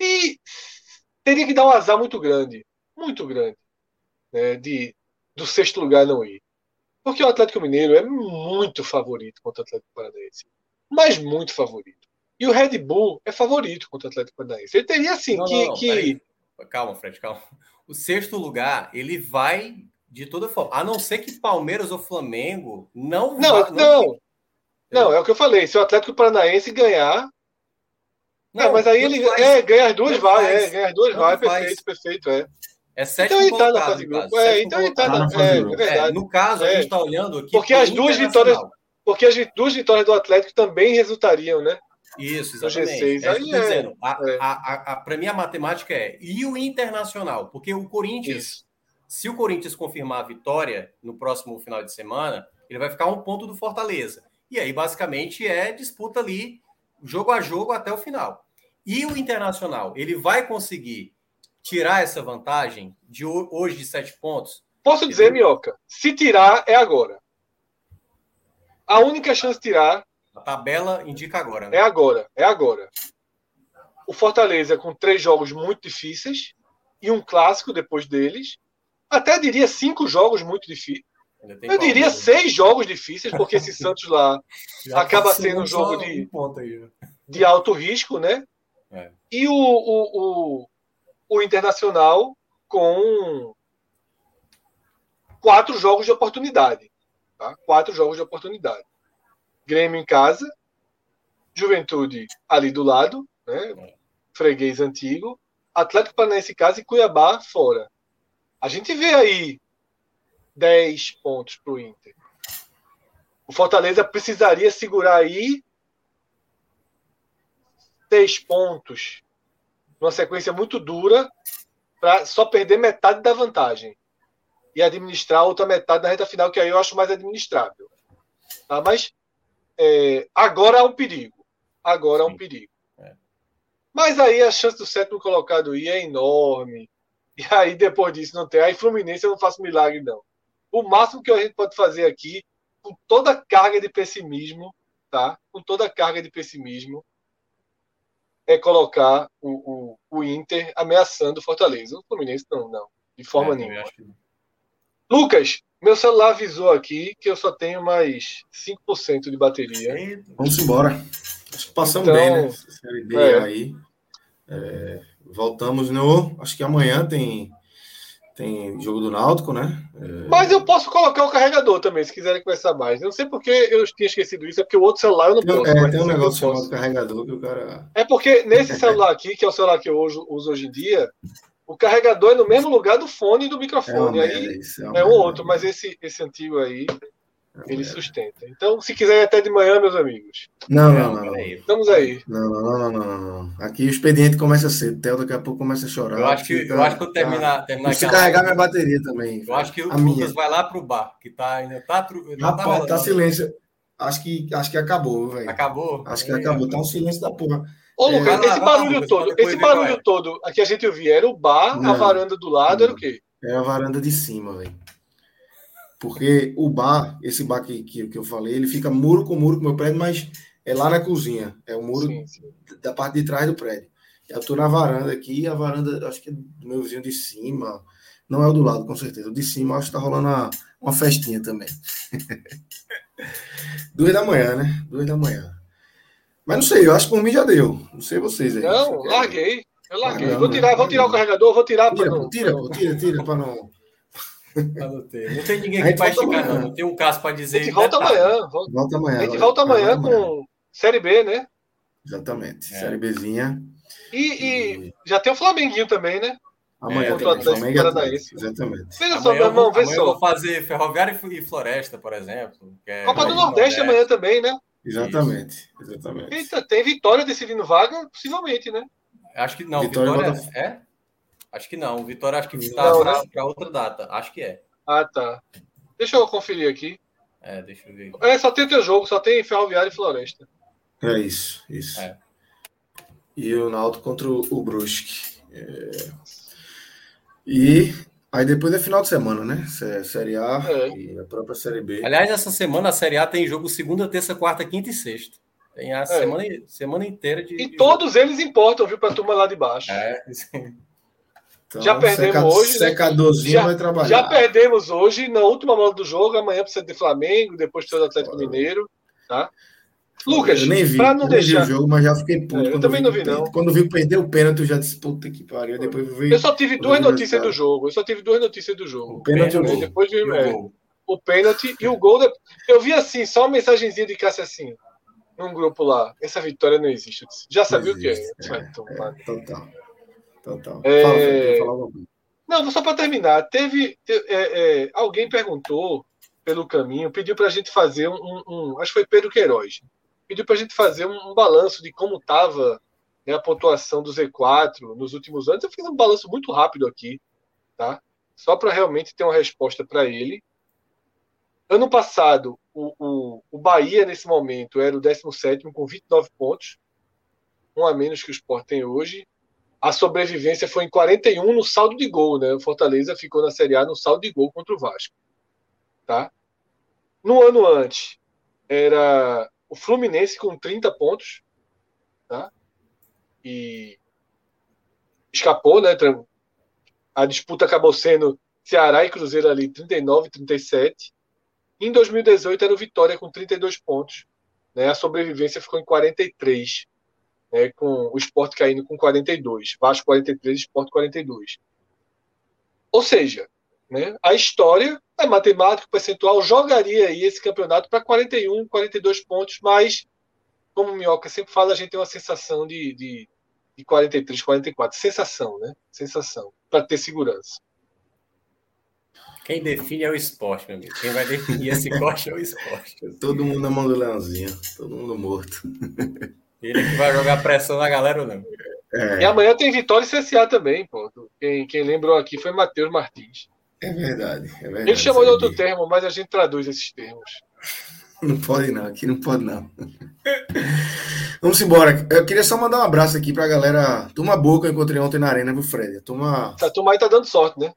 E teria que dar um azar muito grande. Muito grande. Né? De, do sexto lugar não ir. Porque o Atlético Mineiro é muito favorito contra o Atlético Paranaense. Mas muito favorito. E o Red Bull é favorito contra o Atlético Paranaense. Ele teria assim não, que. Não, que... Calma, Fred, calma. O sexto lugar, ele vai de toda forma. A não ser que Palmeiras ou Flamengo não. Não, vá, não, não. Não, é o que eu falei. Se o Atlético Paranaense ganhar. Não, é, mas aí ele faz, é, ganha as duas vai, é, ganha as duas vai, perfeito, perfeito, é. É sétimo então ele tá na fase de grupo. É, então ele tá, na, é, é, verdade. no caso, a gente está olhando aqui. Porque as duas vitórias. Porque as duas vitórias do Atlético também resultariam, né? Isso, exatamente. É, Aí é, dizendo. É. Para mim, a matemática é. E o Internacional? Porque o Corinthians, Isso. se o Corinthians confirmar a vitória no próximo final de semana, ele vai ficar um ponto do Fortaleza. E aí, basicamente, é disputa ali, jogo a jogo até o final. E o Internacional, ele vai conseguir tirar essa vantagem de hoje de sete pontos? Posso dizer, Minhoca, se tirar, é agora. A única chance de tirar. A tabela indica agora, né? É agora, é agora. O Fortaleza com três jogos muito difíceis e um clássico depois deles. Até diria cinco jogos muito difíceis. Eu diria seis jogos difíceis, porque esse Santos lá Já acaba sendo um jogo de, um de alto risco, né? É. E o, o, o, o, Internacional com quatro jogos de oportunidade. Tá? Quatro jogos de oportunidade. Grêmio em casa, Juventude ali do lado, né? É. freguês antigo, Atlético Paranaense em casa e Cuiabá fora. A gente vê aí 10 pontos para o Inter. O Fortaleza precisaria segurar aí 6 pontos numa sequência muito dura para só perder metade da vantagem e administrar a outra metade na reta final, que aí eu acho mais administrável. Tá? Mas é, agora há um perigo. Agora há um perigo. É. Mas aí a chance do sétimo colocado ir é enorme. E aí depois disso não tem. Aí Fluminense eu não faço milagre, não. O máximo que a gente pode fazer aqui, com toda a carga de pessimismo, tá? Com toda a carga de pessimismo, é colocar o, o, o Inter ameaçando o Fortaleza. O Fluminense não, não, de forma é, nenhuma. Que... Lucas, meu celular avisou aqui que eu só tenho mais 5% de bateria. Vamos embora. Acho que passamos então, bem, né? Série B é. aí. É, voltamos no. Acho que amanhã tem tem jogo do Náutico, né? É... Mas eu posso colocar o carregador também, se quiserem conversar mais. Eu não sei porque eu tinha esquecido isso, é porque o outro celular eu não posso. É, tem um negócio chamado carregador que o cara. É porque nesse celular aqui, que é o celular que eu uso, uso hoje em dia, o carregador é no mesmo lugar do fone e do microfone. É aí é, é um outro, mas esse, esse antigo aí ele sustenta. Então, se quiser até de manhã, meus amigos. Não, não, não. não. Estamos aí. Não, não, não, não, não, Aqui o expediente começa cedo. Theo daqui a pouco começa a chorar. Eu acho que, eu, acho que eu terminar. Tá, terminar carregar minha bateria também. Eu acho que o Lucas minha. vai lá pro bar, que tá ainda. Tá, não Rapaz, tá, tá silêncio. Acho que, acho que acabou, velho. Acabou? Acho que é, acabou. Tá um silêncio da porra. Ô, Lucas, é, esse barulho lá, todo, esse barulho é. todo aqui a gente ouvia, era o bar, não, a varanda do lado, não. era o quê? Era a varanda de cima, velho. Porque o bar, esse bar que, que, que, eu falei, ele fica muro com muro com o meu prédio, mas é lá na cozinha. É o muro sim, sim. da parte de trás do prédio. Eu estou na varanda aqui, a varanda, acho que é do meu vizinho de cima. Não é o do lado, com certeza. O de cima, acho que está rolando uma, uma festinha também. Duas da manhã, né? Duas da manhã. Mas não sei, eu acho que por mim já deu. Não sei vocês aí. Não, larguei. Eu larguei. vou tirar, vou tirar o carregador, vou tirar para não. Tira, tira, tira, para não. Não tem. não tem ninguém que vai esticar, não. Não tem um caso para dizer. A gente volta amanhã. Volta, volta amanhã. A gente volta amanhã com amanhã. Série B, né? Exatamente. É. Série Bzinha. E, e, já tem o Flamenguinho também, né? Amanhã contra o Atlético Paranaense. Exatamente. Veja só, meu irmão, vê só. Eu vou fazer Ferroviário e Floresta, por exemplo. É Copa do Nordeste, Nordeste amanhã também, né? Exatamente, exatamente. Eita, tem vitória decidindo vaga, possivelmente, né? Acho que não. Vitória, vitória é? Acho que não. Vitória acho que está para né? outra data. Acho que é. Ah, tá. Deixa eu conferir aqui. É, deixa eu ver. É, só tem teu jogo, só tem Ferroviário e Floresta. É isso, isso. É. E o Náutico contra o Brusque. É... E aí depois é final de semana, né? Série A é. e a própria Série B. Aliás, essa semana a Série A tem jogo segunda, terça, quarta, quinta e sexta. Tem a é. semana, semana inteira de. E de todos jogo. eles importam, viu, para a turma lá de baixo. É, sim. Então, já perdemos seca, hoje. Né? Secadorzinho já, vai trabalhar. Já perdemos hoje na última bola do jogo. Amanhã precisa de Flamengo, depois precisa do Atlético Mineiro. Tá? Lucas, eu nem vi, pra não deixar. o jogo, mas já fiquei puto. É, eu também não vi, não. Quando vi perder o pênalti, eu já disse, puta que pariu. Depois vi, eu só tive duas notícias do jogo. Eu só tive duas notícias do jogo. O pênalti e o gol. Depois vi, é, o pênalti e o gol. Eu vi assim, só uma mensagenzinha de Cássio assim, num grupo lá. Essa vitória não existe. Já sabia o que é. é, é total. Total. É... Fala, não, só para terminar. Teve. É, é, alguém perguntou pelo caminho, pediu para a gente fazer um, um, Acho que foi Pedro Queiroz pediu para a gente fazer um, um balanço de como estava né, a pontuação do Z4 nos últimos anos. Eu fiz um balanço muito rápido aqui, tá? Só para realmente ter uma resposta para ele. Ano passado, o, o, o, Bahia, nesse momento, era o 17 com 29 pontos, um a menos que o Sport tem hoje. A sobrevivência foi em 41 no saldo de gol, né? O Fortaleza ficou na Série A no saldo de gol contra o Vasco. Tá? No ano antes, era o Fluminense com 30 pontos, tá? E escapou, né? A disputa acabou sendo Ceará e Cruzeiro ali 39 37. Em 2018 era o Vitória com 32 pontos, né? A sobrevivência ficou em 43, né? Com o Sport caindo com 42, Vasco 43, Sport 42. Ou seja, né? A história, a matemática, o percentual jogaria aí esse campeonato para 41, 42 pontos, mas, como o Minhoca sempre fala, a gente tem uma sensação de, de, de 43, 44. Sensação, né? Sensação, para ter segurança. Quem define é o esporte, meu amigo. Quem vai definir esse corte é o esporte. Todo mundo na mão do Leãozinho, todo mundo morto. Ele que vai jogar pressão na galera ou não? É. E amanhã tem Vitória e CSA também, pô. Quem, quem lembrou aqui foi Matheus Martins. É verdade, é verdade. Ele chamou de outro termo, mas a gente traduz esses termos. Não pode não, aqui não pode não. Vamos embora. Eu queria só mandar um abraço aqui pra galera. Turma boa que eu encontrei ontem na arena, viu, Fred? Turma... A turma aí tá dando sorte, né?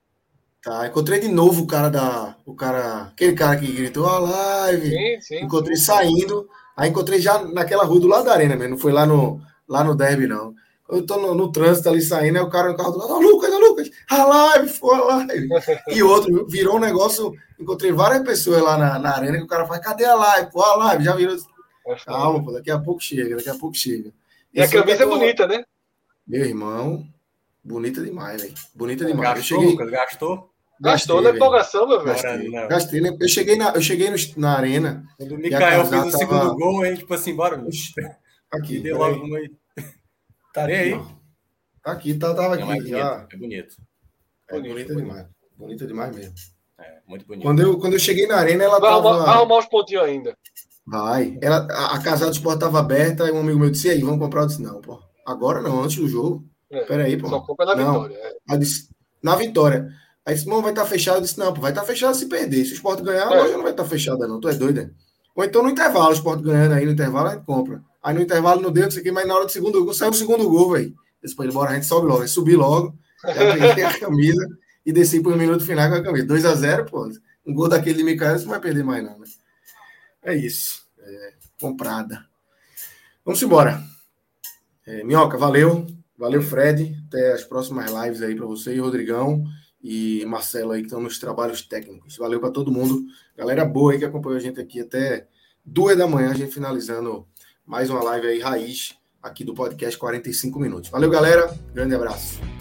Tá, encontrei de novo o cara da. O cara. Aquele cara que gritou a live. Sim, sim. Encontrei sim. saindo. Aí encontrei já naquela rua do lado da arena mesmo. Não foi lá no, lá no derby, não. Eu tô no, no, trânsito ali saindo, aí o cara no carro do lado, oh, Lucas, oh, Lucas, a live, foi a live. E outro, virou um negócio, encontrei várias pessoas lá na, na arena que o cara fala, cadê a live? Pô, a live, já virou. Calma, pô, daqui a pouco chega, daqui a pouco chega. E, e a camisa é bonita, né? Meu irmão, bonita demais, velho. Bonita demais. Gastou, eu cheguei... Lucas, gastou? Gastou na empolgação, meu velho. Gastei, gastei, né? Eu cheguei na, eu cheguei no, na arena. Quando o Mikael fez o tava... segundo gol, a gente, tipo assim, bora. Aqui. Deu logo uma aí. Tá aí. Tá aqui, tá, tava aqui. É, já. é bonito. É bonito, bonita demais. Bonita demais mesmo. É, muito bonito. Quando eu, quando eu cheguei na arena, ela vai tava... Arrumar, vai arrumar os pontinhos ainda. Vai. Ela, a, a casa do esporte tava aberta e um amigo meu disse, e aí, vamos comprar? Eu disse, não, pô. Agora não, antes do jogo. É, Peraí, pô. Só compra na não. vitória. É. Disse, na vitória. Aí disse, não, vai estar tá fechado. Eu disse, não, pô, vai estar tá fechado se perder. Se o esporte ganhar, é. hoje não vai estar tá fechada, não. Tu é doido, né? Ou então no intervalo, o esporte ganhando aí no intervalo, a gente compra. Aí no intervalo não deu, não sei o que, mas na hora do segundo gol, saiu o segundo gol, velho. Depois, bora, a gente sobe logo. Aí subi logo, já peguei a camisa e desci para o minuto final com a camisa. 2 a 0 pô. Um gol daquele de Micael, você não vai perder mais, não, né? É isso. É, comprada. Vamos embora. É, Minhoca, valeu. Valeu, Fred. Até as próximas lives aí para você e Rodrigão e Marcelo aí que estão nos trabalhos técnicos. Valeu para todo mundo. Galera boa aí que acompanhou a gente aqui até duas da manhã, a gente finalizando mais uma live aí raiz aqui do podcast 45 minutos. Valeu, galera. Grande abraço.